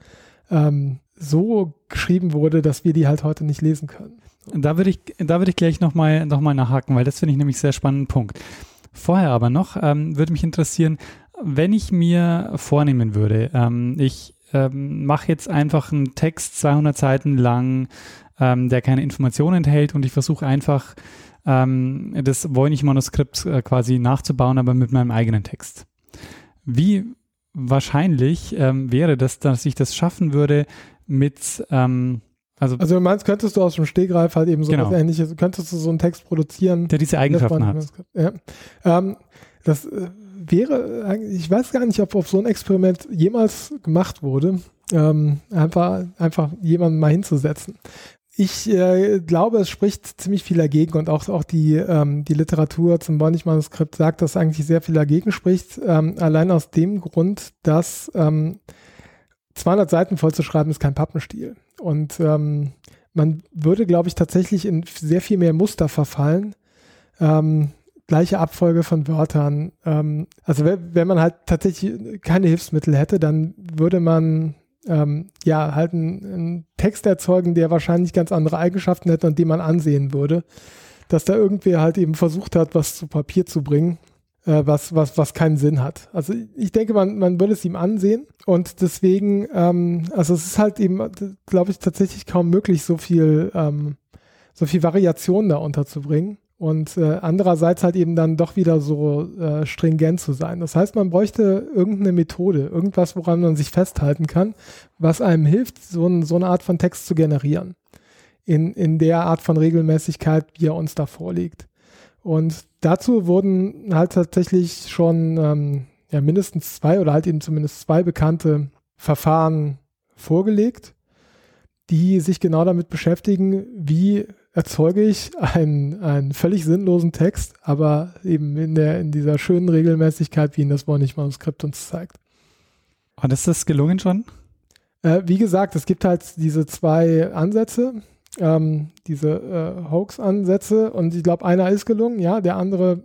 ähm, so geschrieben wurde, dass wir die halt heute nicht lesen können. Da würde ich, da würde ich gleich nochmal noch mal nachhaken, weil das finde ich nämlich sehr spannenden Punkt. Vorher aber noch ähm, würde mich interessieren, wenn ich mir vornehmen würde, ähm, ich ähm, mache jetzt einfach einen Text 200 Seiten lang, ähm, der keine Informationen enthält und ich versuche einfach ähm, das Voynich-Manuskript äh, quasi nachzubauen, aber mit meinem eigenen Text. Wie wahrscheinlich ähm, wäre das, dass ich das schaffen würde mit ähm, also, also du meinst, könntest du aus dem Stegreif halt eben so genau. was ähnliches, könntest du so einen Text produzieren, der diese Eigenschaften hat. Ja. Ähm, das äh, wäre, ich weiß gar nicht, ob, ob so ein Experiment jemals gemacht wurde, ähm, einfach, einfach jemanden mal hinzusetzen. Ich äh, glaube, es spricht ziemlich viel dagegen und auch, auch die, ähm, die Literatur zum Bonnig-Manuskript sagt, dass eigentlich sehr viel dagegen spricht. Ähm, allein aus dem Grund, dass ähm, 200 Seiten vollzuschreiben ist kein Pappenstiel. Und ähm, man würde, glaube ich, tatsächlich in sehr viel mehr Muster verfallen. Ähm, gleiche Abfolge von Wörtern. Ähm, also wenn man halt tatsächlich keine Hilfsmittel hätte, dann würde man ähm, ja halt einen, einen, Text erzeugen, der wahrscheinlich ganz andere Eigenschaften hätte und den man ansehen würde. Dass da irgendwer halt eben versucht hat, was zu Papier zu bringen, was, was, was keinen Sinn hat. Also ich denke, man, man würde es ihm ansehen und deswegen, ähm, also es ist halt eben, glaube ich, tatsächlich kaum möglich, so viel, ähm, so viel Variation da unterzubringen. und äh, andererseits halt eben dann doch wieder so äh, stringent zu sein. Das heißt, man bräuchte irgendeine Methode, irgendwas, woran man sich festhalten kann, was einem hilft, so, ein, so eine Art von Text zu generieren. In, in der Art von Regelmäßigkeit, wie er uns da vorliegt. Und dazu wurden halt tatsächlich schon ähm, ja, mindestens zwei oder halt eben zumindest zwei bekannte Verfahren vorgelegt, die sich genau damit beschäftigen, wie erzeuge ich einen, einen völlig sinnlosen Text, aber eben in, der, in dieser schönen Regelmäßigkeit, wie ihn das Voynich-Manuskript uns zeigt. Und ist das gelungen schon? Äh, wie gesagt, es gibt halt diese zwei Ansätze, ähm, diese äh, Hoax-Ansätze und ich glaube, einer ist gelungen, ja, der andere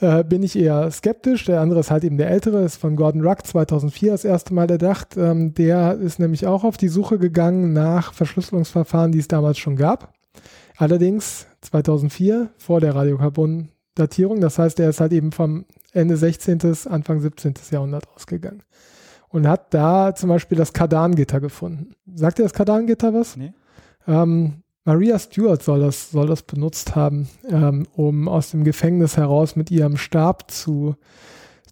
äh, bin ich eher skeptisch. Der andere ist halt eben der ältere, ist von Gordon Ruck 2004 das erste Mal erdacht. Ähm, der ist nämlich auch auf die Suche gegangen nach Verschlüsselungsverfahren, die es damals schon gab. Allerdings 2004 vor der Radiokarbon-Datierung. Das heißt, er ist halt eben vom Ende 16., Anfang 17. Jahrhundert ausgegangen. Und hat da zum Beispiel das Kardan-Gitter gefunden. Sagt ihr das Kardan-Gitter was? Nee. Ähm, Maria Stewart soll das, soll das benutzt haben, ähm, um aus dem Gefängnis heraus mit ihrem Stab zu,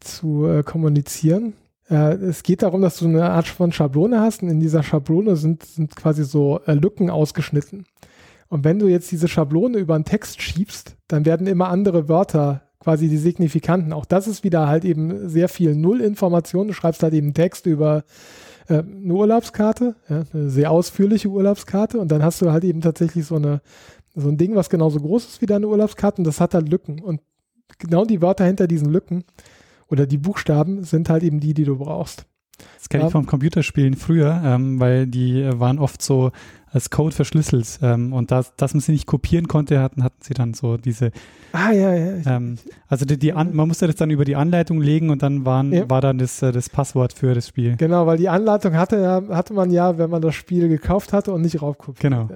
zu äh, kommunizieren. Äh, es geht darum, dass du eine Art von Schablone hast und in dieser Schablone sind, sind quasi so äh, Lücken ausgeschnitten. Und wenn du jetzt diese Schablone über einen Text schiebst, dann werden immer andere Wörter quasi die signifikanten. Auch das ist wieder halt eben sehr viel Nullinformation. Du schreibst halt eben Text über äh, eine Urlaubskarte, ja, eine sehr ausführliche Urlaubskarte. Und dann hast du halt eben tatsächlich so eine so ein Ding, was genauso groß ist wie deine Urlaubskarte. Und das hat halt Lücken. Und genau die Wörter hinter diesen Lücken oder die Buchstaben sind halt eben die, die du brauchst. Das kenne ich vom Computerspielen früher, ähm, weil die äh, waren oft so als Code verschlüsselt. Ähm, und das, dass man sie nicht kopieren konnte, hatten, hatten sie dann so diese. Ah, ja, ja. Ähm, also die, die An man musste das dann über die Anleitung legen und dann waren, ja. war dann das, äh, das Passwort für das Spiel. Genau, weil die Anleitung hatte, hatte man ja, wenn man das Spiel gekauft hatte und nicht raubkopiert. Genau.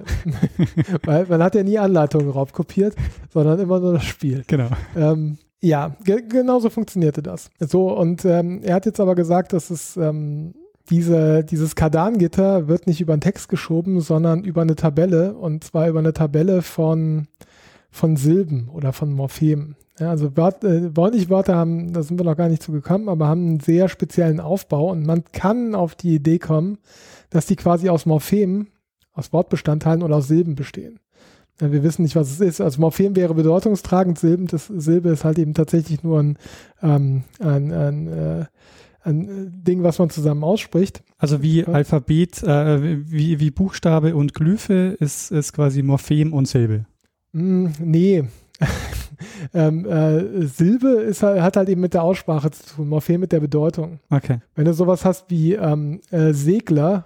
weil man hat ja nie Anleitungen raubkopiert, sondern immer nur das Spiel. Genau. Ähm, ja, ge genauso funktionierte das. So, und ähm, er hat jetzt aber gesagt, dass es ähm, diese, dieses Kardan-Gitter wird nicht über einen Text geschoben, sondern über eine Tabelle und zwar über eine Tabelle von, von Silben oder von Morphemen. Ja, also Wort, äh, Wörter haben, da sind wir noch gar nicht zu gekommen, aber haben einen sehr speziellen Aufbau und man kann auf die Idee kommen, dass die quasi aus Morphemen, aus Wortbestandteilen oder aus Silben bestehen. Ja, wir wissen nicht, was es ist. Also Morphem wäre bedeutungstragend, Silben, das Silbe ist halt eben tatsächlich nur ein, ähm, ein, ein äh, ein äh, Ding, was man zusammen ausspricht. Also wie Alphabet, äh, wie, wie Buchstabe und Glyphe ist, ist quasi Morphem und Silbe. Mm, nee. ähm, äh, Silbe ist, hat halt eben mit der Aussprache zu tun, Morphem mit der Bedeutung. Okay. Wenn du sowas hast wie ähm, äh, Segler,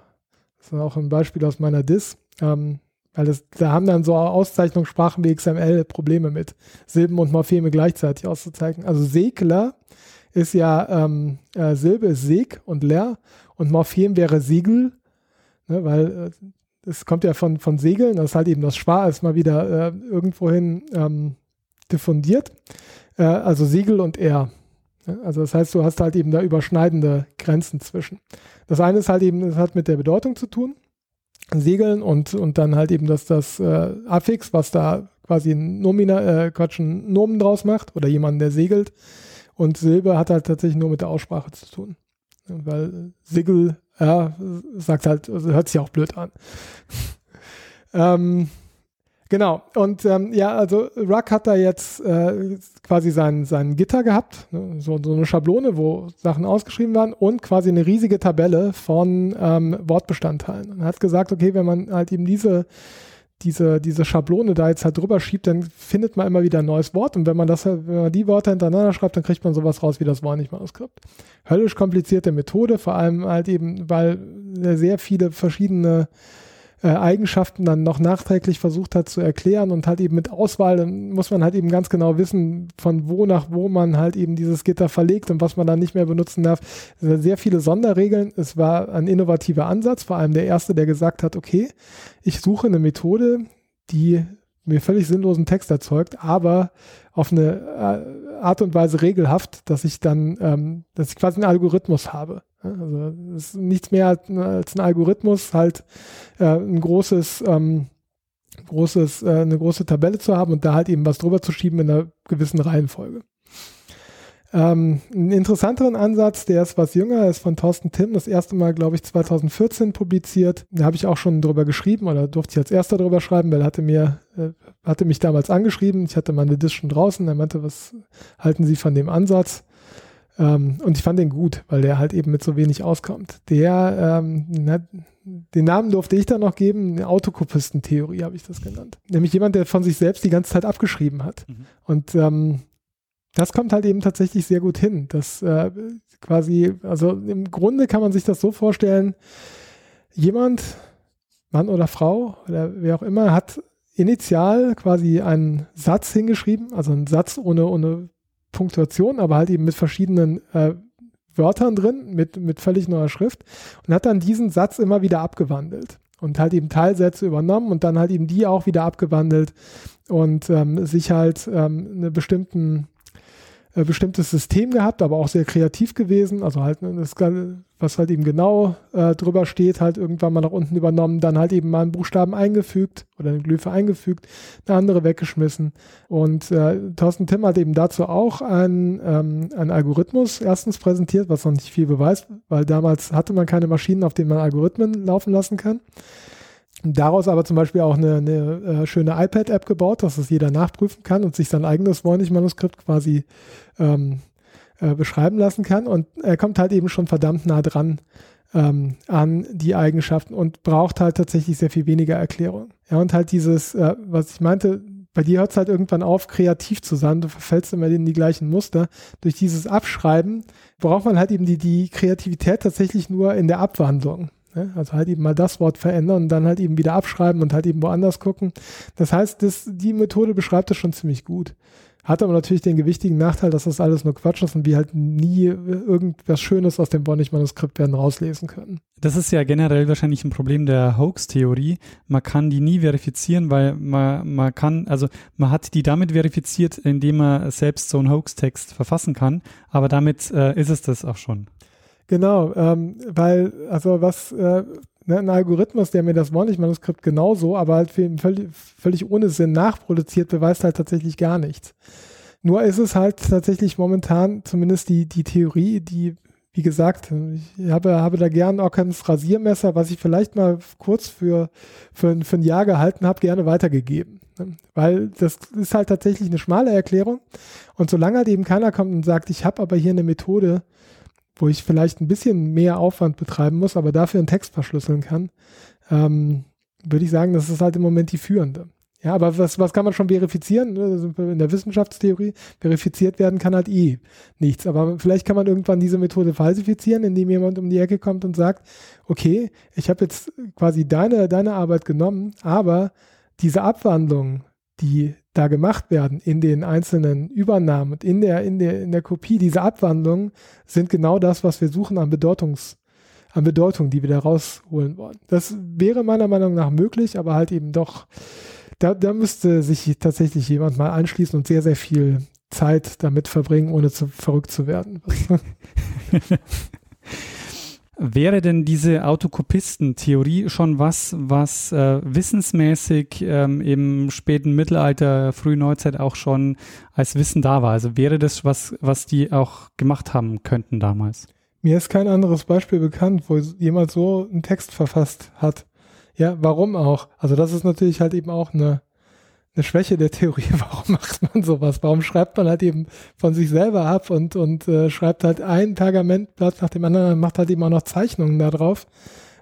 das ist auch ein Beispiel aus meiner Dis, ähm, weil das, da haben dann so Auszeichnungssprachen wie XML Probleme mit, Silben und Morpheme gleichzeitig auszuzeichnen. Also Segler ist ja ähm, äh, Silbe ist Seg und leer und Morphem wäre Siegel, ne, weil äh, es kommt ja von, von Segeln, das ist halt eben das Schwa ist mal wieder äh, irgendwohin ähm, diffundiert, äh, also Siegel und R. Ne? Also das heißt, du hast halt eben da überschneidende Grenzen zwischen. Das eine ist halt eben, das hat mit der Bedeutung zu tun, Segeln und, und dann halt eben das, das äh, Affix, was da quasi ein Nomina, äh, Quatsch, ein Nomen draus macht oder jemanden, der segelt, und Silber hat halt tatsächlich nur mit der Aussprache zu tun. Weil Sigel, ja, sagt halt, also hört sich auch blöd an. ähm, genau. Und ähm, ja, also Ruck hat da jetzt äh, quasi sein, sein Gitter gehabt, ne? so, so eine Schablone, wo Sachen ausgeschrieben waren und quasi eine riesige Tabelle von ähm, Wortbestandteilen. Und hat gesagt, okay, wenn man halt eben diese diese, diese Schablone da jetzt halt drüber schiebt, dann findet man immer wieder ein neues Wort. Und wenn man das, wenn man die Worte hintereinander schreibt, dann kriegt man sowas raus wie das Voynich-Manuskript. Höllisch komplizierte Methode, vor allem halt eben, weil sehr viele verschiedene äh, Eigenschaften dann noch nachträglich versucht hat zu erklären und halt eben mit Auswahl, dann muss man halt eben ganz genau wissen, von wo nach wo man halt eben dieses Gitter verlegt und was man dann nicht mehr benutzen darf. Sehr viele Sonderregeln. Es war ein innovativer Ansatz, vor allem der erste, der gesagt hat, okay, ich suche eine Methode, die mir völlig sinnlosen Text erzeugt, aber auf eine äh, Art und Weise regelhaft, dass ich dann, ähm, dass ich quasi einen Algorithmus habe. Also es ist nichts mehr als, ein Algorithmus, halt äh, ein großes, ähm, großes, äh, eine große Tabelle zu haben und da halt eben was drüber zu schieben in einer gewissen Reihenfolge. Ähm, einen interessanteren Ansatz, der ist was jünger, ist von Thorsten Timm, das erste Mal, glaube ich, 2014 publiziert. Da habe ich auch schon drüber geschrieben oder durfte ich als erster drüber schreiben, weil er hatte mir, äh, hatte mich damals angeschrieben. Ich hatte meine Disk schon draußen. Er meinte, was halten Sie von dem Ansatz? Ähm, und ich fand den gut, weil der halt eben mit so wenig auskommt. Der, ähm, na, den Namen durfte ich dann noch geben, eine Autokopistentheorie habe ich das genannt. Nämlich jemand, der von sich selbst die ganze Zeit abgeschrieben hat. Mhm. Und ähm, das kommt halt eben tatsächlich sehr gut hin. Das äh, quasi, also im Grunde kann man sich das so vorstellen, jemand, Mann oder Frau oder wer auch immer, hat initial quasi einen Satz hingeschrieben, also einen Satz ohne, ohne Punktuation, aber halt eben mit verschiedenen äh, Wörtern drin, mit, mit völlig neuer Schrift und hat dann diesen Satz immer wieder abgewandelt und halt eben Teilsätze übernommen und dann halt eben die auch wieder abgewandelt und ähm, sich halt ähm, eine bestimmten äh, bestimmtes System gehabt, aber auch sehr kreativ gewesen. Also halt ne, das, was halt eben genau äh, drüber steht, halt irgendwann mal nach unten übernommen, dann halt eben mal einen Buchstaben eingefügt oder eine Glyphe eingefügt, eine andere weggeschmissen. Und äh, Thorsten Timm hat eben dazu auch einen, ähm, einen Algorithmus erstens präsentiert, was noch nicht viel beweist, weil damals hatte man keine Maschinen, auf denen man Algorithmen laufen lassen kann. Daraus aber zum Beispiel auch eine, eine äh, schöne iPad-App gebaut, dass es jeder nachprüfen kann und sich sein eigenes Voynich-Manuskript quasi ähm, äh, beschreiben lassen kann. Und er kommt halt eben schon verdammt nah dran ähm, an die Eigenschaften und braucht halt tatsächlich sehr viel weniger Erklärung. Ja, und halt dieses, äh, was ich meinte, bei dir hört es halt irgendwann auf, kreativ zu sein. Du verfällst immer in die gleichen Muster. Durch dieses Abschreiben braucht man halt eben die, die Kreativität tatsächlich nur in der Abwandlung. Ne? Also halt eben mal das Wort verändern und dann halt eben wieder abschreiben und halt eben woanders gucken. Das heißt, das, die Methode beschreibt das schon ziemlich gut. Hat aber natürlich den gewichtigen Nachteil, dass das alles nur Quatsch ist und wir halt nie irgendwas Schönes aus dem Bonnig-Manuskript werden rauslesen können. Das ist ja generell wahrscheinlich ein Problem der Hoax-Theorie. Man kann die nie verifizieren, weil man, man kann, also man hat die damit verifiziert, indem man selbst so einen Hoax-Text verfassen kann, aber damit äh, ist es das auch schon. Genau, ähm, weil, also was, äh, ne, ein Algorithmus, der mir das Warnig-Manuskript genauso, aber halt völlig, völlig ohne Sinn nachproduziert, beweist halt tatsächlich gar nichts. Nur ist es halt tatsächlich momentan zumindest die, die Theorie, die, wie gesagt, ich habe, habe da gern Ockhams Rasiermesser, was ich vielleicht mal kurz für, für, für ein Jahr gehalten habe, gerne weitergegeben. Ne? Weil das ist halt tatsächlich eine schmale Erklärung. Und solange halt eben keiner kommt und sagt, ich habe aber hier eine Methode, wo ich vielleicht ein bisschen mehr Aufwand betreiben muss, aber dafür einen Text verschlüsseln kann, ähm, würde ich sagen, das ist halt im Moment die führende. Ja, aber was, was kann man schon verifizieren? Ne, in der Wissenschaftstheorie verifiziert werden kann halt eh nichts. Aber vielleicht kann man irgendwann diese Methode falsifizieren, indem jemand um die Ecke kommt und sagt, okay, ich habe jetzt quasi deine, deine Arbeit genommen, aber diese Abwandlung, die da gemacht werden in den einzelnen Übernahmen und in der, in der, in der Kopie, diese Abwandlungen sind genau das, was wir suchen an Bedeutungs, an Bedeutung, die wir da rausholen wollen. Das wäre meiner Meinung nach möglich, aber halt eben doch, da, da müsste sich tatsächlich jemand mal anschließen und sehr, sehr viel Zeit damit verbringen, ohne zu verrückt zu werden. Wäre denn diese Autokopistentheorie schon was, was äh, wissensmäßig ähm, im späten Mittelalter, frühen Neuzeit auch schon als Wissen da war? Also wäre das was, was die auch gemacht haben könnten damals? Mir ist kein anderes Beispiel bekannt, wo jemand so einen Text verfasst hat. Ja, warum auch? Also das ist natürlich halt eben auch eine eine Schwäche der Theorie. Warum macht man sowas? Warum schreibt man halt eben von sich selber ab und, und äh, schreibt halt ein Pergamentblatt nach dem anderen, macht halt eben auch noch Zeichnungen da drauf.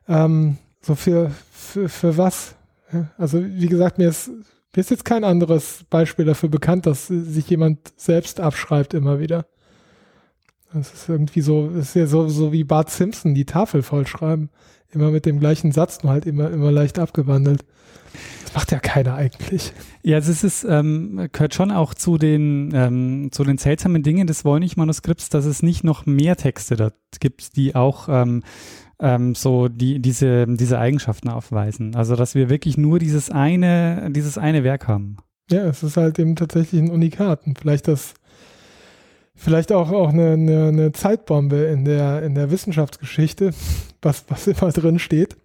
Ähm, so für, für, für was? Also wie gesagt, mir ist, mir ist jetzt kein anderes Beispiel dafür bekannt, dass sich jemand selbst abschreibt immer wieder. Das ist irgendwie so, ist ja so, so wie Bart Simpson die Tafel vollschreiben. Immer mit dem gleichen Satz, nur halt immer, immer leicht abgewandelt. Das macht ja keiner eigentlich. Ja, es ist, ähm, gehört schon auch zu den, ähm, zu den seltsamen Dingen des Voynich-Manuskripts, dass es nicht noch mehr Texte da gibt, die auch ähm, ähm, so die, diese, diese Eigenschaften aufweisen. Also, dass wir wirklich nur dieses eine, dieses eine Werk haben. Ja, es ist halt eben tatsächlich ein Unikat. Und vielleicht das, vielleicht auch, auch eine, eine, eine Zeitbombe in der, in der Wissenschaftsgeschichte, was, was immer drin steht.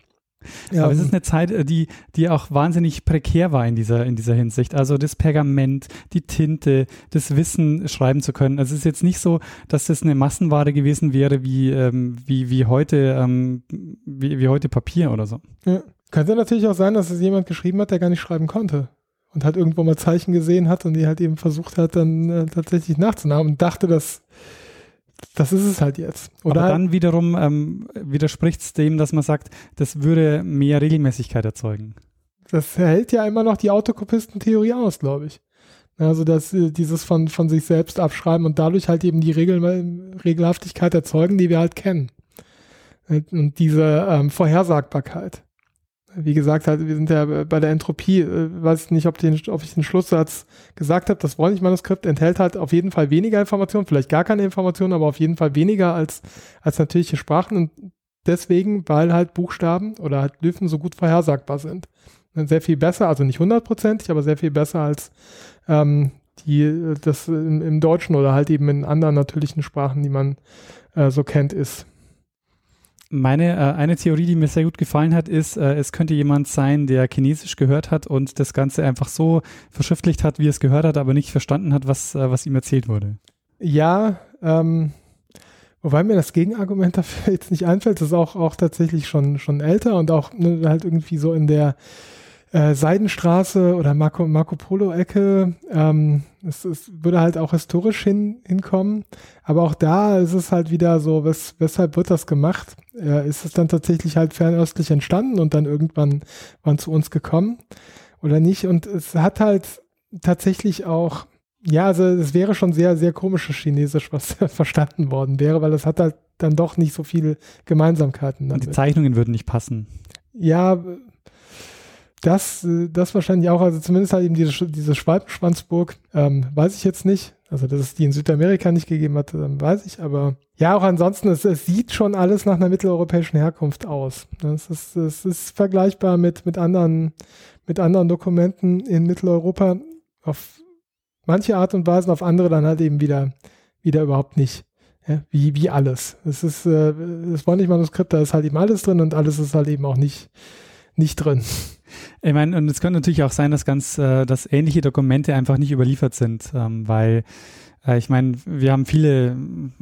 Ja, Aber es ist eine Zeit, äh, die, die auch wahnsinnig prekär war in dieser, in dieser Hinsicht. Also das Pergament, die Tinte, das Wissen schreiben zu können. Also es ist jetzt nicht so, dass das eine Massenware gewesen wäre wie, ähm, wie, wie heute, ähm, wie, wie heute Papier oder so. Ja. Könnte natürlich auch sein, dass es jemand geschrieben hat, der gar nicht schreiben konnte und halt irgendwo mal Zeichen gesehen hat und die halt eben versucht hat, dann äh, tatsächlich nachzunahmen und dachte, dass das ist es halt jetzt. Oder Aber dann wiederum ähm, widerspricht es dem, dass man sagt, das würde mehr Regelmäßigkeit erzeugen. Das hält ja immer noch die Autokopistentheorie aus, glaube ich. Also dass äh, dieses von, von sich selbst abschreiben und dadurch halt eben die Regel, Regelhaftigkeit erzeugen, die wir halt kennen. Und diese ähm, Vorhersagbarkeit wie gesagt, halt, wir sind ja bei der Entropie, äh, weiß ich nicht, ob, den, ob ich den Schlusssatz gesagt habe, das Wollnich-Manuskript enthält halt auf jeden Fall weniger Informationen, vielleicht gar keine Informationen, aber auf jeden Fall weniger als, als natürliche Sprachen und deswegen, weil halt Buchstaben oder halt Glyphen so gut vorhersagbar sind. Sehr viel besser, also nicht hundertprozentig, aber sehr viel besser als ähm, die das im, im, Deutschen oder halt eben in anderen natürlichen Sprachen, die man äh, so kennt, ist. Meine, äh, eine Theorie, die mir sehr gut gefallen hat, ist, äh, es könnte jemand sein, der Chinesisch gehört hat und das Ganze einfach so verschriftlicht hat, wie es gehört hat, aber nicht verstanden hat, was, äh, was ihm erzählt wurde. Ja, ähm, wobei mir das Gegenargument dafür jetzt nicht einfällt, das ist auch, auch tatsächlich schon, schon älter und auch ne, halt irgendwie so in der äh, Seidenstraße oder Marco, Marco Polo-Ecke. Ähm, es, es würde halt auch historisch hin, hinkommen. Aber auch da ist es halt wieder so, wes, weshalb wird das gemacht? Äh, ist es dann tatsächlich halt fernöstlich entstanden und dann irgendwann wann zu uns gekommen oder nicht? Und es hat halt tatsächlich auch, ja, also es wäre schon sehr, sehr komisches Chinesisch, was verstanden worden wäre, weil es hat halt dann doch nicht so viele Gemeinsamkeiten. Und die Zeichnungen würden nicht passen. Ja, das, äh, das wahrscheinlich auch, also zumindest halt eben diese, diese Schwalbenschwanzburg, ähm, weiß ich jetzt nicht. Also, dass es die in Südamerika nicht gegeben hat, ähm, weiß ich, aber ja, auch ansonsten, es, es sieht schon alles nach einer mitteleuropäischen Herkunft aus. Es ist, es ist vergleichbar mit, mit anderen, mit anderen Dokumenten in Mitteleuropa auf manche Art und Weise, auf andere dann halt eben wieder, wieder überhaupt nicht. Ja, wie, wie alles. Es ist, äh, das Bonding-Manuskript, da ist halt eben alles drin und alles ist halt eben auch nicht, nicht drin. Ich meine, und es könnte natürlich auch sein, dass ganz, äh, dass ähnliche Dokumente einfach nicht überliefert sind, ähm, weil äh, ich meine, wir haben viele,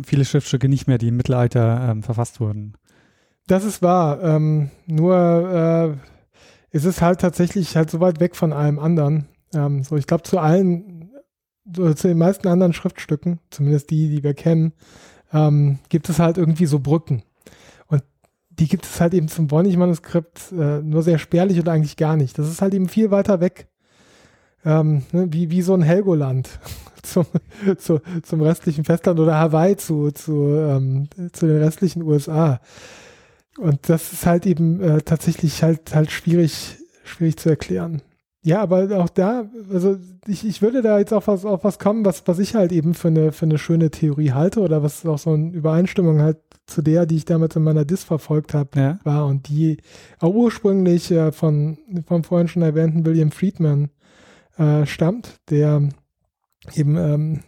viele Schriftstücke nicht mehr, die im Mittelalter ähm, verfasst wurden. Das ist wahr. Ähm, nur äh, ist es halt tatsächlich halt so weit weg von allem anderen. Ähm, so, ich glaube, zu allen, so, zu den meisten anderen Schriftstücken, zumindest die, die wir kennen, ähm, gibt es halt irgendwie so Brücken die gibt es halt eben zum Voynich-Manuskript äh, nur sehr spärlich oder eigentlich gar nicht. Das ist halt eben viel weiter weg. Ähm, ne, wie, wie so ein Helgoland zum, zu, zum restlichen Festland oder Hawaii zu, zu, ähm, zu den restlichen USA. Und das ist halt eben äh, tatsächlich halt, halt schwierig, schwierig zu erklären. Ja, aber auch da, also ich, ich würde da jetzt auf was, auf was kommen, was, was ich halt eben für eine, für eine schöne Theorie halte oder was auch so eine Übereinstimmung halt zu der, die ich damals in meiner Dis verfolgt habe, ja. war und die auch ursprünglich äh, von, vom vorhin schon erwähnten William Friedman äh, stammt, der eben ähm,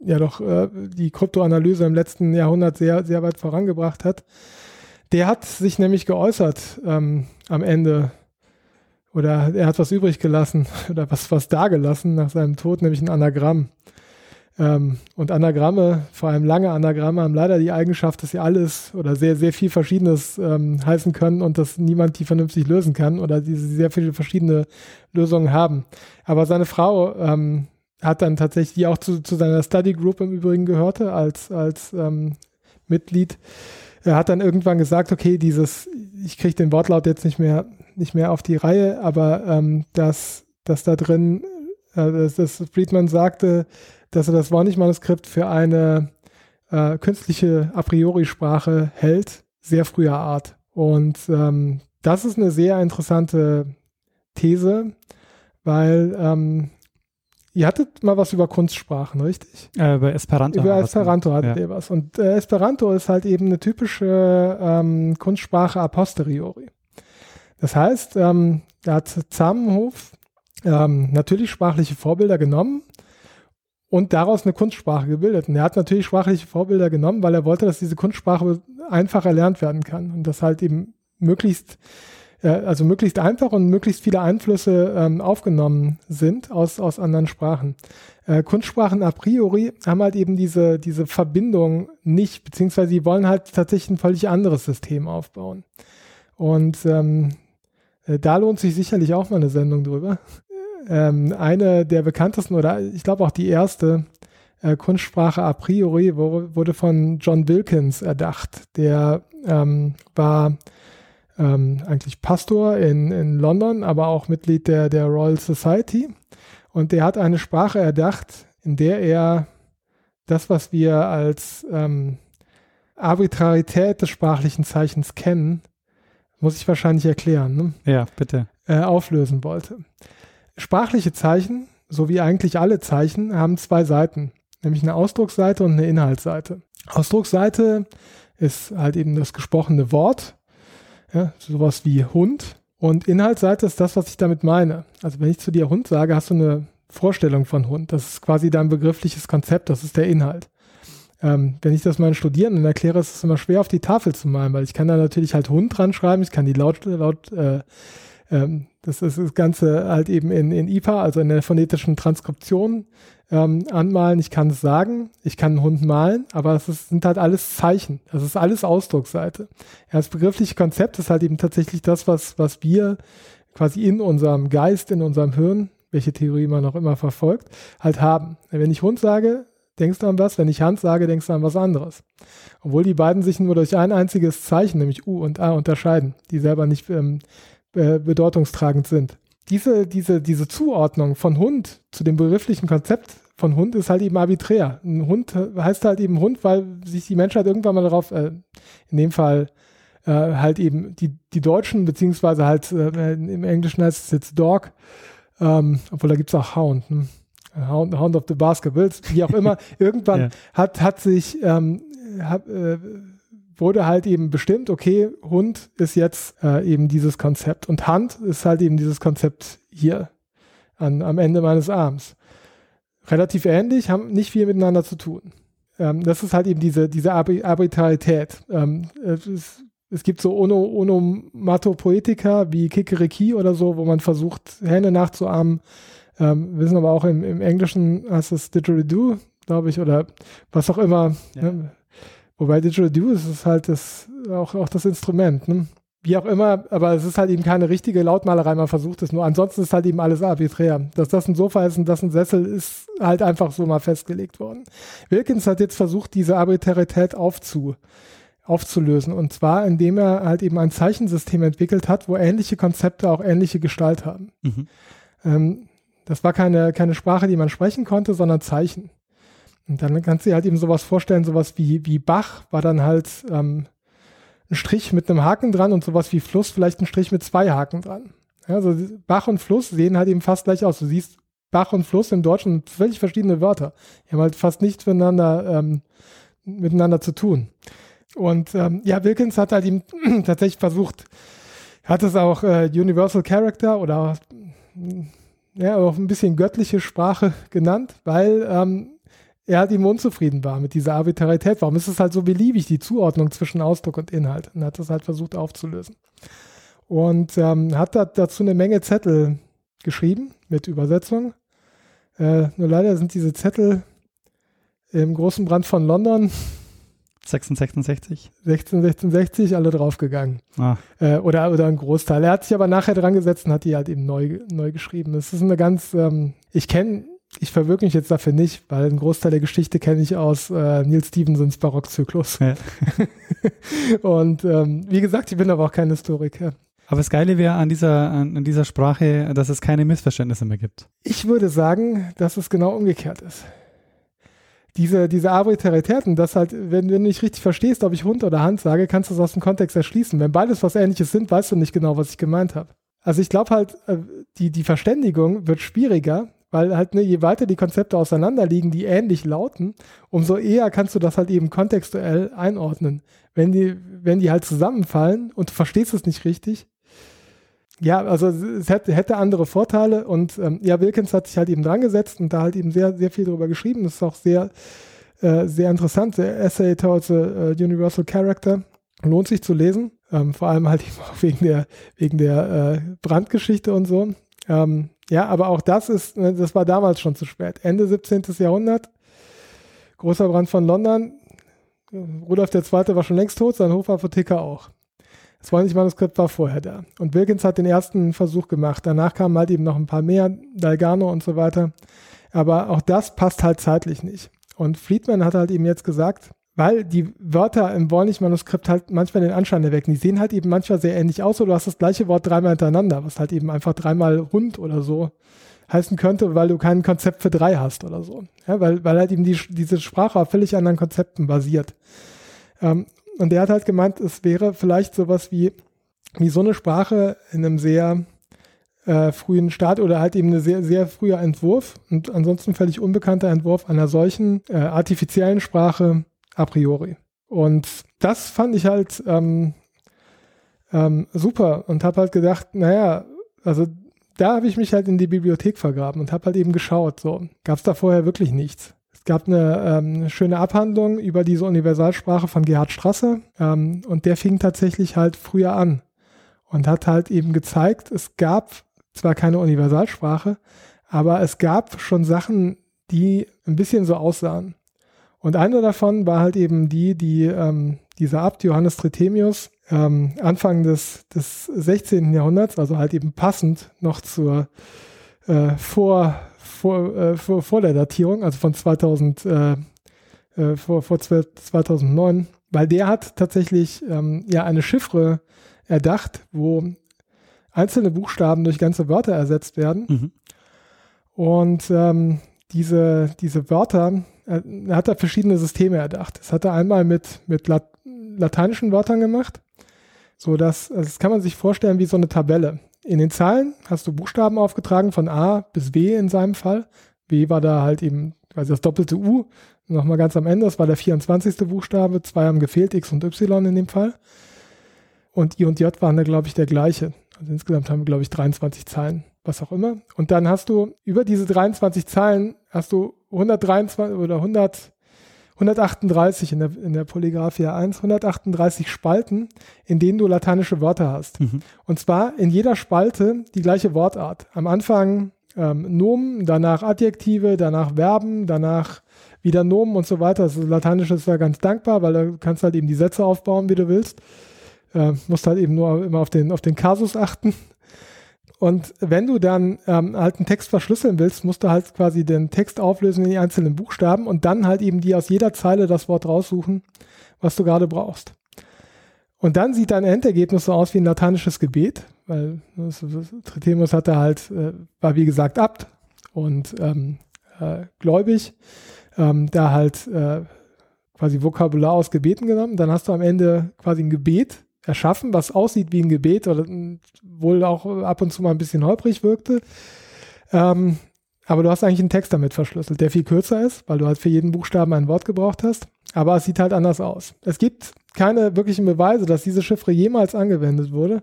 ja doch äh, die Kryptoanalyse im letzten Jahrhundert sehr, sehr weit vorangebracht hat. Der hat sich nämlich geäußert ähm, am Ende oder er hat was übrig gelassen oder was, was da gelassen nach seinem Tod, nämlich ein Anagramm. Ähm, und Anagramme, vor allem lange Anagramme, haben leider die Eigenschaft, dass sie alles oder sehr, sehr viel Verschiedenes ähm, heißen können und dass niemand die vernünftig lösen kann oder diese sehr viele verschiedene Lösungen haben. Aber seine Frau ähm, hat dann tatsächlich, die auch zu, zu seiner Study Group im Übrigen gehörte, als, als ähm, Mitglied, er hat dann irgendwann gesagt, okay, dieses, ich kriege den Wortlaut jetzt nicht mehr nicht mehr auf die Reihe, aber ähm, dass, dass da drin, äh, dass, dass Friedman sagte, dass er das Warnig-Manuskript für eine äh, künstliche a priori Sprache hält, sehr früher Art. Und ähm, das ist eine sehr interessante These, weil ähm, ihr hattet mal was über Kunstsprachen, richtig? Äh, über Esperanto. Über Esperanto hattet ja. ihr was. Und äh, Esperanto ist halt eben eine typische ähm, Kunstsprache a posteriori. Das heißt, ähm, er hat Zamenhof ähm, natürlich sprachliche Vorbilder genommen und daraus eine Kunstsprache gebildet. Und er hat natürlich sprachliche Vorbilder genommen, weil er wollte, dass diese Kunstsprache einfach erlernt werden kann und das halt eben möglichst äh, also möglichst einfach und möglichst viele Einflüsse ähm, aufgenommen sind aus, aus anderen Sprachen. Äh, Kunstsprachen a priori haben halt eben diese, diese Verbindung nicht, beziehungsweise sie wollen halt tatsächlich ein völlig anderes System aufbauen. Und ähm, äh, da lohnt sich sicherlich auch mal eine Sendung drüber. Ähm, eine der bekanntesten oder ich glaube auch die erste äh, Kunstsprache a priori wo, wurde von John Wilkins erdacht. Der ähm, war ähm, eigentlich Pastor in, in London, aber auch Mitglied der, der Royal Society. Und der hat eine Sprache erdacht, in der er das, was wir als ähm, Arbitrarität des sprachlichen Zeichens kennen, muss ich wahrscheinlich erklären. Ne? Ja, bitte. Äh, auflösen wollte. Sprachliche Zeichen, so wie eigentlich alle Zeichen, haben zwei Seiten, nämlich eine Ausdrucksseite und eine Inhaltsseite. Ausdrucksseite ist halt eben das gesprochene Wort, ja, sowas wie Hund. Und Inhaltsseite ist das, was ich damit meine. Also wenn ich zu dir Hund sage, hast du eine Vorstellung von Hund. Das ist quasi dein begriffliches Konzept, das ist der Inhalt. Ähm, wenn ich das meinen Studierenden erkläre, ist es immer schwer auf die Tafel zu malen, weil ich kann da natürlich halt Hund dran schreiben, ich kann die laut, laut äh, ähm, das ist das Ganze halt eben in, in IPA, also in der phonetischen Transkription ähm, anmalen. Ich kann es sagen, ich kann einen Hund malen, aber es ist, sind halt alles Zeichen. Das ist alles Ausdrucksseite. Ja, das begriffliche Konzept ist halt eben tatsächlich das, was, was wir quasi in unserem Geist, in unserem Hirn, welche Theorie man auch immer verfolgt, halt haben. Wenn ich Hund sage, denkst du an was, wenn ich Hand sage, denkst du an was anderes. Obwohl die beiden sich nur durch ein einziges Zeichen, nämlich U und A, unterscheiden, die selber nicht ähm, bedeutungstragend sind. Diese, diese, diese Zuordnung von Hund zu dem begrifflichen Konzept von Hund ist halt eben arbiträr. Ein Hund heißt halt eben Hund, weil sich die Menschheit irgendwann mal darauf, äh, in dem Fall äh, halt eben die, die Deutschen, beziehungsweise halt äh, im Englischen heißt es jetzt Dog, ähm, obwohl da gibt es auch Hound, hm? Hound, Hound of the Basketballs, wie auch immer. irgendwann ja. hat, hat sich ähm, hat, äh, wurde halt eben bestimmt, okay, Hund ist jetzt äh, eben dieses Konzept und Hand ist halt eben dieses Konzept hier an, am Ende meines Arms. Relativ ähnlich, haben nicht viel miteinander zu tun. Ähm, das ist halt eben diese, diese Arbitrarität. Ähm, es, es, gibt so ono, Onomatopoetika wie Kikeriki oder so, wo man versucht, Hände nachzuahmen. Ähm, wissen aber auch im, im Englischen heißt es Didgeridoo, glaube ich, oder was auch immer. Ja. Ne? Wobei Didgeridoo ist es halt das, auch, auch das Instrument, ne? Wie auch immer, aber es ist halt eben keine richtige Lautmalerei, man versucht es nur. Ansonsten ist halt eben alles arbiträr. Dass das ein Sofa ist und das ein Sessel, ist halt einfach so mal festgelegt worden. Wilkins hat jetzt versucht, diese Arbitrarität aufzu, aufzulösen. Und zwar, indem er halt eben ein Zeichensystem entwickelt hat, wo ähnliche Konzepte auch ähnliche Gestalt haben. Mhm. Ähm, das war keine, keine Sprache, die man sprechen konnte, sondern Zeichen. Und dann kannst du dir halt eben sowas vorstellen, sowas wie, wie Bach war dann halt ähm, ein Strich mit einem Haken dran und sowas wie Fluss vielleicht ein Strich mit zwei Haken dran. Ja, also Bach und Fluss sehen halt eben fast gleich aus. Du siehst Bach und Fluss im Deutschen völlig verschiedene Wörter. Die haben halt fast nichts miteinander, ähm, miteinander zu tun. Und ähm, ja, Wilkins hat halt eben tatsächlich versucht, hat es auch äh, Universal Character oder ja, auch ein bisschen göttliche Sprache genannt, weil ähm, er halt ihm unzufrieden war mit dieser Arbitrarität. Warum ist es halt so beliebig, die Zuordnung zwischen Ausdruck und Inhalt? Und hat das halt versucht aufzulösen. Und ähm, hat da, dazu eine Menge Zettel geschrieben mit Übersetzung. Äh, nur leider sind diese Zettel im großen Brand von London 1666? 1666 alle draufgegangen. Ah. Äh, oder, oder ein Großteil. Er hat sich aber nachher dran gesetzt und hat die halt eben neu, neu geschrieben. Das ist eine ganz, ähm, ich kenne ich verwirke mich jetzt dafür nicht, weil ein Großteil der Geschichte kenne ich aus äh, Neil Stevensons Barockzyklus. Ja. und ähm, wie gesagt, ich bin aber auch kein Historiker. Aber das Geile wäre an dieser, an, dieser Sprache, dass es keine Missverständnisse mehr gibt. Ich würde sagen, dass es genau umgekehrt ist. Diese, diese Arbitraritäten, das halt, wenn, wenn du nicht richtig verstehst, ob ich Hund oder Hand sage, kannst du es aus dem Kontext erschließen. Wenn beides was ähnliches sind, weißt du nicht genau, was ich gemeint habe. Also ich glaube halt, äh, die, die Verständigung wird schwieriger, weil halt, ne, je weiter die Konzepte auseinander liegen, die ähnlich lauten, umso eher kannst du das halt eben kontextuell einordnen. Wenn die, wenn die halt zusammenfallen und du verstehst es nicht richtig, ja, also es hätte, hätte andere Vorteile und ähm, ja, Wilkins hat sich halt eben dran gesetzt und da halt eben sehr, sehr viel drüber geschrieben. Das ist auch sehr, äh, sehr interessant. Der Essay towards a Universal Character lohnt sich zu lesen. Ähm, vor allem halt eben auch wegen der, wegen der äh, Brandgeschichte und so. Ähm, ja, aber auch das ist, ne, das war damals schon zu spät. Ende 17. Jahrhundert, großer Brand von London. Rudolf II. war schon längst tot, sein Hofapotheker auch. Das Voynich-Manuskript war vorher da. Und Wilkins hat den ersten Versuch gemacht. Danach kamen halt eben noch ein paar mehr, Dalgano und so weiter. Aber auch das passt halt zeitlich nicht. Und Friedman hat halt eben jetzt gesagt, weil die Wörter im Voynich-Manuskript halt manchmal den Anschein erwecken. Die sehen halt eben manchmal sehr ähnlich aus oder du hast das gleiche Wort dreimal hintereinander, was halt eben einfach dreimal Hund oder so heißen könnte, weil du kein Konzept für drei hast oder so. Ja, weil, weil halt eben die, diese Sprache auf völlig anderen Konzepten basiert. Ähm, und der hat halt gemeint, es wäre vielleicht sowas wie, wie so eine Sprache in einem sehr äh, frühen Start oder halt eben ein sehr, sehr früher Entwurf und ansonsten völlig unbekannter Entwurf einer solchen äh, artifiziellen Sprache a priori. Und das fand ich halt ähm, ähm, super und habe halt gedacht, naja, also da habe ich mich halt in die Bibliothek vergraben und habe halt eben geschaut, so gab es da vorher wirklich nichts. Es gab eine ähm, schöne Abhandlung über diese Universalsprache von Gerhard Strasser ähm, und der fing tatsächlich halt früher an und hat halt eben gezeigt, es gab zwar keine Universalsprache, aber es gab schon Sachen, die ein bisschen so aussahen. Und eine davon war halt eben die, die ähm, dieser Abt Johannes Trithemius ähm, Anfang des, des 16. Jahrhunderts, also halt eben passend noch zur äh, vor vor, äh, vor, vor der Datierung, also von 2000, äh, äh, vor, vor 2009, weil der hat tatsächlich ähm, ja eine Chiffre erdacht, wo einzelne Buchstaben durch ganze Wörter ersetzt werden. Mhm. Und ähm, diese, diese Wörter, er, er hat da verschiedene Systeme erdacht. Das hat er einmal mit, mit Lat lateinischen Wörtern gemacht, so dass, also das kann man sich vorstellen wie so eine Tabelle. In den Zahlen hast du Buchstaben aufgetragen von A bis W in seinem Fall. W war da halt eben quasi das doppelte U. Nochmal ganz am Ende, das war der 24. Buchstabe. Zwei haben gefehlt, X und Y in dem Fall. Und I und J waren da, glaube ich, der gleiche. Also insgesamt haben wir, glaube ich, 23 Zahlen, was auch immer. Und dann hast du über diese 23 Zahlen hast du 123 oder 100 138 in der, in der Polygraphia 1, 138 Spalten, in denen du lateinische Wörter hast. Mhm. Und zwar in jeder Spalte die gleiche Wortart. Am Anfang ähm, Nomen, danach Adjektive, danach Verben, danach wieder Nomen und so weiter. Das Lateinische ist da ganz dankbar, weil da kannst du halt eben die Sätze aufbauen, wie du willst. Äh, musst halt eben nur immer auf den, auf den Kasus achten. Und wenn du dann ähm, halt einen Text verschlüsseln willst, musst du halt quasi den Text auflösen in die einzelnen Buchstaben und dann halt eben die aus jeder Zeile das Wort raussuchen, was du gerade brauchst. Und dann sieht dein Endergebnis so aus wie ein lateinisches Gebet, weil Trithemius hatte halt, äh, war wie gesagt Abt und ähm, äh, gläubig, ähm, da halt äh, quasi Vokabular aus Gebeten genommen. Dann hast du am Ende quasi ein Gebet erschaffen, was aussieht wie ein Gebet oder wohl auch ab und zu mal ein bisschen holprig wirkte. Ähm, aber du hast eigentlich einen Text damit verschlüsselt, der viel kürzer ist, weil du halt für jeden Buchstaben ein Wort gebraucht hast. Aber es sieht halt anders aus. Es gibt keine wirklichen Beweise, dass diese Chiffre jemals angewendet wurde.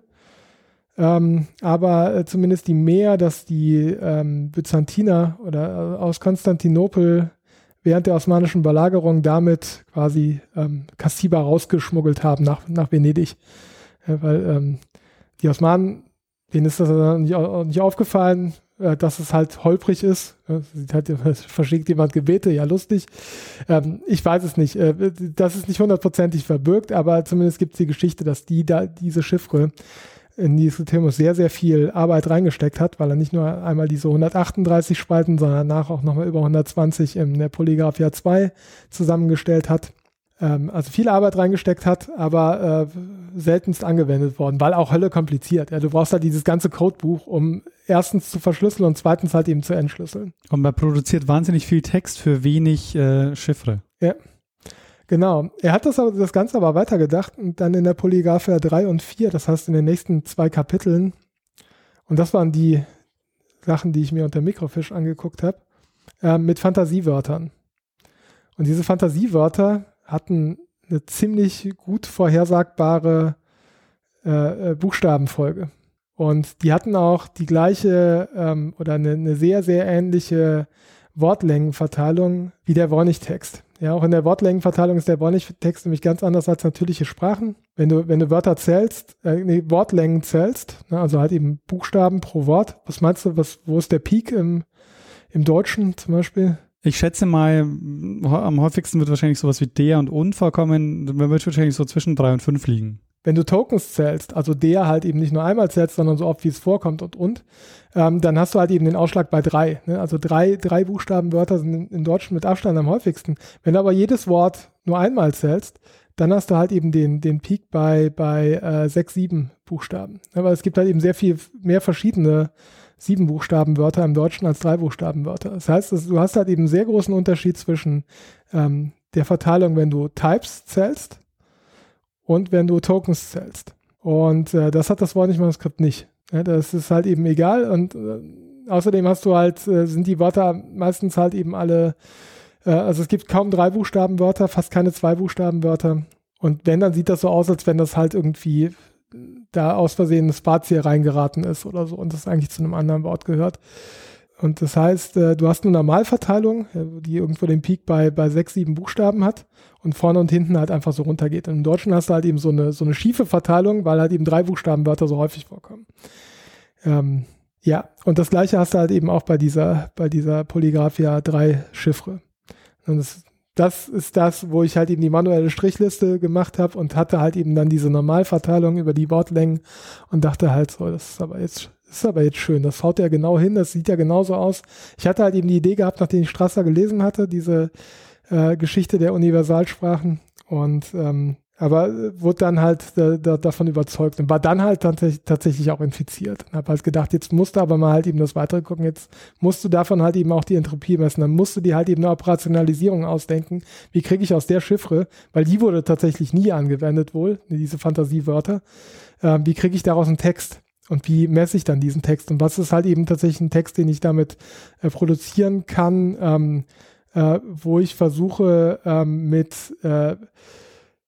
Ähm, aber äh, zumindest die mehr, dass die ähm, Byzantiner oder äh, aus Konstantinopel während der osmanischen Belagerung damit quasi ähm, Kassiba rausgeschmuggelt haben nach, nach Venedig. Ja, weil ähm, die Osmanen, denen ist das nicht, nicht aufgefallen, äh, dass es halt holprig ist. Ja, halt, verschickt jemand Gebete, ja lustig. Ähm, ich weiß es nicht. Äh, das ist nicht hundertprozentig verbirgt, aber zumindest gibt es die Geschichte, dass die da diese Chiffre in dieses System sehr, sehr viel Arbeit reingesteckt hat, weil er nicht nur einmal diese 138 Spalten, sondern danach auch nochmal über 120 in der Polygraphia 2 zusammengestellt hat. Ähm, also viel Arbeit reingesteckt hat, aber äh, seltenst angewendet worden, weil auch Hölle kompliziert. Ja, du brauchst halt dieses ganze Codebuch, um erstens zu verschlüsseln und zweitens halt eben zu entschlüsseln. Und man produziert wahnsinnig viel Text für wenig äh, Chiffre. Ja. Genau. Er hat das, das Ganze aber weitergedacht und dann in der Polygraphia 3 und 4, das heißt in den nächsten zwei Kapiteln, und das waren die Sachen, die ich mir unter Mikrofisch angeguckt habe, äh, mit Fantasiewörtern. Und diese Fantasiewörter hatten eine ziemlich gut vorhersagbare äh, äh Buchstabenfolge. Und die hatten auch die gleiche ähm, oder eine, eine sehr, sehr ähnliche Wortlängenverteilung wie der Wornig-Text. Ja, auch in der Wortlängenverteilung ist der Bornig-Text nämlich ganz anders als natürliche Sprachen. Wenn du, wenn du Wörter zählst, äh, nee, Wortlängen zählst, ne, also halt eben Buchstaben pro Wort, was meinst du, was, wo ist der Peak im, im Deutschen zum Beispiel? Ich schätze mal, am häufigsten wird wahrscheinlich sowas wie der und und vorkommen. Man wird wahrscheinlich so zwischen drei und fünf liegen. Wenn du Tokens zählst, also der halt eben nicht nur einmal zählst, sondern so oft wie es vorkommt und und, ähm, dann hast du halt eben den Ausschlag bei drei. Ne? Also drei, drei Buchstabenwörter sind in, Deutschen mit Abstand am häufigsten. Wenn du aber jedes Wort nur einmal zählst, dann hast du halt eben den, den Peak bei, bei äh, sechs, sieben Buchstaben. Aber es gibt halt eben sehr viel mehr verschiedene sieben Buchstabenwörter im Deutschen als drei Buchstabenwörter. Das heißt, du hast halt eben einen sehr großen Unterschied zwischen ähm, der Verteilung, wenn du Types zählst und wenn du Tokens zählst. Und äh, das hat das Wort-nicht-Manuskript nicht. Ja, das ist halt eben egal. Und äh, außerdem hast du halt, äh, sind die Wörter meistens halt eben alle, äh, also es gibt kaum drei Buchstabenwörter, fast keine zwei Buchstabenwörter. Und wenn, dann sieht das so aus, als wenn das halt irgendwie da aus Versehen ein Spazier reingeraten ist oder so und das eigentlich zu einem anderen Wort gehört. Und das heißt, äh, du hast eine Normalverteilung, äh, die irgendwo den Peak bei, bei sechs, sieben Buchstaben hat und vorne und hinten halt einfach so runtergeht. Und im Deutschen hast du halt eben so eine, so eine schiefe Verteilung, weil halt eben drei Buchstabenwörter so häufig vorkommen. Ähm, ja, und das gleiche hast du halt eben auch bei dieser, bei dieser Polygraphia 3 Chiffre. Und das, das ist das, wo ich halt eben die manuelle Strichliste gemacht habe und hatte halt eben dann diese Normalverteilung über die Wortlängen und dachte halt so, das ist aber jetzt ist aber jetzt schön. Das haut ja genau hin. Das sieht ja genauso aus. Ich hatte halt eben die Idee gehabt, nachdem ich Strasser gelesen hatte, diese äh, Geschichte der Universalsprachen. Und ähm, aber wurde dann halt äh, da, davon überzeugt und war dann halt tatsächlich, tatsächlich auch infiziert. Und habe halt gedacht, jetzt musst du aber mal halt eben das weitere gucken. Jetzt musst du davon halt eben auch die Entropie messen. Dann musst du dir halt eben eine Operationalisierung ausdenken. Wie kriege ich aus der Chiffre, weil die wurde tatsächlich nie angewendet wohl, diese Fantasiewörter. Äh, wie kriege ich daraus einen Text? Und wie messe ich dann diesen Text? Und was ist halt eben tatsächlich ein Text, den ich damit äh, produzieren kann, ähm, äh, wo ich versuche ähm, mit äh,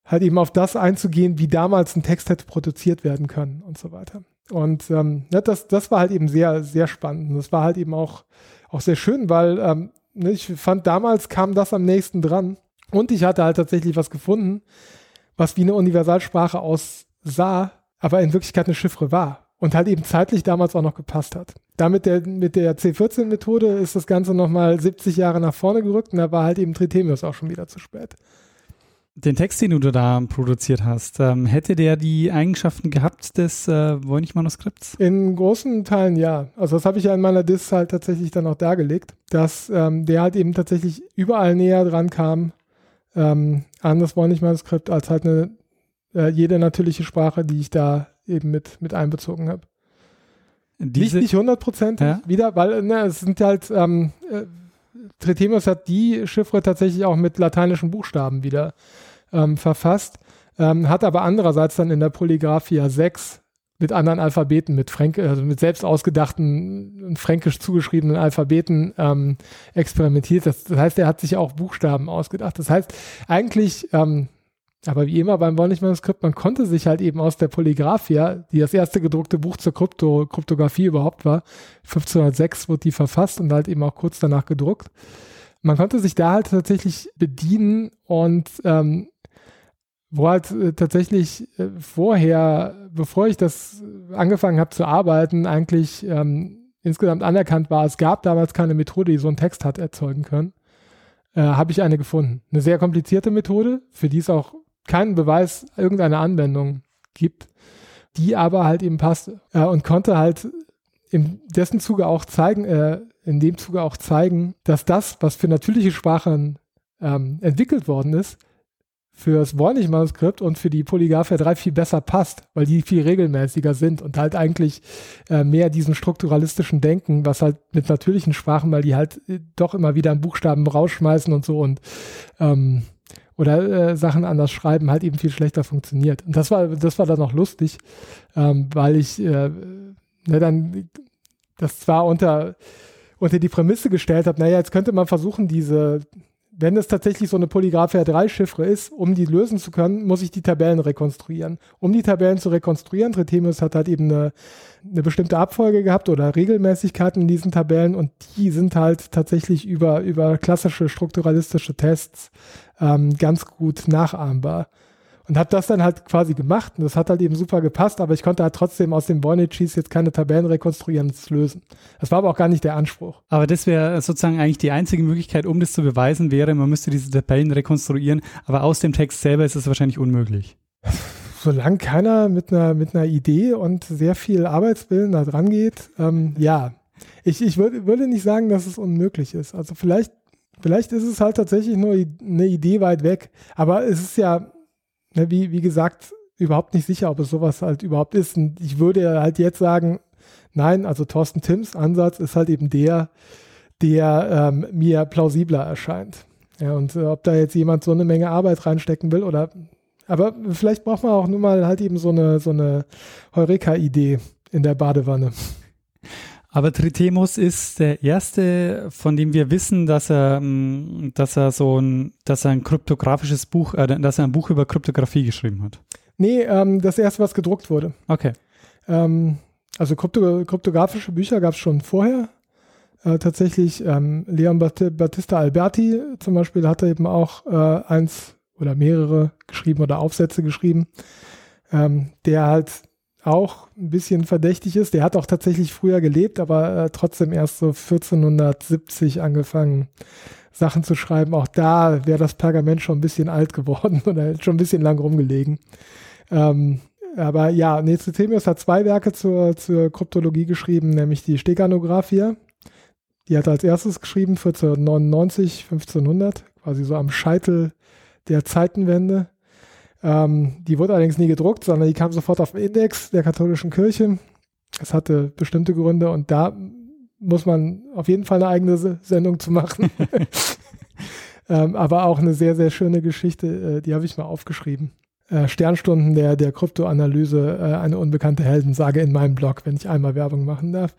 halt eben auf das einzugehen, wie damals ein Text hätte produziert werden können und so weiter. Und ähm, ja, das, das war halt eben sehr, sehr spannend. Und das war halt eben auch, auch sehr schön, weil ähm, ne, ich fand, damals kam das am nächsten dran. Und ich hatte halt tatsächlich was gefunden, was wie eine Universalsprache aussah, aber in Wirklichkeit eine Chiffre war und halt eben zeitlich damals auch noch gepasst hat. Damit der, mit der C14-Methode ist das Ganze nochmal 70 Jahre nach vorne gerückt und da war halt eben Tritemius auch schon wieder zu spät. Den Text, den du da produziert hast, ähm, hätte der die Eigenschaften gehabt des äh, Voynich-Manuskripts? In großen Teilen ja. Also das habe ich ja in meiner Diss halt tatsächlich dann auch dargelegt, dass ähm, der halt eben tatsächlich überall näher dran kam ähm, an das Voynich-Manuskript als halt eine äh, jede natürliche Sprache, die ich da eben mit, mit einbezogen habe. Nicht, nicht hundertprozentig ja? wieder, weil ne, es sind halt, ähm, äh, Tritemius hat die Chiffre tatsächlich auch mit lateinischen Buchstaben wieder ähm, verfasst, ähm, hat aber andererseits dann in der Polygraphia 6 mit anderen Alphabeten, mit, Fränk also mit selbst ausgedachten, fränkisch zugeschriebenen Alphabeten ähm, experimentiert. Das, das, heißt, er hat sich auch Buchstaben ausgedacht. Das heißt, eigentlich ähm, aber wie immer beim Wollnich-Manuskript, man konnte sich halt eben aus der Polygraphia, die das erste gedruckte Buch zur Krypto Kryptographie überhaupt war, 1506 wurde die verfasst und halt eben auch kurz danach gedruckt. Man konnte sich da halt tatsächlich bedienen und ähm, wo halt äh, tatsächlich äh, vorher, bevor ich das angefangen habe zu arbeiten, eigentlich ähm, insgesamt anerkannt war, es gab damals keine Methode, die so einen Text hat erzeugen können, äh, habe ich eine gefunden. Eine sehr komplizierte Methode, für die es auch keinen Beweis irgendeiner Anwendung gibt, die aber halt eben passte äh, und konnte halt in dessen Zuge auch zeigen, äh, in dem Zuge auch zeigen, dass das, was für natürliche Sprachen ähm, entwickelt worden ist, für das Voynich-Manuskript und für die Polygraphia 3 viel besser passt, weil die viel regelmäßiger sind und halt eigentlich äh, mehr diesen strukturalistischen Denken, was halt mit natürlichen Sprachen, weil die halt äh, doch immer wieder einen Buchstaben rausschmeißen und so und ähm, oder äh, Sachen anders schreiben, halt eben viel schlechter funktioniert. Und das war, das war dann auch lustig, ähm, weil ich äh, ne, dann das zwar unter, unter die Prämisse gestellt habe, naja, jetzt könnte man versuchen, diese, wenn es tatsächlich so eine Polygraphia 3 Chiffre ist, um die lösen zu können, muss ich die Tabellen rekonstruieren. Um die Tabellen zu rekonstruieren, Trithemius hat halt eben eine, eine bestimmte Abfolge gehabt oder Regelmäßigkeiten in diesen Tabellen und die sind halt tatsächlich über, über klassische strukturalistische Tests ähm, ganz gut nachahmbar und habe das dann halt quasi gemacht und das hat halt eben super gepasst, aber ich konnte halt trotzdem aus dem Voynich-Cheese jetzt keine Tabellen rekonstruieren und es lösen. Das war aber auch gar nicht der Anspruch. Aber das wäre sozusagen eigentlich die einzige Möglichkeit, um das zu beweisen, wäre, man müsste diese Tabellen rekonstruieren, aber aus dem Text selber ist es wahrscheinlich unmöglich. Solange keiner mit einer, mit einer Idee und sehr viel Arbeitswillen da dran geht, ähm, ja. Ich, ich würd, würde nicht sagen, dass es unmöglich ist. Also vielleicht, vielleicht ist es halt tatsächlich nur eine Idee weit weg. Aber es ist ja, ne, wie, wie gesagt, überhaupt nicht sicher, ob es sowas halt überhaupt ist. Und ich würde halt jetzt sagen, nein, also Thorsten Tims Ansatz ist halt eben der, der ähm, mir plausibler erscheint. Ja, und äh, ob da jetzt jemand so eine Menge Arbeit reinstecken will oder, aber vielleicht braucht man auch nur mal halt eben so eine, so eine Heureka-Idee in der Badewanne. Aber Trithemos ist der erste, von dem wir wissen, dass er, mm, dass er so ein, dass er ein kryptografisches Buch, äh, dass er ein Buch über Kryptographie geschrieben hat. Nee, ähm, das erste, was gedruckt wurde. Okay. Ähm, also krypto, kryptografische Bücher gab es schon vorher. Äh, tatsächlich, ähm, Leon Battista Alberti zum Beispiel hatte eben auch äh, eins oder mehrere geschrieben oder Aufsätze geschrieben, ähm, der halt auch ein bisschen verdächtig ist. Der hat auch tatsächlich früher gelebt, aber äh, trotzdem erst so 1470 angefangen, Sachen zu schreiben. Auch da wäre das Pergament schon ein bisschen alt geworden oder schon ein bisschen lang rumgelegen. Ähm, aber ja, Necetemius hat zwei Werke zur, zur Kryptologie geschrieben, nämlich die Steganographia. Die hat er als erstes geschrieben, 1499, 1500, quasi so am Scheitel der Zeitenwende. Ähm, die wurde allerdings nie gedruckt, sondern die kam sofort auf den Index der katholischen Kirche. Es hatte bestimmte Gründe und da muss man auf jeden Fall eine eigene Sendung zu machen. ähm, aber auch eine sehr, sehr schöne Geschichte, äh, die habe ich mal aufgeschrieben. Äh, Sternstunden der, der Kryptoanalyse, äh, eine unbekannte Heldensage in meinem Blog, wenn ich einmal Werbung machen darf.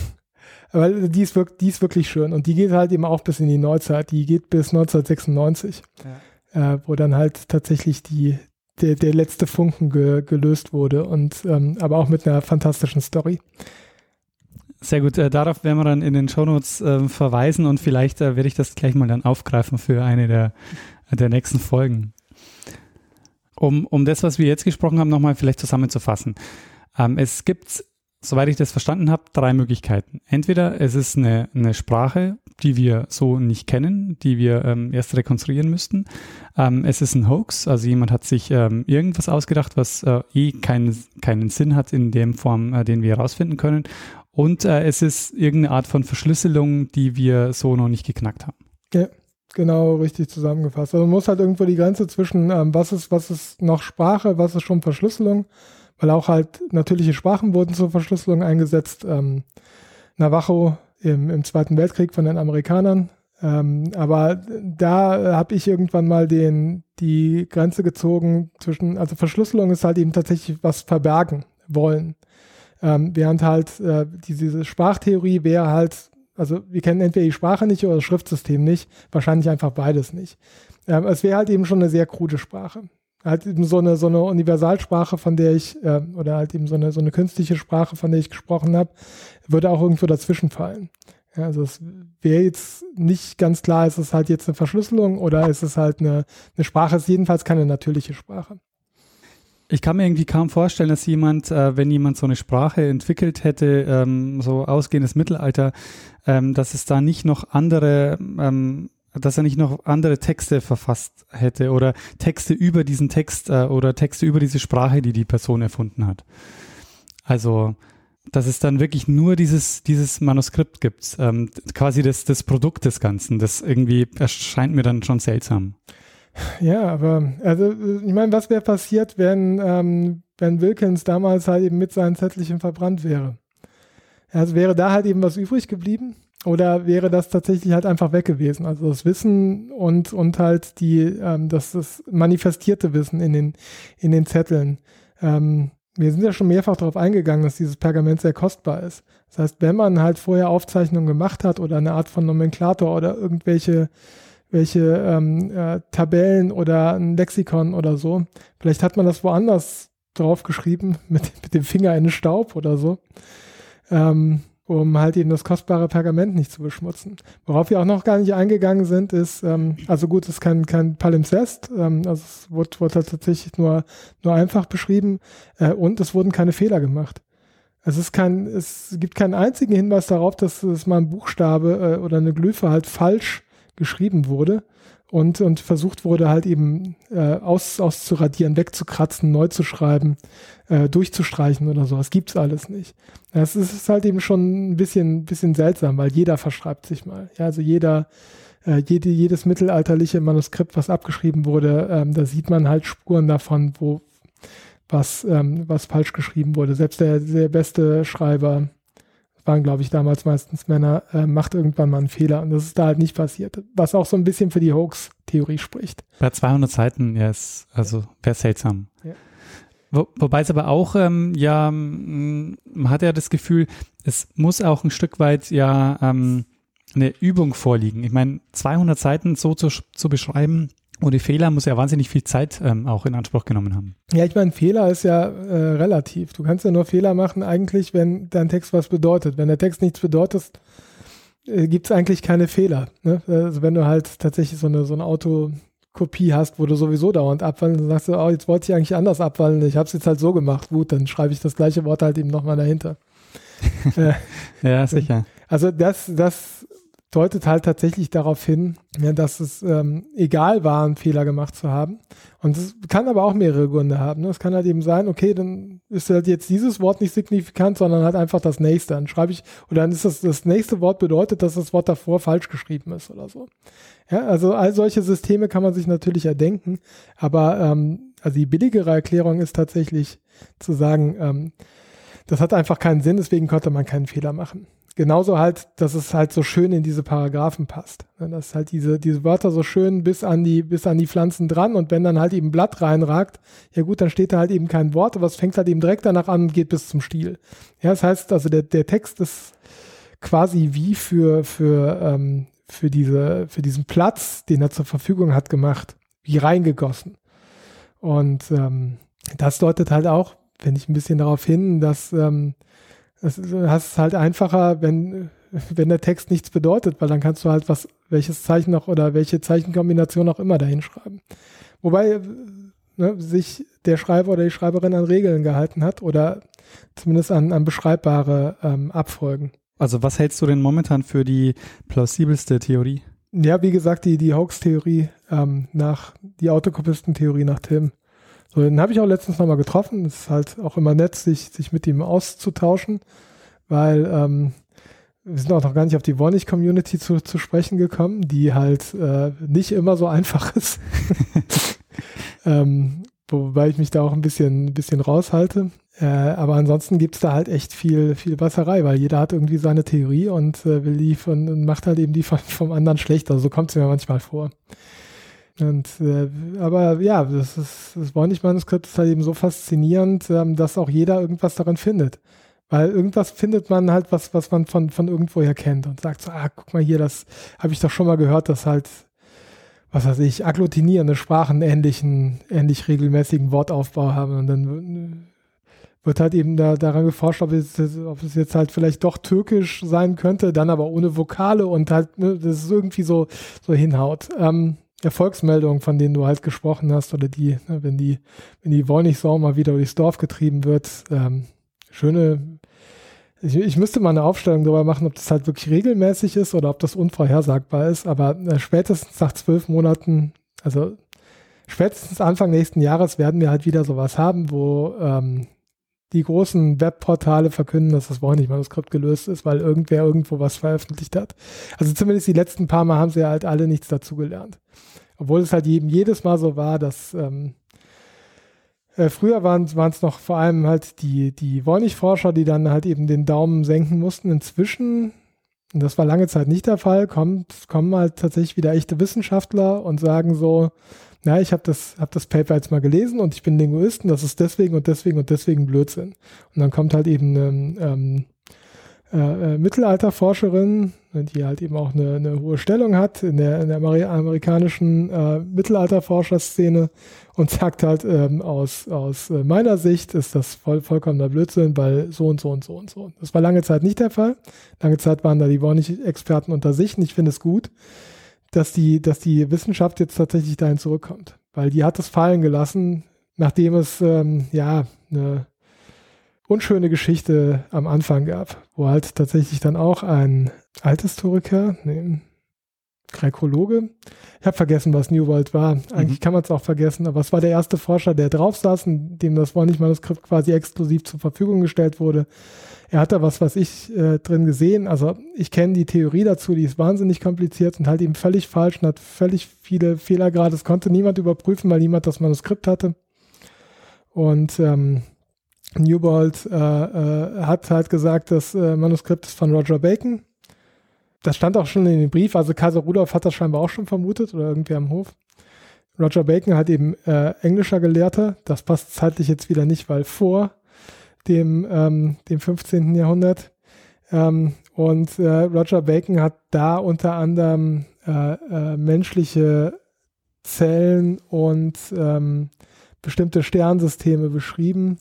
aber die ist, wirklich, die ist wirklich schön und die geht halt eben auch bis in die Neuzeit. Die geht bis 1996. Ja äh, wo dann halt tatsächlich die, der, der letzte Funken ge, gelöst wurde und ähm, aber auch mit einer fantastischen Story. Sehr gut, äh, darauf werden wir dann in den Shownotes äh, verweisen und vielleicht äh, werde ich das gleich mal dann aufgreifen für eine der, der nächsten Folgen. Um, um das, was wir jetzt gesprochen haben, nochmal vielleicht zusammenzufassen. Ähm, es gibt soweit ich das verstanden habe, drei Möglichkeiten. Entweder es ist eine, eine Sprache, die wir so nicht kennen, die wir ähm, erst rekonstruieren müssten. Ähm, es ist ein Hoax, also jemand hat sich ähm, irgendwas ausgedacht, was äh, eh keinen, keinen Sinn hat in dem Form, äh, den wir herausfinden können. Und äh, es ist irgendeine Art von Verschlüsselung, die wir so noch nicht geknackt haben. Ja, genau, richtig zusammengefasst. Also man muss halt irgendwo die Grenze zwischen, ähm, was ist, was ist noch Sprache, was ist schon Verschlüsselung weil auch halt natürliche Sprachen wurden zur Verschlüsselung eingesetzt. Ähm, Navajo im, im Zweiten Weltkrieg von den Amerikanern. Ähm, aber da habe ich irgendwann mal den, die Grenze gezogen zwischen, also Verschlüsselung ist halt eben tatsächlich was verbergen wollen. Ähm, während halt äh, diese Sprachtheorie wäre halt, also wir kennen entweder die Sprache nicht oder das Schriftsystem nicht, wahrscheinlich einfach beides nicht. Ähm, es wäre halt eben schon eine sehr krude Sprache halt eben so eine, so eine Universalsprache, von der ich, äh, oder halt eben so eine, so eine künstliche Sprache, von der ich gesprochen habe, würde auch irgendwo dazwischen fallen. Ja, also es wäre jetzt nicht ganz klar, ist es halt jetzt eine Verschlüsselung oder ist es halt eine, eine Sprache, ist jedenfalls keine natürliche Sprache. Ich kann mir irgendwie kaum vorstellen, dass jemand, äh, wenn jemand so eine Sprache entwickelt hätte, ähm, so ausgehendes Mittelalter, ähm, dass es da nicht noch andere ähm, dass er nicht noch andere Texte verfasst hätte oder Texte über diesen Text äh, oder Texte über diese Sprache, die die Person erfunden hat. Also, dass es dann wirklich nur dieses, dieses Manuskript gibt, ähm, quasi das, das Produkt des Ganzen. Das irgendwie erscheint mir dann schon seltsam. Ja, aber also ich meine, was wäre passiert, wenn, ähm, wenn Wilkins damals halt eben mit seinen Zettelchen verbrannt wäre? Also wäre da halt eben was übrig geblieben? Oder wäre das tatsächlich halt einfach weg gewesen? Also das Wissen und, und halt die, ähm, das, das manifestierte Wissen in den, in den Zetteln. Ähm, wir sind ja schon mehrfach darauf eingegangen, dass dieses Pergament sehr kostbar ist. Das heißt, wenn man halt vorher Aufzeichnungen gemacht hat oder eine Art von Nomenklator oder irgendwelche, welche ähm, äh, Tabellen oder ein Lexikon oder so. Vielleicht hat man das woanders drauf geschrieben, mit, mit dem Finger in den Staub oder so. Ähm, um halt eben das kostbare Pergament nicht zu beschmutzen. Worauf wir auch noch gar nicht eingegangen sind, ist, ähm, also gut, es ist kein, kein Palimpsest, ähm, also es wurde, wurde tatsächlich nur, nur einfach beschrieben äh, und es wurden keine Fehler gemacht. Es ist kein, es gibt keinen einzigen Hinweis darauf, dass es mal ein Buchstabe äh, oder eine Glyphe halt falsch geschrieben wurde und, und versucht wurde halt eben äh, aus, auszuradieren, wegzukratzen, neu zu schreiben, äh, durchzustreichen oder so. Das gibt's alles nicht. Das ist halt eben schon ein bisschen, bisschen seltsam, weil jeder verschreibt sich mal. Ja, also jeder, äh, jede, jedes mittelalterliche Manuskript, was abgeschrieben wurde, ähm, da sieht man halt Spuren davon, wo was, ähm, was falsch geschrieben wurde. Selbst der, der beste Schreiber waren, glaube ich, damals meistens Männer, äh, macht irgendwann mal einen Fehler. Und das ist da halt nicht passiert. Was auch so ein bisschen für die Hoax-Theorie spricht. Bei 200 Seiten, ja, ist, also wäre seltsam. Ja. Wo, wobei es aber auch, ähm, ja, man hat ja das Gefühl, es muss auch ein Stück weit ja ähm, eine Übung vorliegen. Ich meine, 200 Seiten so zu, zu beschreiben, und die Fehler muss ja wahnsinnig viel Zeit ähm, auch in Anspruch genommen haben. Ja, ich meine, Fehler ist ja äh, relativ. Du kannst ja nur Fehler machen eigentlich, wenn dein Text was bedeutet. Wenn der Text nichts bedeutet, äh, gibt es eigentlich keine Fehler. Ne? Also wenn du halt tatsächlich so eine, so eine Autokopie hast, wo du sowieso dauernd abfallen, dann sagst du, oh, jetzt wollte ich eigentlich anders abfallen, ich habe es jetzt halt so gemacht. Gut, dann schreibe ich das gleiche Wort halt eben nochmal dahinter. äh, ja, sicher. Also das, das deutet halt tatsächlich darauf hin, ja, dass es ähm, egal war, einen Fehler gemacht zu haben. Und es kann aber auch mehrere Gründe haben. Ne? Es kann halt eben sein, okay, dann ist halt jetzt dieses Wort nicht signifikant, sondern halt einfach das nächste. Dann schreibe ich, oder dann ist das, das nächste Wort bedeutet, dass das Wort davor falsch geschrieben ist oder so. Ja, also all solche Systeme kann man sich natürlich erdenken, aber ähm, also die billigere Erklärung ist tatsächlich zu sagen, ähm, das hat einfach keinen Sinn, deswegen konnte man keinen Fehler machen genauso halt, dass es halt so schön in diese Paragraphen passt. Ne, dass halt diese, diese Wörter so schön bis an die, bis an die Pflanzen dran und wenn dann halt eben Blatt reinragt, ja gut, dann steht da halt eben kein Wort, aber es fängt halt eben direkt danach an und geht bis zum Stiel. Ja, das heißt also, der, der Text ist quasi wie für, für, ähm, für diese, für diesen Platz, den er zur Verfügung hat, gemacht, wie reingegossen. Und ähm, das deutet halt auch, wenn ich ein bisschen darauf hin, dass ähm, es ist halt einfacher, wenn, wenn der Text nichts bedeutet, weil dann kannst du halt was, welches Zeichen noch oder welche Zeichenkombination auch immer dahin schreiben. Wobei ne, sich der Schreiber oder die Schreiberin an Regeln gehalten hat oder zumindest an, an beschreibbare ähm, Abfolgen. Also was hältst du denn momentan für die plausibelste Theorie? Ja, wie gesagt, die, die Hoax-Theorie ähm, nach, die Autokopistentheorie nach Tim. So, den habe ich auch letztens nochmal getroffen. Es ist halt auch immer nett, sich, sich mit ihm auszutauschen, weil ähm, wir sind auch noch gar nicht auf die Warnig-Community zu, zu sprechen gekommen, die halt äh, nicht immer so einfach ist. ähm, wobei ich mich da auch ein bisschen, ein bisschen raushalte. Äh, aber ansonsten gibt's da halt echt viel, viel Basserei, weil jeder hat irgendwie seine Theorie und äh, will die von, und macht halt eben die von, vom anderen schlechter. So kommt es mir manchmal vor. Und äh, aber ja, das ist das Voynich-Manuskript ist halt eben so faszinierend, ähm, dass auch jeder irgendwas darin findet. Weil irgendwas findet man halt, was, was man von, von irgendwoher kennt und sagt so, ah, guck mal hier, das habe ich doch schon mal gehört, dass halt, was weiß ich, agglutinierende Sprachen ähnlichen, ähnlich regelmäßigen Wortaufbau haben. Und dann wird halt eben da, daran geforscht, ob es, ob es jetzt halt vielleicht doch türkisch sein könnte, dann aber ohne Vokale und halt, ne, das ist irgendwie so, so hinhaut. Ähm, Erfolgsmeldungen, von denen du halt gesprochen hast, oder die, ne, wenn die, wenn die Wollnichsau mal wieder durchs Dorf getrieben wird, ähm, schöne, ich, ich, müsste mal eine Aufstellung darüber machen, ob das halt wirklich regelmäßig ist oder ob das unvorhersagbar ist, aber äh, spätestens nach zwölf Monaten, also spätestens Anfang nächsten Jahres werden wir halt wieder sowas haben, wo ähm, die großen Webportale verkünden, dass das Voynich-Manuskript gelöst ist, weil irgendwer irgendwo was veröffentlicht hat. Also zumindest die letzten paar Mal haben sie halt alle nichts dazugelernt. Obwohl es halt jedem jedes Mal so war, dass ähm, äh, früher waren es noch vor allem halt die, die Voynich-Forscher, die dann halt eben den Daumen senken mussten. Inzwischen, und das war lange Zeit nicht der Fall, kommt, kommen halt tatsächlich wieder echte Wissenschaftler und sagen so, ja, ich habe das, hab das Paper jetzt mal gelesen und ich bin Linguist und das ist deswegen und deswegen und deswegen Blödsinn. Und dann kommt halt eben ähm, ähm, äh, äh, Mittelalterforscherin, die halt eben auch eine, eine hohe Stellung hat in der, in der amerikanischen äh, Mittelalterforscherszene und sagt halt, ähm, aus, aus äh, meiner Sicht ist das voll, vollkommener Blödsinn, weil so und so und so und so. Das war lange Zeit nicht der Fall. Lange Zeit waren da die Wornig-Experten unter sich und ich finde es gut, dass die, dass die Wissenschaft jetzt tatsächlich dahin zurückkommt, weil die hat es fallen gelassen, nachdem es ähm, ja eine unschöne Geschichte am Anfang gab, wo halt tatsächlich dann auch ein Althistoriker, nee, Grekologe, ich habe vergessen, was New World war. Eigentlich mhm. kann man es auch vergessen, aber es war der erste Forscher, der drauf saß und dem das Wornig-Manuskript quasi exklusiv zur Verfügung gestellt wurde. Er hat da was, was ich äh, drin gesehen. Also ich kenne die Theorie dazu, die ist wahnsinnig kompliziert und halt eben völlig falsch und hat völlig viele Fehler gerade. Es konnte niemand überprüfen, weil niemand das Manuskript hatte. Und ähm, Newbold äh, äh, hat halt gesagt, das äh, Manuskript ist von Roger Bacon. Das stand auch schon in dem Brief, also Kaiser Rudolf hat das scheinbar auch schon vermutet oder irgendwer am Hof. Roger Bacon hat eben äh, englischer Gelehrter, das passt zeitlich jetzt wieder nicht, weil vor dem, ähm, dem 15. Jahrhundert. Ähm, und äh, Roger Bacon hat da unter anderem äh, äh, menschliche Zellen und ähm, bestimmte Sternsysteme beschrieben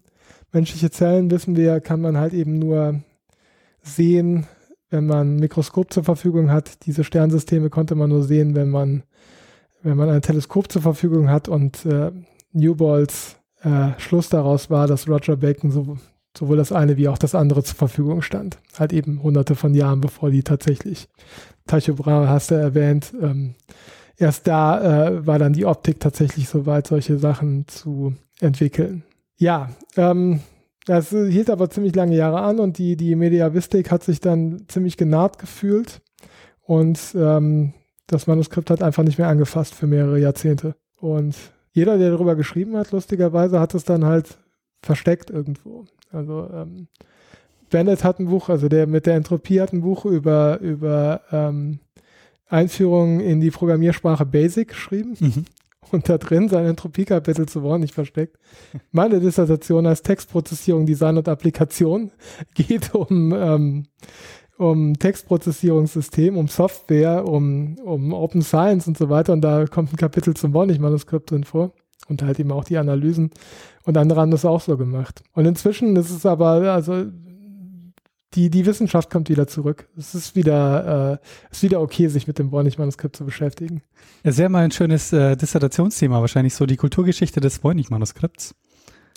menschliche Zellen, wissen wir, kann man halt eben nur sehen, wenn man ein Mikroskop zur Verfügung hat. Diese Sternsysteme konnte man nur sehen, wenn man, wenn man ein Teleskop zur Verfügung hat. Und äh, Newbolts äh, Schluss daraus war, dass Roger Bacon so, sowohl das eine wie auch das andere zur Verfügung stand. Halt eben hunderte von Jahren, bevor die tatsächlich, Tycho Brahe hast du erwähnt, ähm, erst da äh, war dann die Optik tatsächlich so weit, solche Sachen zu entwickeln. Ja, ähm, das hielt aber ziemlich lange Jahre an und die, die Mediavistik hat sich dann ziemlich genaht gefühlt und ähm, das Manuskript hat einfach nicht mehr angefasst für mehrere Jahrzehnte. Und jeder, der darüber geschrieben hat, lustigerweise hat es dann halt versteckt irgendwo. Also ähm, Bennett hat ein Buch, also der mit der Entropie hat ein Buch über, über ähm, Einführung in die Programmiersprache Basic geschrieben. Mhm und da drin sein Entropie-Kapitel zu Wort nicht versteckt. Meine Dissertation als Textprozessierung, Design und Applikation geht um, ähm, um Textprozessierungssystem, um Software, um, um Open Science und so weiter. Und da kommt ein Kapitel zum Warnig-Manuskript drin vor und halt eben auch die Analysen. Und andere haben das auch so gemacht. Und inzwischen ist es aber, also die, die Wissenschaft kommt wieder zurück. Es ist wieder, äh, ist wieder okay, sich mit dem Voynich-Manuskript zu beschäftigen. Es wäre mal ein schönes äh, Dissertationsthema, wahrscheinlich so die Kulturgeschichte des Voynich-Manuskripts.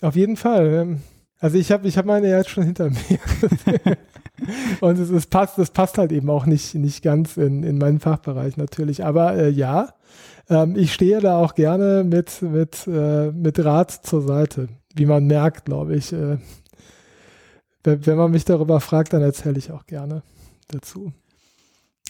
Auf jeden Fall. Also ich habe ich hab meine ja jetzt schon hinter mir. Und es, es, passt, es passt halt eben auch nicht, nicht ganz in, in meinen Fachbereich natürlich. Aber äh, ja, ähm, ich stehe da auch gerne mit, mit, äh, mit Rat zur Seite. Wie man merkt, glaube ich. Äh, wenn man mich darüber fragt, dann erzähle ich auch gerne dazu.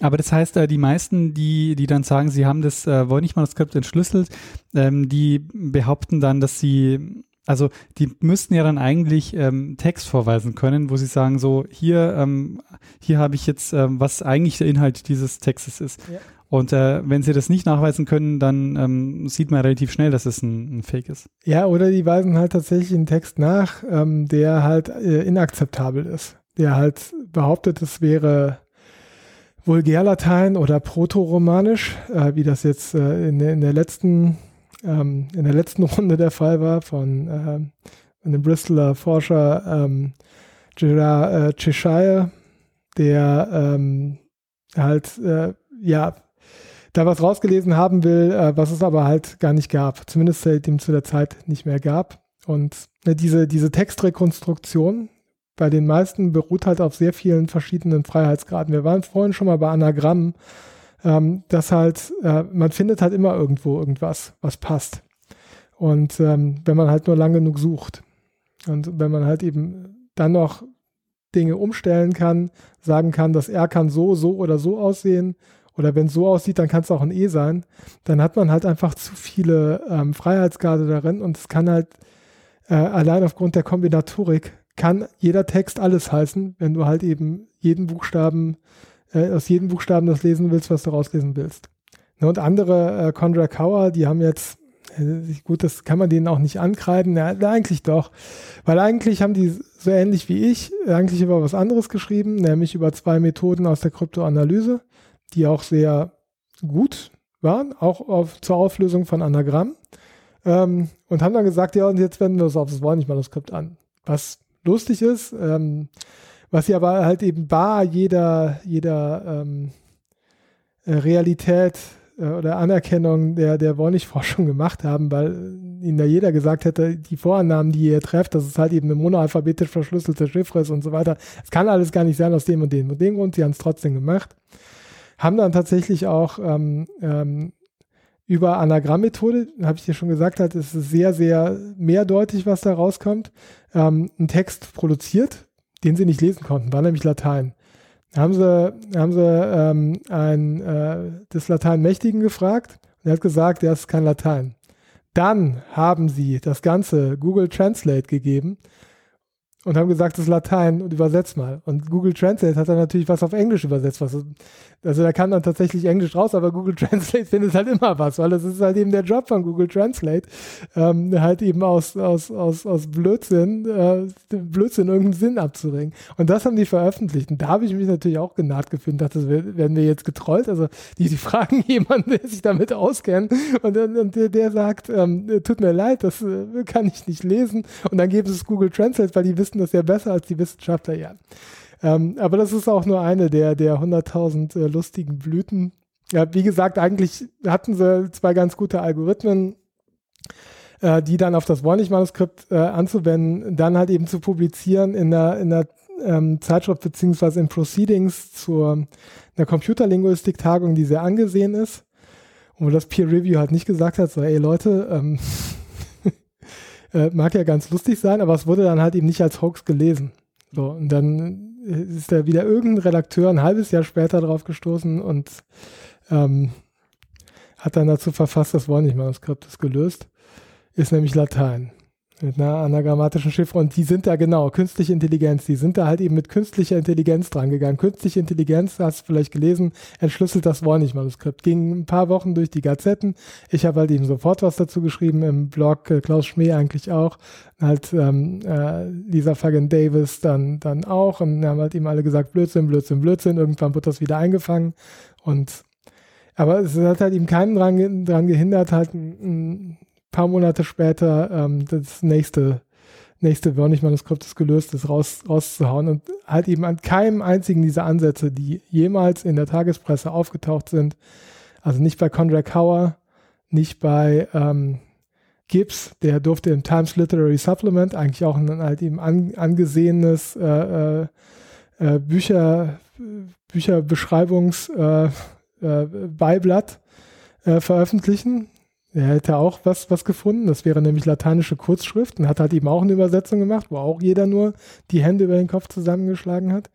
Aber das heißt, äh, die meisten, die, die dann sagen, sie haben das äh, Voynich-Manuskript entschlüsselt, ähm, die behaupten dann, dass sie, also die müssten ja dann eigentlich ähm, Text vorweisen können, wo sie sagen, so hier, ähm, hier habe ich jetzt, was eigentlich der Inhalt dieses Textes ist. Ja. Und äh, wenn sie das nicht nachweisen können, dann ähm, sieht man relativ schnell, dass es ein, ein, Fake ist. Ja, oder die weisen halt tatsächlich einen Text nach, ähm, der halt äh, inakzeptabel ist. Der halt behauptet, es wäre Vulgärlatein oder Proto-Romanisch, äh, wie das jetzt äh, in, in, der letzten ähm, in der letzten Runde der Fall war von, äh, von dem Bristoler Forscher ähm, Gerard äh, Cheshire, der ähm, halt äh, ja da was rausgelesen haben will, äh, was es aber halt gar nicht gab, zumindest seitdem zu der Zeit nicht mehr gab. Und ne, diese, diese Textrekonstruktion bei den meisten beruht halt auf sehr vielen verschiedenen Freiheitsgraden. Wir waren vorhin schon mal bei Anagrammen, ähm, dass halt, äh, man findet halt immer irgendwo irgendwas, was passt. Und ähm, wenn man halt nur lang genug sucht und wenn man halt eben dann noch Dinge umstellen kann, sagen kann, dass er kann so, so oder so aussehen oder wenn es so aussieht, dann kann es auch ein E sein, dann hat man halt einfach zu viele ähm, Freiheitsgrade darin und es kann halt äh, allein aufgrund der Kombinatorik kann jeder Text alles heißen, wenn du halt eben jeden Buchstaben, äh, aus jedem Buchstaben das lesen willst, was du rauslesen willst. Ne, und andere, äh, Condra Cower, die haben jetzt, gut, das kann man denen auch nicht ankreiden. Ja, eigentlich doch. Weil eigentlich haben die so ähnlich wie ich eigentlich über was anderes geschrieben, nämlich über zwei Methoden aus der Kryptoanalyse, die auch sehr gut waren, auch auf, zur Auflösung von Anagrammen. Ähm, und haben dann gesagt, ja, und jetzt wenden wir es auf das Voynich-Manuskript an. Was lustig ist, ähm, was sie aber halt eben bar jeder, jeder ähm, äh, Realität äh, oder Anerkennung der, der Voynich-Forschung gemacht haben, weil ihnen da jeder gesagt hätte, die Vorannahmen, die ihr trefft, dass es halt eben eine monoalphabetisch verschlüsselte Chiffre ist und so weiter. Es kann alles gar nicht sein aus dem und dem und dem Grund. Sie haben es trotzdem gemacht. Haben dann tatsächlich auch ähm, ähm, über Anagrammmethode, habe ich dir schon gesagt, hat, ist es sehr, sehr mehrdeutig, was da rauskommt, ähm, einen Text produziert, den sie nicht lesen konnten, war nämlich Latein. Da haben sie, haben sie ähm, ein, äh, des Lateinmächtigen gefragt und er hat gesagt, er ist kein Latein. Dann haben sie das Ganze Google Translate gegeben und haben gesagt, das ist Latein und übersetzt mal. Und Google Translate hat dann natürlich was auf Englisch übersetzt. Was, also da kam dann tatsächlich Englisch raus, aber Google Translate findet halt immer was, weil das ist halt eben der Job von Google Translate, ähm, halt eben aus, aus, aus, aus Blödsinn, äh, Blödsinn irgendeinen Sinn abzuringen. Und das haben die veröffentlicht. Und da habe ich mich natürlich auch genaht gefühlt und dachte, werden wir jetzt getrollt? Also die, die fragen jemanden, der sich damit auskennt und, und der, der sagt, ähm, tut mir leid, das äh, kann ich nicht lesen. Und dann geben sie es Google Translate, weil die wissen, wissen das ja besser als die Wissenschaftler ja. Ähm, aber das ist auch nur eine der, der 100.000 äh, lustigen Blüten. Ja, wie gesagt, eigentlich hatten sie zwei ganz gute Algorithmen, äh, die dann auf das Warnig-Manuskript äh, anzuwenden, dann halt eben zu publizieren in der, in der ähm, Zeitschrift beziehungsweise in Proceedings zur einer Computerlinguistik-Tagung, die sehr angesehen ist. Und wo das Peer Review halt nicht gesagt hat, so, ey Leute, ähm, äh, mag ja ganz lustig sein, aber es wurde dann halt eben nicht als Hoax gelesen. So, und dann ist da wieder irgendein Redakteur ein halbes Jahr später drauf gestoßen und ähm, hat dann dazu verfasst, das Warnig-Manuskript ist gelöst, ist nämlich Latein mit einer anagrammatischen Chiffre und die sind da genau, künstliche Intelligenz, die sind da halt eben mit künstlicher Intelligenz dran gegangen. Künstliche Intelligenz, hast du vielleicht gelesen, entschlüsselt das Warnig-Manuskript. Ging ein paar Wochen durch die Gazetten. Ich habe halt eben sofort was dazu geschrieben im Blog, äh, Klaus Schmee eigentlich auch, halt ähm, äh, Lisa Fagan Davis dann, dann auch und haben halt eben alle gesagt, Blödsinn, Blödsinn, Blödsinn. Irgendwann wird das wieder eingefangen und aber es hat halt eben keinen dran, dran gehindert, halt ein, paar Monate später ähm, das nächste, nächste Wörnig-Manuskript ist gelöst ist, raus, rauszuhauen und halt eben an keinem einzigen dieser Ansätze, die jemals in der Tagespresse aufgetaucht sind, also nicht bei Conrad Hauer, nicht bei ähm, Gibbs, der durfte im Times Literary Supplement, eigentlich auch ein halt eben an, angesehenes äh, äh, äh Bücher, Bücherbeschreibungs äh, äh, äh, veröffentlichen. Er hätte auch was, was gefunden. Das wäre nämlich lateinische Kurzschrift und hat halt eben auch eine Übersetzung gemacht, wo auch jeder nur die Hände über den Kopf zusammengeschlagen hat.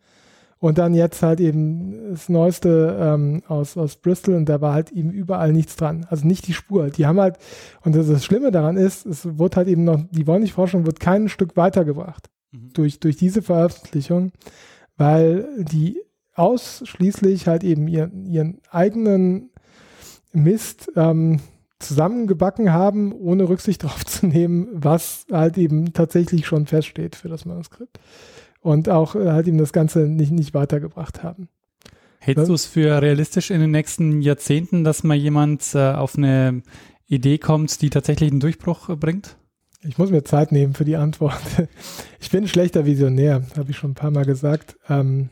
Und dann jetzt halt eben das Neueste ähm, aus, aus Bristol und da war halt eben überall nichts dran. Also nicht die Spur. Die haben halt, und das, das Schlimme daran ist, es wird halt eben noch, die Wollnich-Forschung wird kein Stück weitergebracht mhm. durch, durch diese Veröffentlichung, weil die ausschließlich halt eben ihren, ihren eigenen Mist ähm, zusammengebacken haben, ohne Rücksicht darauf zu nehmen, was halt eben tatsächlich schon feststeht für das Manuskript. Und auch äh, halt eben das Ganze nicht, nicht weitergebracht haben. Hältst du es für realistisch in den nächsten Jahrzehnten, dass mal jemand äh, auf eine Idee kommt, die tatsächlich einen Durchbruch äh, bringt? Ich muss mir Zeit nehmen für die Antwort. Ich bin ein schlechter Visionär, habe ich schon ein paar Mal gesagt. Ähm,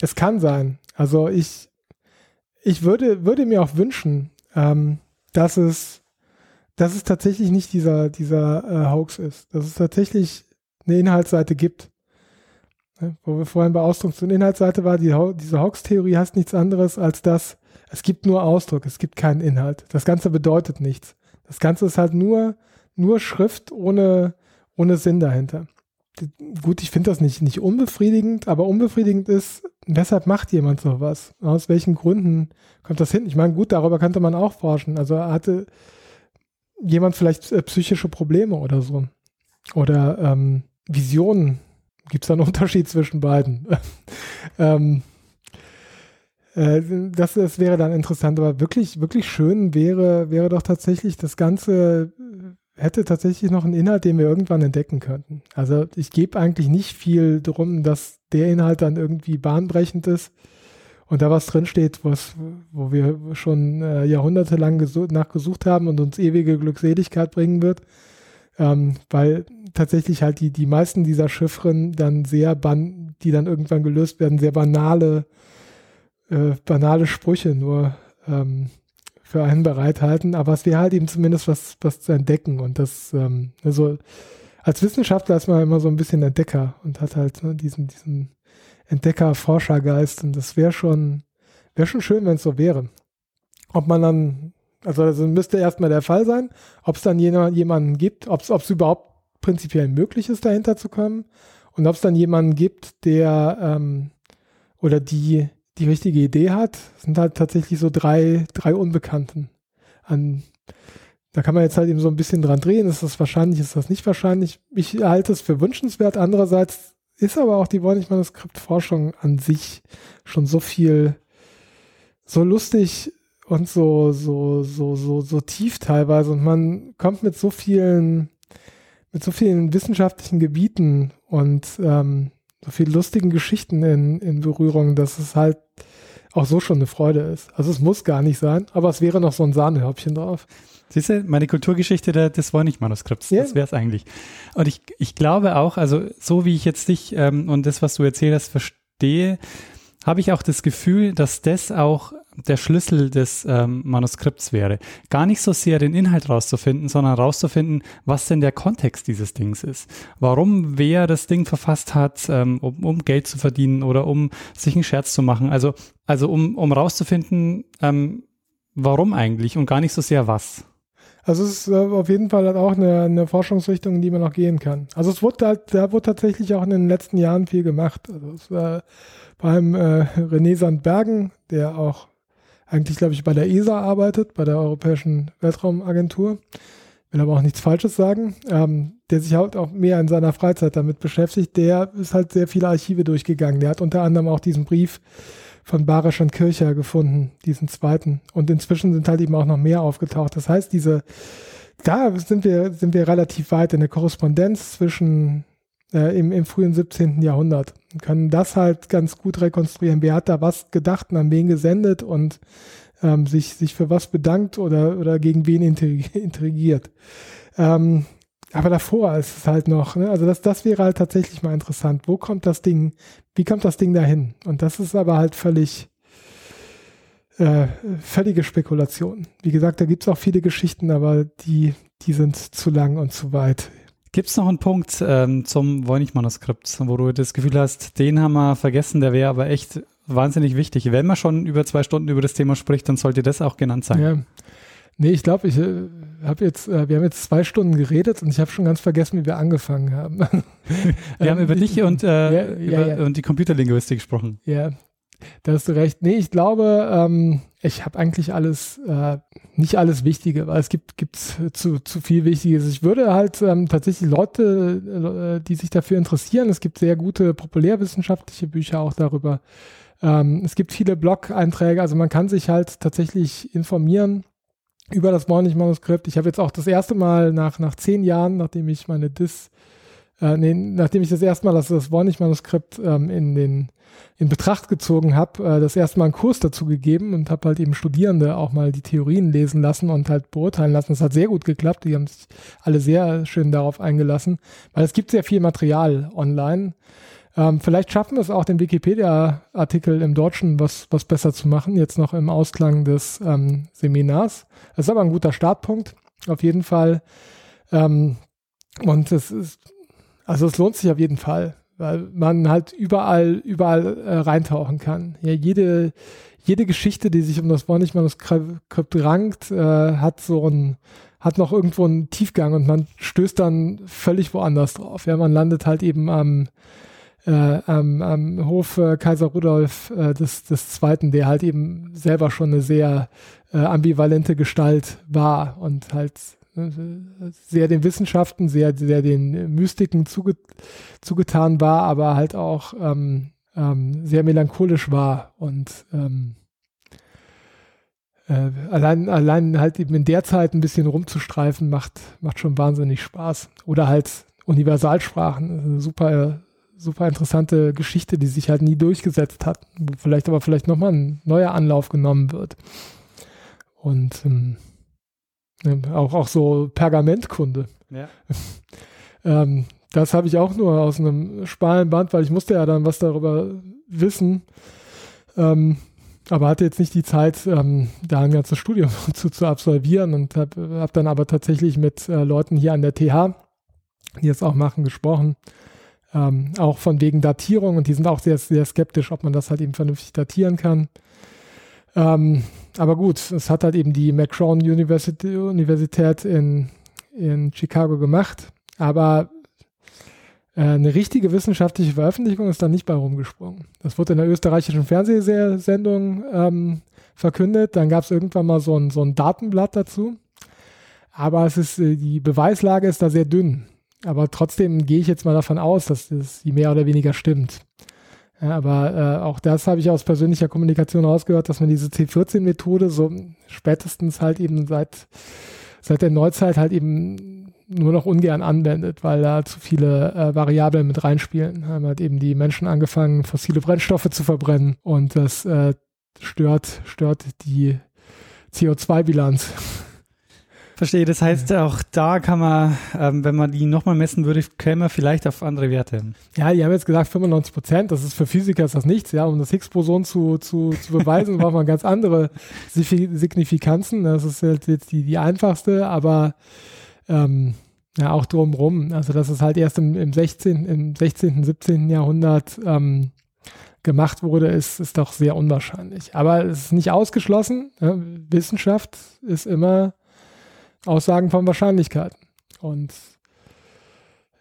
es kann sein. Also ich, ich würde, würde mir auch wünschen, ähm, dass es, dass es tatsächlich nicht dieser, dieser äh, Hoax ist, dass es tatsächlich eine Inhaltsseite gibt. Ne? Wo wir vorhin bei Ausdruck zur Inhaltsseite war, die, diese Hoax-Theorie heißt nichts anderes als das, es gibt nur Ausdruck, es gibt keinen Inhalt. Das Ganze bedeutet nichts. Das Ganze ist halt nur, nur Schrift ohne, ohne Sinn dahinter. Gut, ich finde das nicht, nicht unbefriedigend, aber unbefriedigend ist, weshalb macht jemand sowas? Aus welchen Gründen kommt das hin? Ich meine, gut, darüber könnte man auch forschen. Also hatte jemand vielleicht äh, psychische Probleme oder so? Oder ähm, Visionen? Gibt es da einen Unterschied zwischen beiden? ähm, Äh, das, das wäre dann interessant, aber wirklich, wirklich schön wäre, wäre doch tatsächlich das Ganze hätte tatsächlich noch einen Inhalt, den wir irgendwann entdecken könnten. Also ich gebe eigentlich nicht viel drum, dass der Inhalt dann irgendwie bahnbrechend ist und da was drinsteht, was, wo wir schon äh, jahrhundertelang gesucht, nachgesucht haben und uns ewige Glückseligkeit bringen wird. Ähm, weil tatsächlich halt die, die meisten dieser Chiffren dann sehr, ban die dann irgendwann gelöst werden, sehr banale, äh, banale Sprüche nur ähm, für einen bereithalten. Aber es wäre halt eben zumindest was, was zu entdecken. Und das, ähm, also als Wissenschaftler ist man immer so ein bisschen Entdecker und hat halt ne, diesen, diesen Entdecker-Forschergeist. Und das wäre schon, wäre schon schön, wenn es so wäre. Ob man dann, also das müsste erstmal der Fall sein, ob es dann jemand, jemanden gibt, ob es überhaupt prinzipiell möglich ist, dahinter zu kommen. Und ob es dann jemanden gibt, der ähm, oder die die richtige Idee hat, sind halt tatsächlich so drei, drei Unbekannten. An, da kann man jetzt halt eben so ein bisschen dran drehen, ist das wahrscheinlich, ist das nicht wahrscheinlich. Ich halte es für wünschenswert. Andererseits ist aber auch die Wornig-Manuskript-Forschung an sich schon so viel, so lustig und so, so, so, so, so tief teilweise. Und man kommt mit so vielen, mit so vielen wissenschaftlichen Gebieten und ähm, so vielen lustigen Geschichten in, in Berührung, dass es halt auch so schon eine Freude ist. Also es muss gar nicht sein, aber es wäre noch so ein Sahnehäubchen drauf. Siehst du, meine Kulturgeschichte des Wollnich-Manuskripts, yeah. das wäre es eigentlich. Und ich, ich glaube auch, also so wie ich jetzt dich ähm, und das, was du erzählt hast, verstehe, habe ich auch das Gefühl, dass das auch der Schlüssel des ähm, Manuskripts wäre. Gar nicht so sehr den Inhalt rauszufinden, sondern rauszufinden, was denn der Kontext dieses Dings ist. Warum wer das Ding verfasst hat, ähm, um, um Geld zu verdienen oder um sich einen Scherz zu machen. Also, also um, um rauszufinden, ähm, warum eigentlich und gar nicht so sehr was. Also es ist äh, auf jeden Fall halt auch eine, eine Forschungsrichtung, in die man noch gehen kann. Also es wurde halt, da wurde tatsächlich auch in den letzten Jahren viel gemacht. Also es war beim äh, René Sandbergen, der auch eigentlich, glaube ich, bei der ESA arbeitet, bei der Europäischen Weltraumagentur. Will aber auch nichts Falsches sagen. Ähm, der sich halt auch mehr in seiner Freizeit damit beschäftigt. Der ist halt sehr viele Archive durchgegangen. Der hat unter anderem auch diesen Brief von Barisch und Kircher gefunden, diesen zweiten. Und inzwischen sind halt eben auch noch mehr aufgetaucht. Das heißt, diese, da sind wir, sind wir relativ weit in der Korrespondenz zwischen äh, im, im frühen 17. Jahrhundert. Und können das halt ganz gut rekonstruieren. Wer hat da was gedacht und an wen gesendet und ähm, sich, sich für was bedankt oder, oder gegen wen intrigiert. Ähm, aber davor ist es halt noch, ne? also das, das wäre halt tatsächlich mal interessant. Wo kommt das Ding, wie kommt das Ding dahin? Und das ist aber halt völlig, äh, völlige Spekulation. Wie gesagt, da gibt es auch viele Geschichten, aber die, die sind zu lang und zu weit Gibt es noch einen Punkt ähm, zum Voynich-Manuskript, wo du das Gefühl hast, den haben wir vergessen, der wäre aber echt wahnsinnig wichtig. Wenn man schon über zwei Stunden über das Thema spricht, dann sollte das auch genannt sein. Ja. Nee, ich glaube, ich äh, habe jetzt, äh, wir haben jetzt zwei Stunden geredet und ich habe schon ganz vergessen, wie wir angefangen haben. wir haben über dich und, äh, ja, über, ja, und die Computerlinguistik gesprochen. Ja, da hast du recht. Nee, ich glaube, ähm, ich habe eigentlich alles, äh, nicht alles Wichtige, weil es gibt gibt's zu, zu viel Wichtiges. Ich würde halt ähm, tatsächlich Leute, äh, die sich dafür interessieren, es gibt sehr gute populärwissenschaftliche Bücher auch darüber. Ähm, es gibt viele Blog-Einträge, also man kann sich halt tatsächlich informieren über das Morning-Manuskript. Ich habe jetzt auch das erste Mal nach, nach zehn Jahren, nachdem ich meine Dis, äh, nee, nachdem ich das erste Mal das, das Warnig-Manuskript ähm, in den in Betracht gezogen habe, äh, das erste Mal einen Kurs dazu gegeben und habe halt eben Studierende auch mal die Theorien lesen lassen und halt beurteilen lassen. Das hat sehr gut geklappt. Die haben sich alle sehr schön darauf eingelassen, weil es gibt sehr viel Material online. Ähm, vielleicht schaffen wir es auch, den Wikipedia-Artikel im Deutschen was, was besser zu machen, jetzt noch im Ausklang des ähm, Seminars. Das ist aber ein guter Startpunkt, auf jeden Fall. Ähm, und es ist, also es lohnt sich auf jeden Fall weil man halt überall, überall äh, reintauchen kann. Ja, jede, jede Geschichte, die sich um das Bornig-Manuskript rankt, äh, hat so ein, hat noch irgendwo einen Tiefgang und man stößt dann völlig woanders drauf. Ja, man landet halt eben am, äh, am, am Hof äh, Kaiser Rudolf äh, des, des Zweiten, der halt eben selber schon eine sehr äh, ambivalente Gestalt war und halt sehr den Wissenschaften, sehr, sehr den Mystiken zuge, zugetan war, aber halt auch ähm, ähm, sehr melancholisch war und ähm, äh, allein, allein halt eben in der Zeit ein bisschen rumzustreifen, macht, macht schon wahnsinnig Spaß. Oder halt Universalsprachen, super, super interessante Geschichte, die sich halt nie durchgesetzt hat, wo vielleicht aber vielleicht nochmal ein neuer Anlauf genommen wird. Und ähm, auch, auch so Pergamentkunde. Ja. ähm, das habe ich auch nur aus einem schmalen Band, weil ich musste ja dann was darüber wissen. Ähm, aber hatte jetzt nicht die Zeit, ähm, da ein ganzes Studium zu, zu absolvieren und habe hab dann aber tatsächlich mit äh, Leuten hier an der TH, die es auch machen, gesprochen. Ähm, auch von wegen Datierung und die sind auch sehr, sehr skeptisch, ob man das halt eben vernünftig datieren kann. Ähm, aber gut, es hat halt eben die McCrown University, Universität in, in Chicago gemacht. Aber äh, eine richtige wissenschaftliche Veröffentlichung ist da nicht bei rumgesprungen. Das wurde in der österreichischen Fernsehsendung ähm, verkündet. Dann gab es irgendwann mal so ein, so ein Datenblatt dazu. Aber es ist, äh, die Beweislage ist da sehr dünn. Aber trotzdem gehe ich jetzt mal davon aus, dass das mehr oder weniger stimmt. Ja, aber äh, auch das habe ich aus persönlicher Kommunikation ausgehört, dass man diese C14-Methode so spätestens halt eben seit, seit der Neuzeit halt eben nur noch ungern anwendet, weil da zu viele äh, Variablen mit reinspielen. Haben halt eben die Menschen angefangen, fossile Brennstoffe zu verbrennen und das äh, stört, stört die CO2-Bilanz. Verstehe, das heißt, auch da kann man, ähm, wenn man die nochmal messen würde, käme man vielleicht auf andere Werte. Ja, die haben jetzt gesagt 95 Prozent, das ist für Physiker ist das nichts, ja, um das Higgs-Boson zu, zu, zu beweisen, braucht man ganz andere Signifikanzen, das ist jetzt die, die einfachste, aber ähm, ja, auch drumrum. Also, dass es halt erst im, im 16., im 16., 17. Jahrhundert ähm, gemacht wurde, ist, ist doch sehr unwahrscheinlich. Aber es ist nicht ausgeschlossen. Ja, Wissenschaft ist immer Aussagen von Wahrscheinlichkeiten. Und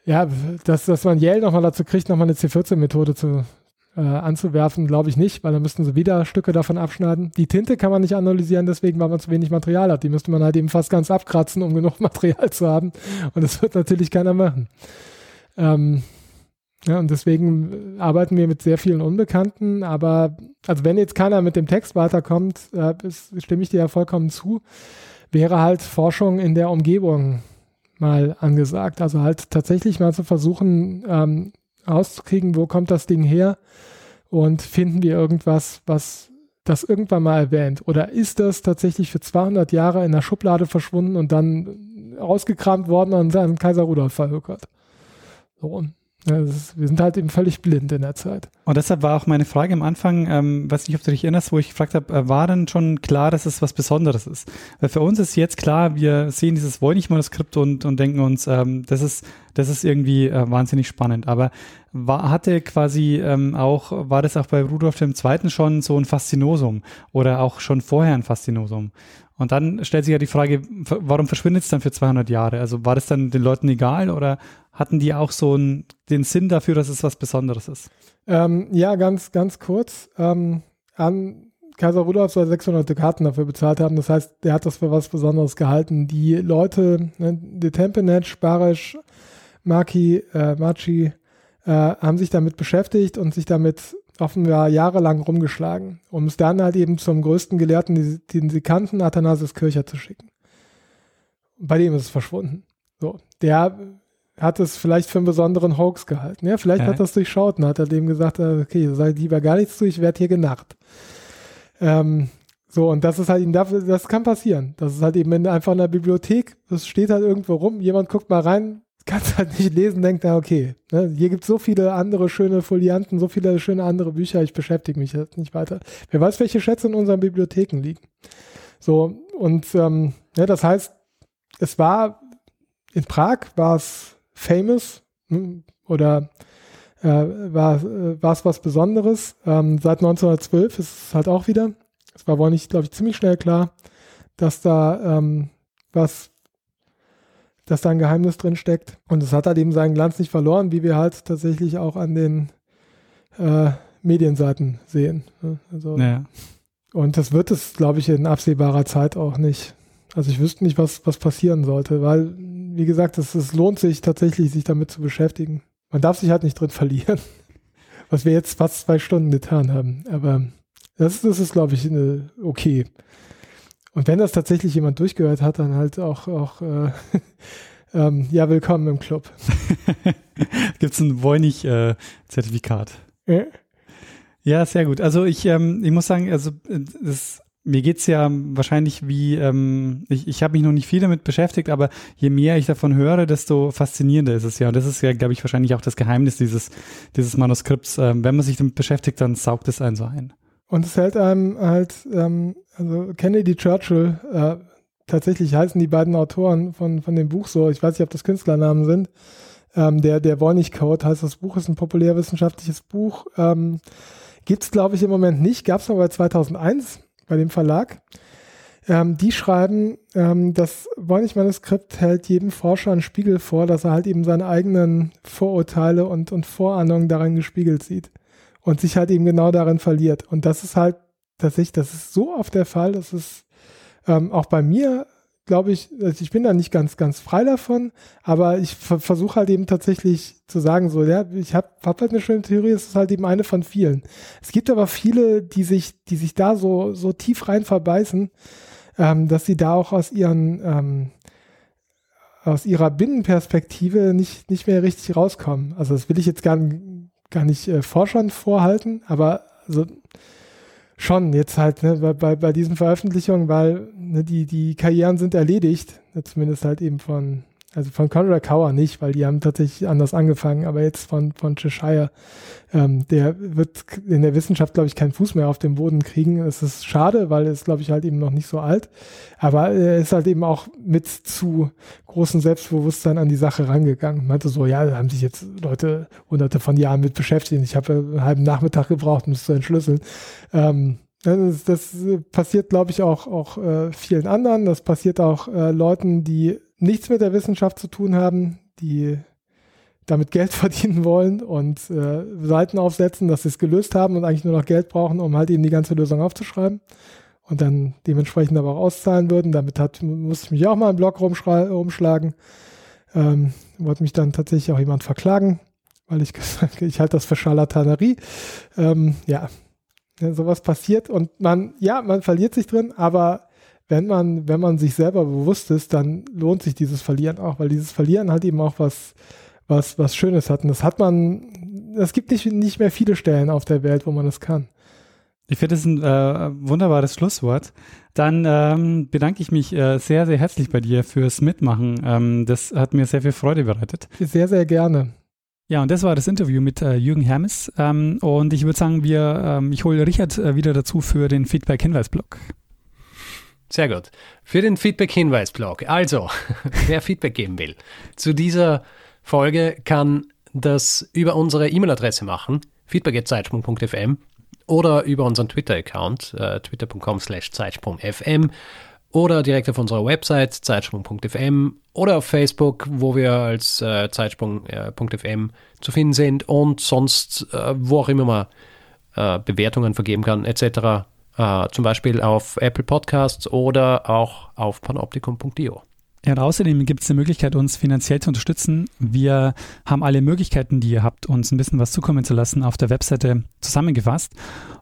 ja, dass, dass man Yale nochmal dazu kriegt, nochmal eine C14-Methode zu, äh, anzuwerfen, glaube ich nicht, weil dann müssten sie wieder Stücke davon abschneiden. Die Tinte kann man nicht analysieren, deswegen, weil man zu wenig Material hat. Die müsste man halt eben fast ganz abkratzen, um genug Material zu haben. Und das wird natürlich keiner machen. Ähm, ja, und deswegen arbeiten wir mit sehr vielen Unbekannten, aber also wenn jetzt keiner mit dem Text weiterkommt, äh, ist, stimme ich dir ja vollkommen zu, wäre halt Forschung in der Umgebung mal angesagt. Also halt tatsächlich mal zu versuchen, ähm, rauszukriegen, wo kommt das Ding her und finden wir irgendwas, was das irgendwann mal erwähnt? Oder ist das tatsächlich für 200 Jahre in der Schublade verschwunden und dann ausgekramt worden und an Kaiser Rudolf verhökert? So. Ist, wir sind halt eben völlig blind in der Zeit. Und deshalb war auch meine Frage am Anfang, ähm, weiß nicht, ob du dich erinnerst, wo ich gefragt habe, äh, war denn schon klar, dass es was Besonderes ist? Weil für uns ist jetzt klar, wir sehen dieses Voynich-Manuskript und, und denken uns, ähm, das ist, das ist irgendwie äh, wahnsinnig spannend. Aber war, hatte quasi ähm, auch, war das auch bei Rudolf II. schon so ein Faszinosum oder auch schon vorher ein Faszinosum? Und dann stellt sich ja die Frage, warum verschwindet es dann für 200 Jahre? Also war das dann den Leuten egal oder hatten die auch so einen, den Sinn dafür, dass es was Besonderes ist? Ähm, ja, ganz, ganz kurz. Ähm, an Kaiser Rudolf soll 600 Dukaten dafür bezahlt haben. Das heißt, der hat das für was Besonderes gehalten. Die Leute, ne, die Tempenet, Barisch, Maki, äh, Machi, äh, haben sich damit beschäftigt und sich damit offenbar jahrelang rumgeschlagen, um es dann halt eben zum größten Gelehrten, den sie kannten, Athanasius Kircher zu schicken. Bei dem ist es verschwunden. So, der hat es vielleicht für einen besonderen Hoax gehalten. Ja, vielleicht ja. hat er es durchschaut und hat er dem gesagt, äh, okay, sei lieber gar nichts zu, ich werde hier genarrt. Ähm, so, und das ist halt, das kann passieren. Das ist halt eben einfach in der Bibliothek, das steht halt irgendwo rum, jemand guckt mal rein, kannst halt nicht lesen, denkt er, okay, ne, hier gibt es so viele andere schöne Folianten, so viele schöne andere Bücher, ich beschäftige mich jetzt nicht weiter. Wer weiß, welche Schätze in unseren Bibliotheken liegen. So, und ähm, ja, das heißt, es war in Prag war es famous hm, oder äh, war äh, es was Besonderes. Ähm, seit 1912 ist es halt auch wieder. Es war wohl nicht, glaube ich, ziemlich schnell klar, dass da ähm, was dass da ein Geheimnis drin steckt. Und es hat halt eben seinen Glanz nicht verloren, wie wir halt tatsächlich auch an den äh, Medienseiten sehen. Ne? Also, ja. Und das wird es, glaube ich, in absehbarer Zeit auch nicht. Also ich wüsste nicht, was, was passieren sollte, weil, wie gesagt, es, es lohnt sich tatsächlich, sich damit zu beschäftigen. Man darf sich halt nicht drin verlieren, was wir jetzt fast zwei Stunden getan haben. Aber das, das ist, glaube ich, eine, okay. Und wenn das tatsächlich jemand durchgehört hat, dann halt auch, auch äh, ähm, ja, willkommen im Club. Gibt es ein Voynich-Zertifikat? Äh? Ja, sehr gut. Also ich, ähm, ich muss sagen, also das, mir geht's ja wahrscheinlich wie, ähm, ich, ich habe mich noch nicht viel damit beschäftigt, aber je mehr ich davon höre, desto faszinierender ist es ja. Und das ist ja, glaube ich, wahrscheinlich auch das Geheimnis dieses, dieses Manuskripts. Ähm, wenn man sich damit beschäftigt, dann saugt es einen so ein. Und es hält einem halt, ähm, also Kennedy Churchill, äh, tatsächlich heißen die beiden Autoren von, von dem Buch so, ich weiß nicht, ob das Künstlernamen sind, ähm, der, der Voynich-Code heißt das Buch, ist ein populärwissenschaftliches Buch, ähm, Gibt es, glaube ich, im Moment nicht. Gab es aber 2001 bei dem Verlag. Ähm, die schreiben, ähm, das Voynich-Manuskript hält jedem Forscher einen Spiegel vor, dass er halt eben seine eigenen Vorurteile und, und Vorahnungen darin gespiegelt sieht und sich halt eben genau darin verliert. Und das ist halt tatsächlich, das ist so oft der Fall, dass es ähm, auch bei mir glaube ich, also ich bin da nicht ganz, ganz frei davon, aber ich versuche halt eben tatsächlich zu sagen, so, ja, ich habe hab halt eine schöne Theorie, es ist halt eben eine von vielen. Es gibt aber viele, die sich, die sich da so, so tief rein verbeißen, ähm, dass sie da auch aus ihren, ähm, aus ihrer Binnenperspektive nicht, nicht mehr richtig rauskommen. Also das will ich jetzt gar, gar nicht äh, Forschern vorhalten, aber also schon jetzt halt ne, bei, bei, bei diesen Veröffentlichungen, weil ne, die, die Karrieren sind erledigt, ne, zumindest halt eben von, also von Conrad Cower nicht, weil die haben tatsächlich anders angefangen, aber jetzt von, von Cheshire, ähm, der wird in der Wissenschaft, glaube ich, keinen Fuß mehr auf den Boden kriegen. Es ist schade, weil er ist, glaube ich, halt eben noch nicht so alt, aber er ist halt eben auch mit zu großem Selbstbewusstsein an die Sache rangegangen. Meinte so, ja, da haben sich jetzt Leute hunderte von Jahren mit beschäftigt. Ich habe einen halben Nachmittag gebraucht, um es zu entschlüsseln. Ähm, das, das, passiert, glaube ich, auch, auch äh, vielen anderen. Das passiert auch äh, Leuten, die nichts mit der Wissenschaft zu tun haben, die damit Geld verdienen wollen und äh, Seiten aufsetzen, dass sie es gelöst haben und eigentlich nur noch Geld brauchen, um halt eben die ganze Lösung aufzuschreiben und dann dementsprechend aber auch auszahlen würden. Damit hat, musste ich mich auch mal im Blog rumschlagen. Ähm, wollte mich dann tatsächlich auch jemand verklagen, weil ich gesagt ich halte das für Charlatanerie. Ähm, ja, ja, sowas passiert und man, ja, man verliert sich drin, aber wenn man, wenn man sich selber bewusst ist, dann lohnt sich dieses Verlieren auch, weil dieses Verlieren halt eben auch was, was, was Schönes hat. Und das hat man, es gibt nicht, nicht mehr viele Stellen auf der Welt, wo man das kann. Ich finde das ein äh, wunderbares Schlusswort. Dann ähm, bedanke ich mich äh, sehr, sehr herzlich bei dir fürs Mitmachen. Ähm, das hat mir sehr viel Freude bereitet. Sehr, sehr gerne. Ja, und das war das Interview mit äh, Jürgen Hermes. Ähm, und ich würde sagen, wir, ähm, ich hole Richard äh, wieder dazu für den Feedback-Hinweis-Blog. Sehr gut. Für den Feedback-Hinweis-Blog. Also, wer Feedback geben will zu dieser Folge, kann das über unsere E-Mail-Adresse machen, feedback.zeitsprung.fm oder über unseren Twitter-Account, äh, twitter.com slash zeitsprung.fm oder direkt auf unserer Website zeitsprung.fm oder auf Facebook, wo wir als äh, zeitsprung.fm äh, zu finden sind und sonst, äh, wo auch immer man äh, Bewertungen vergeben kann, etc. Äh, zum Beispiel auf Apple Podcasts oder auch auf panoptikum.io. Ja, und außerdem gibt es eine Möglichkeit, uns finanziell zu unterstützen. Wir haben alle Möglichkeiten, die ihr habt, uns ein bisschen was zukommen zu lassen, auf der Webseite zusammengefasst.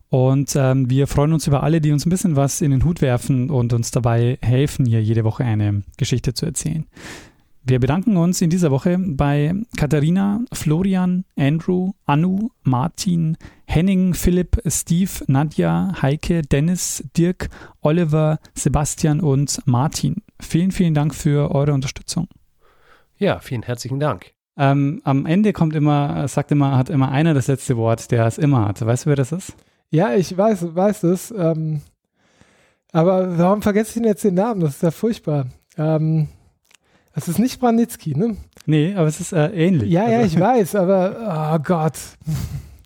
Und ähm, wir freuen uns über alle, die uns ein bisschen was in den Hut werfen und uns dabei helfen, hier jede Woche eine Geschichte zu erzählen. Wir bedanken uns in dieser Woche bei Katharina, Florian, Andrew, Anu, Martin, Henning, Philipp, Steve, Nadja, Heike, Dennis, Dirk, Oliver, Sebastian und Martin. Vielen, vielen Dank für eure Unterstützung. Ja, vielen herzlichen Dank. Ähm, am Ende kommt immer, sagt immer, hat immer einer das letzte Wort, der es immer hat. Weißt du, wer das ist? Ja, ich weiß, weiß es. Ähm, aber warum vergesse ich denn jetzt den Namen? Das ist ja furchtbar. Ähm, es ist nicht Branitzky, ne? Nee, aber es ist äh, ähnlich. Ja, ja, also ich weiß, aber oh Gott.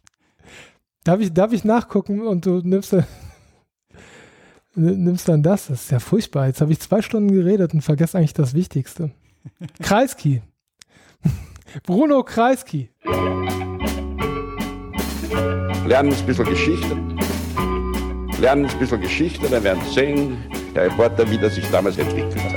darf, ich, darf ich nachgucken und du nimmst dann, nimmst dann das? Das ist ja furchtbar. Jetzt habe ich zwei Stunden geredet und vergesse eigentlich das Wichtigste. Kreisky. Bruno Kreisky lernen ein bisschen Geschichte. Lernen ein bisschen Geschichte, dann werden Sie sehen, der Reporter, wie das sich damals entwickelt hat.